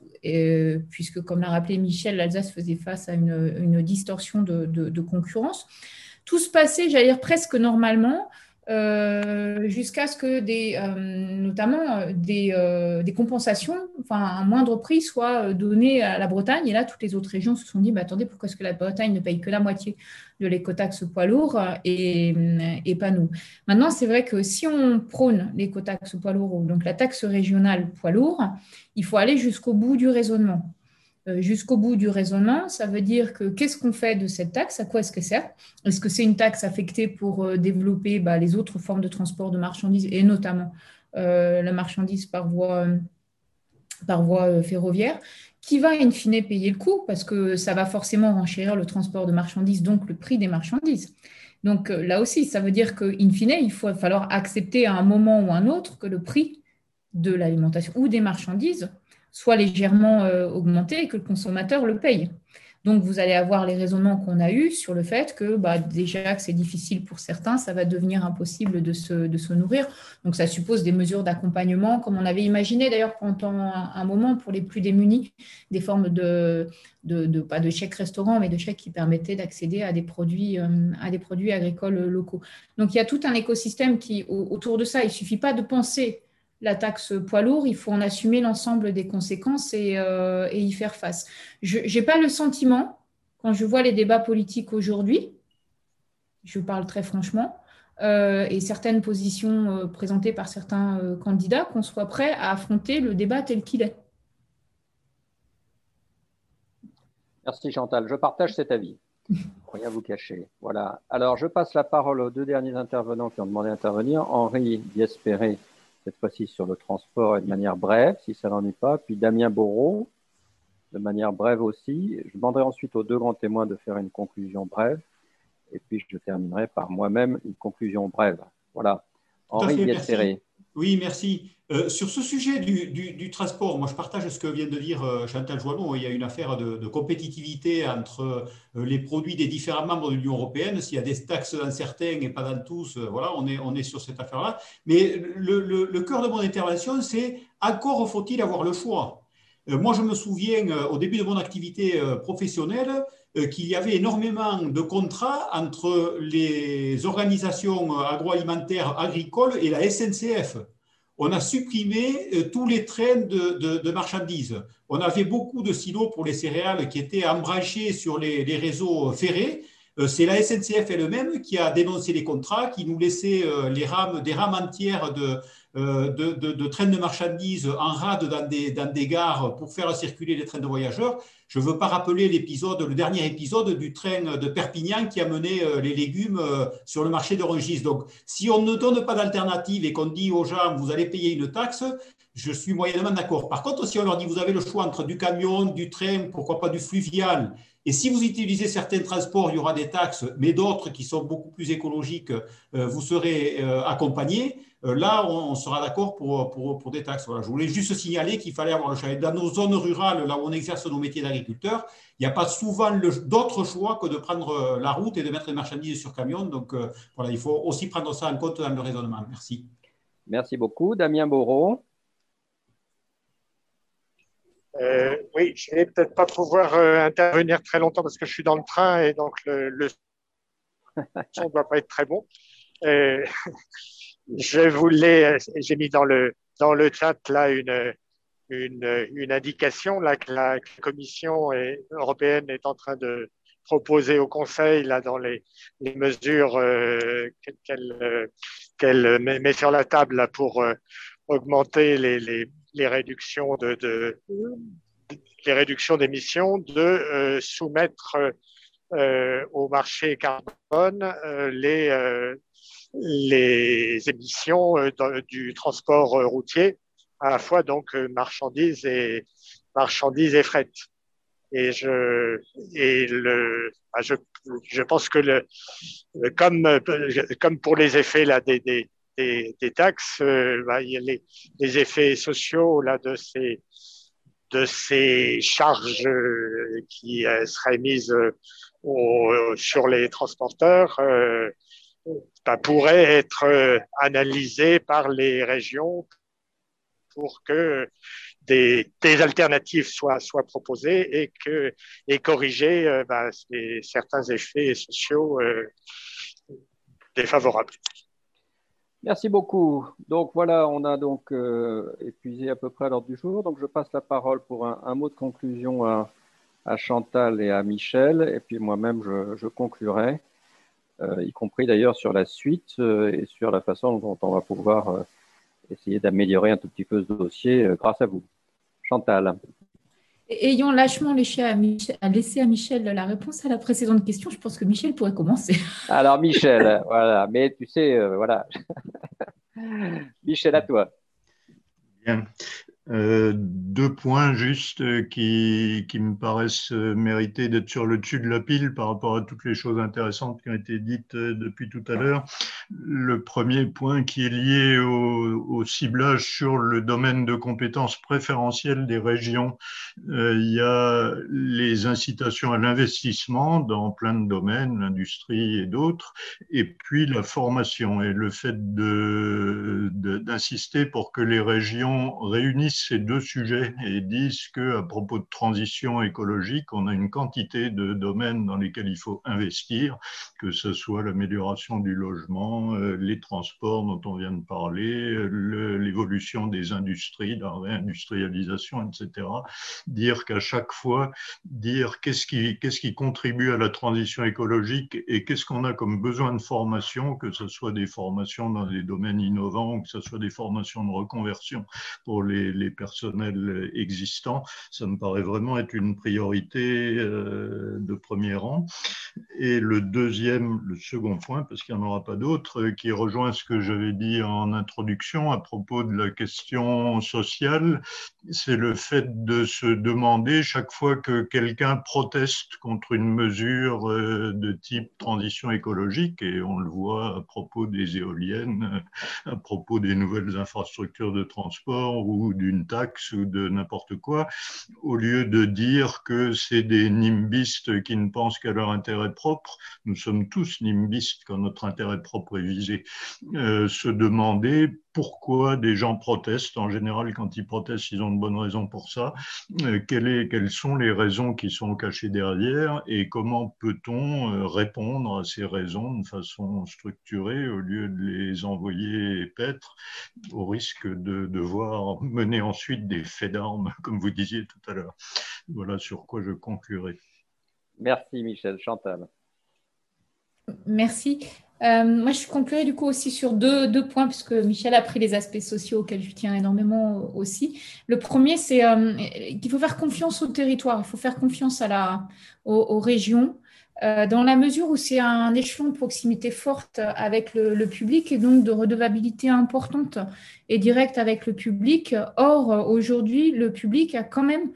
puisque comme l'a rappelé Michel, l'Alsace faisait face à une, distorsion de, de, concurrence. Tout se passait, j'allais dire, presque normalement. Euh, jusqu'à ce que des, euh, notamment euh, des, compensations, enfin un moindre prix soit donné à la Bretagne. Et là, toutes les autres régions se sont dit, bah, attendez, pourquoi est-ce que la Bretagne ne paye que la moitié de l'écotaxe poids lourd et, et pas nous? Maintenant, c'est vrai que si on prône l'écotaxe poids lourd, donc la taxe régionale poids lourd, il faut aller jusqu'au bout du raisonnement. Euh, jusqu'au bout du raisonnement. Ça veut dire que qu'est-ce qu'on fait de cette taxe? À quoi est-ce que sert? Est-ce que c'est une taxe affectée pour euh, développer bah, les autres formes de transport de marchandises et notamment euh, la marchandise par voie, ferroviaire qui va in fine payer le coût parce que ça va forcément renchérir le transport de marchandises, donc le prix des marchandises? Donc là aussi, ça veut dire qu'in fine, il va falloir accepter à un moment ou à un autre que le prix de l'alimentation ou des marchandises soit légèrement euh, augmenté et que le consommateur le paye. Donc, vous allez avoir les raisonnements qu'on a eus sur le fait que bah, déjà que c'est difficile pour certains, ça va devenir impossible de se, de nourrir. Donc, ça suppose des mesures d'accompagnement, comme on avait imaginé d'ailleurs pendant un, moment pour les plus démunis, des formes de, pas de chèques restaurants, mais de chèques qui permettaient d'accéder à, des euh, à des produits agricoles locaux. Donc, il y a tout un écosystème qui, autour de ça, il ne suffit pas de penser la taxe poids lourd, il faut en assumer l'ensemble des conséquences et, euh, y faire face. Je n'ai pas le sentiment, quand je vois les débats politiques aujourd'hui, je parle très franchement, euh, et certaines positions euh, présentées par certains candidats, qu'on soit prêt à affronter le débat tel qu'il est. Merci Chantal, je partage cet avis. Rien vous cacher. Voilà. Alors, je passe la parole aux deux derniers intervenants qui ont demandé d'intervenir. Henri Diespéré cette fois-ci sur le transport et de manière brève, si ça n'en est pas. Puis Damien Bourreau, de manière brève aussi. Je demanderai ensuite aux deux grands témoins de faire une conclusion brève. Et puis je terminerai par moi-même une conclusion brève. Voilà. Henri Vietteré. Oui, merci. Euh, sur ce sujet du, transport, moi je partage ce que vient de dire euh, Chantal Joannon. Il y a une affaire de, compétitivité entre euh, les produits des différents membres de l'Union européenne. S'il y a des taxes dans certains et pas dans tous, voilà, on est, on est sur cette affaire-là. Mais le, cœur de mon intervention, c'est encore faut-il avoir le choix? moi, je me souviens au début de mon activité professionnelle qu'il y avait énormément de contrats entre les organisations agroalimentaires agricoles et la SNCF on a supprimé euh, tous les trains de, marchandises. On avait beaucoup de silos pour les céréales qui étaient embranchés sur les, réseaux ferrés. Euh, c'est la SNCF elle-même qui a dénoncé les contrats, qui nous laissait euh, les rames, des rames entières de, de, trains de marchandises en rade dans des, dans des gares pour faire circuler les trains de voyageurs. Je ne veux pas rappeler l'épisode, le dernier épisode du train de Perpignan qui a mené euh, les légumes euh, sur le marché de Rungis. Donc, si on ne donne pas d'alternative et qu'on dit aux gens, vous allez payer une taxe, je suis moyennement d'accord. Par contre, si on leur dit, vous avez le choix entre du camion, du train, pourquoi pas du fluvial, et si vous utilisez certains transports, il y aura des taxes, mais d'autres qui sont beaucoup plus écologiques, euh, vous serez accompagnés. Euh, là, on, sera d'accord pour, pour, des taxes. Voilà. Je voulais juste signaler qu'il fallait avoir le choix. Dans nos zones rurales, là où on exerce nos métiers d'agriculteur, il n'y a pas souvent d'autre choix que de prendre euh, la route et de mettre les marchandises sur camion. Donc, euh, voilà, il faut aussi prendre ça en compte dans le raisonnement. Merci. Merci beaucoup. Damien Bourreau. oui, je ne vais peut-être pas pouvoir intervenir très longtemps parce que je suis dans le train et donc le, le son ne doit pas être très bon. Je voulais, j'ai mis dans le, dans le chat là une, une, indication là, que la Commission européenne est en train de proposer au Conseil là, dans les, mesures euh, qu'elle qu'elle met sur la table pour euh, augmenter les, les, les, réductions de, de les réductions d'émissions, de euh, soumettre euh, au marché carbone euh, les les émissions euh, du transport euh, routier, à la fois donc euh, marchandises et marchandises et fret. Et je et le bah, je, je pense que le comme comme pour les effets là des des, des, taxes, bah, il y a les, les effets sociaux là de ces de ces charges qui seraient mises au, sur les transporteurs. Euh, pourrait être analysé par les régions pour que des, alternatives soient, soient proposées et, que, et corriger ben, certains effets sociaux défavorables. Merci beaucoup. Donc voilà, on a donc euh, épuisé à peu près l'ordre du jour. Donc je passe la parole pour un, mot de conclusion à, Chantal et à Michel, et puis moi-même je, conclurai, euh, y compris d'ailleurs sur la suite euh, et sur la façon dont on va pouvoir essayer d'améliorer un tout petit peu ce dossier grâce à vous. Chantal. Ayant lâchement laissé à, Michel, à Michel la réponse à la précédente question, je pense que Michel pourrait commencer. Alors Michel, voilà, mais tu sais, euh, voilà. Michel, à toi. Bien. Euh, deux points juste euh, qui, me paraissent euh, mériter d'être sur le dessus de la pile par rapport à toutes les choses intéressantes qui ont été dites depuis tout à l'heure. Le premier point qui est lié au, ciblage sur le domaine de compétences préférentielles des régions. il y a les incitations à l'investissement dans plein de domaines, l'industrie et d'autres, et puis la formation et le fait d'insister pour que les régions réunissent ces deux sujets et disent que à propos de transition écologique, on a une quantité de domaines dans lesquels il faut investir, que ce soit l'amélioration du logement, euh, les transports dont on vient de parler, l'évolution des industries, la réindustrialisation, etc. Dire qu'à chaque fois, dire qu'est-ce qui, qu'est-ce qui contribue à la transition écologique et qu'est-ce qu'on a comme besoin de formation, que ce soit des formations dans des domaines innovants que ce soit des formations de reconversion pour les, les personnels existants, ça me paraît vraiment être une priorité euh, de premier rang. Et le deuxième, le second point, parce qu'il n'y en aura pas d'autre, euh, qui rejoint ce que j'avais dit en introduction à propos de la question sociale, c'est le fait de se demander chaque fois que quelqu'un proteste contre une mesure euh, de type transition écologique, et on le voit à propos des éoliennes, à propos des nouvelles infrastructures de transport ou d'une taxe ou de n'importe quoi, au lieu de dire que c'est des nimbistes qui ne pensent qu'à leur intérêt propre, nous sommes tous nimbistes quand notre intérêt propre est visé, euh, se demander pourquoi des gens protestent. En général, quand ils protestent, ils ont de bonnes raisons pour ça. Euh, quelles sont les raisons qui sont cachées derrière et comment peut-on euh, répondre à ces raisons de façon structurée au lieu de les envoyer paître au risque de devoir mener ensuite des faits d'armes, comme vous disiez tout à l'heure? Voilà sur quoi je conclurai. Merci Michel. Chantal. Merci. Euh, moi, je conclurai du coup aussi sur deux, points, puisque Michel a pris les aspects sociaux auxquels je tiens énormément aussi. Le premier, c'est euh, qu'il faut faire confiance au territoire, il faut faire confiance à la, aux, régions, euh, dans la mesure où c'est un échelon de proximité forte avec le, le, public et donc de redevabilité importante et directe avec le public. Or, aujourd'hui, le public a quand même euh,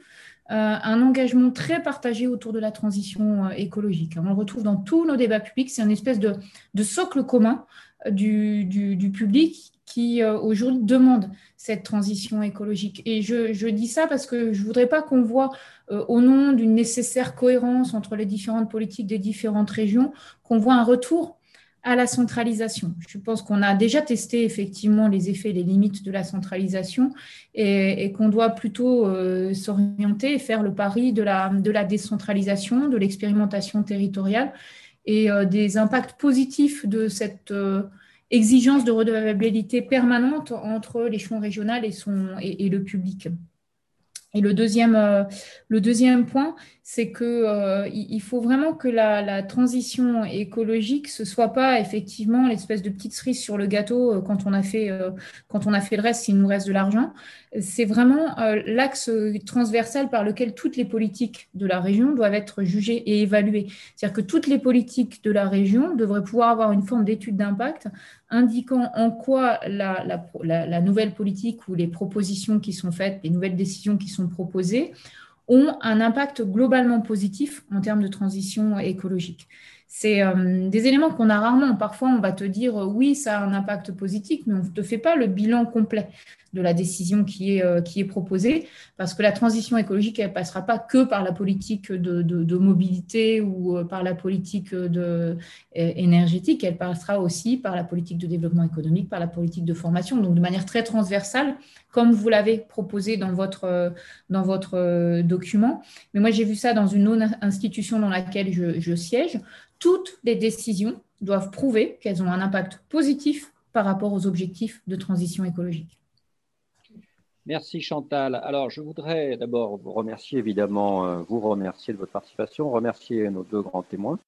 un engagement très partagé autour de la transition euh, écologique. On le retrouve dans tous nos débats publics. C'est une espèce de, socle commun euh, du, public qui aujourd'hui demande cette transition écologique. Et je, dis ça parce que je ne voudrais pas qu'on voit, au nom d'une nécessaire cohérence entre les différentes politiques des différentes régions, qu'on voit un retour à la centralisation. Je pense qu'on a déjà testé effectivement les effets, les limites de la centralisation et, qu'on doit plutôt euh, s'orienter et faire le pari de la, de la décentralisation, de l'expérimentation territoriale et euh, des impacts positifs de cette euh, exigence de redevabilité permanente entre l'échelon régional et, son, et le public. Et le deuxième, le deuxième point, c'est que euh, il faut vraiment que la, transition écologique ce soit pas effectivement l'espèce de petite cerise sur le gâteau euh, quand on a fait euh, quand on a fait le reste s'il nous reste de l'argent. C'est vraiment l'axe transversal par lequel toutes les politiques de la région doivent être jugées et évaluées. C'est-à-dire que toutes les politiques de la région devraient pouvoir avoir une forme d'étude d'impact indiquant en quoi la, la nouvelle politique ou les propositions qui sont faites les nouvelles décisions qui sont proposées ont un impact globalement positif en termes de transition écologique. c'est euh, des éléments qu'on a rarement. Parfois, on va te dire oui, ça a un impact positif, mais on ne te fait pas le bilan complet de la décision qui est, euh, qui est proposée, parce que la transition écologique, elle ne passera pas que par la politique de, mobilité ou euh, par la politique de, énergétique, elle passera aussi par la politique de développement économique, par la politique de formation, donc de manière très transversale, comme vous l'avez proposé dans votre, document. Mais moi, j'ai vu ça dans une institution dans laquelle je siège toutes les décisions doivent prouver qu'elles ont un impact positif par rapport aux objectifs de transition écologique. Merci Chantal. Alors, je voudrais d'abord vous remercier, évidemment, euh, vous remercier de votre participation, remercier nos deux grands témoins.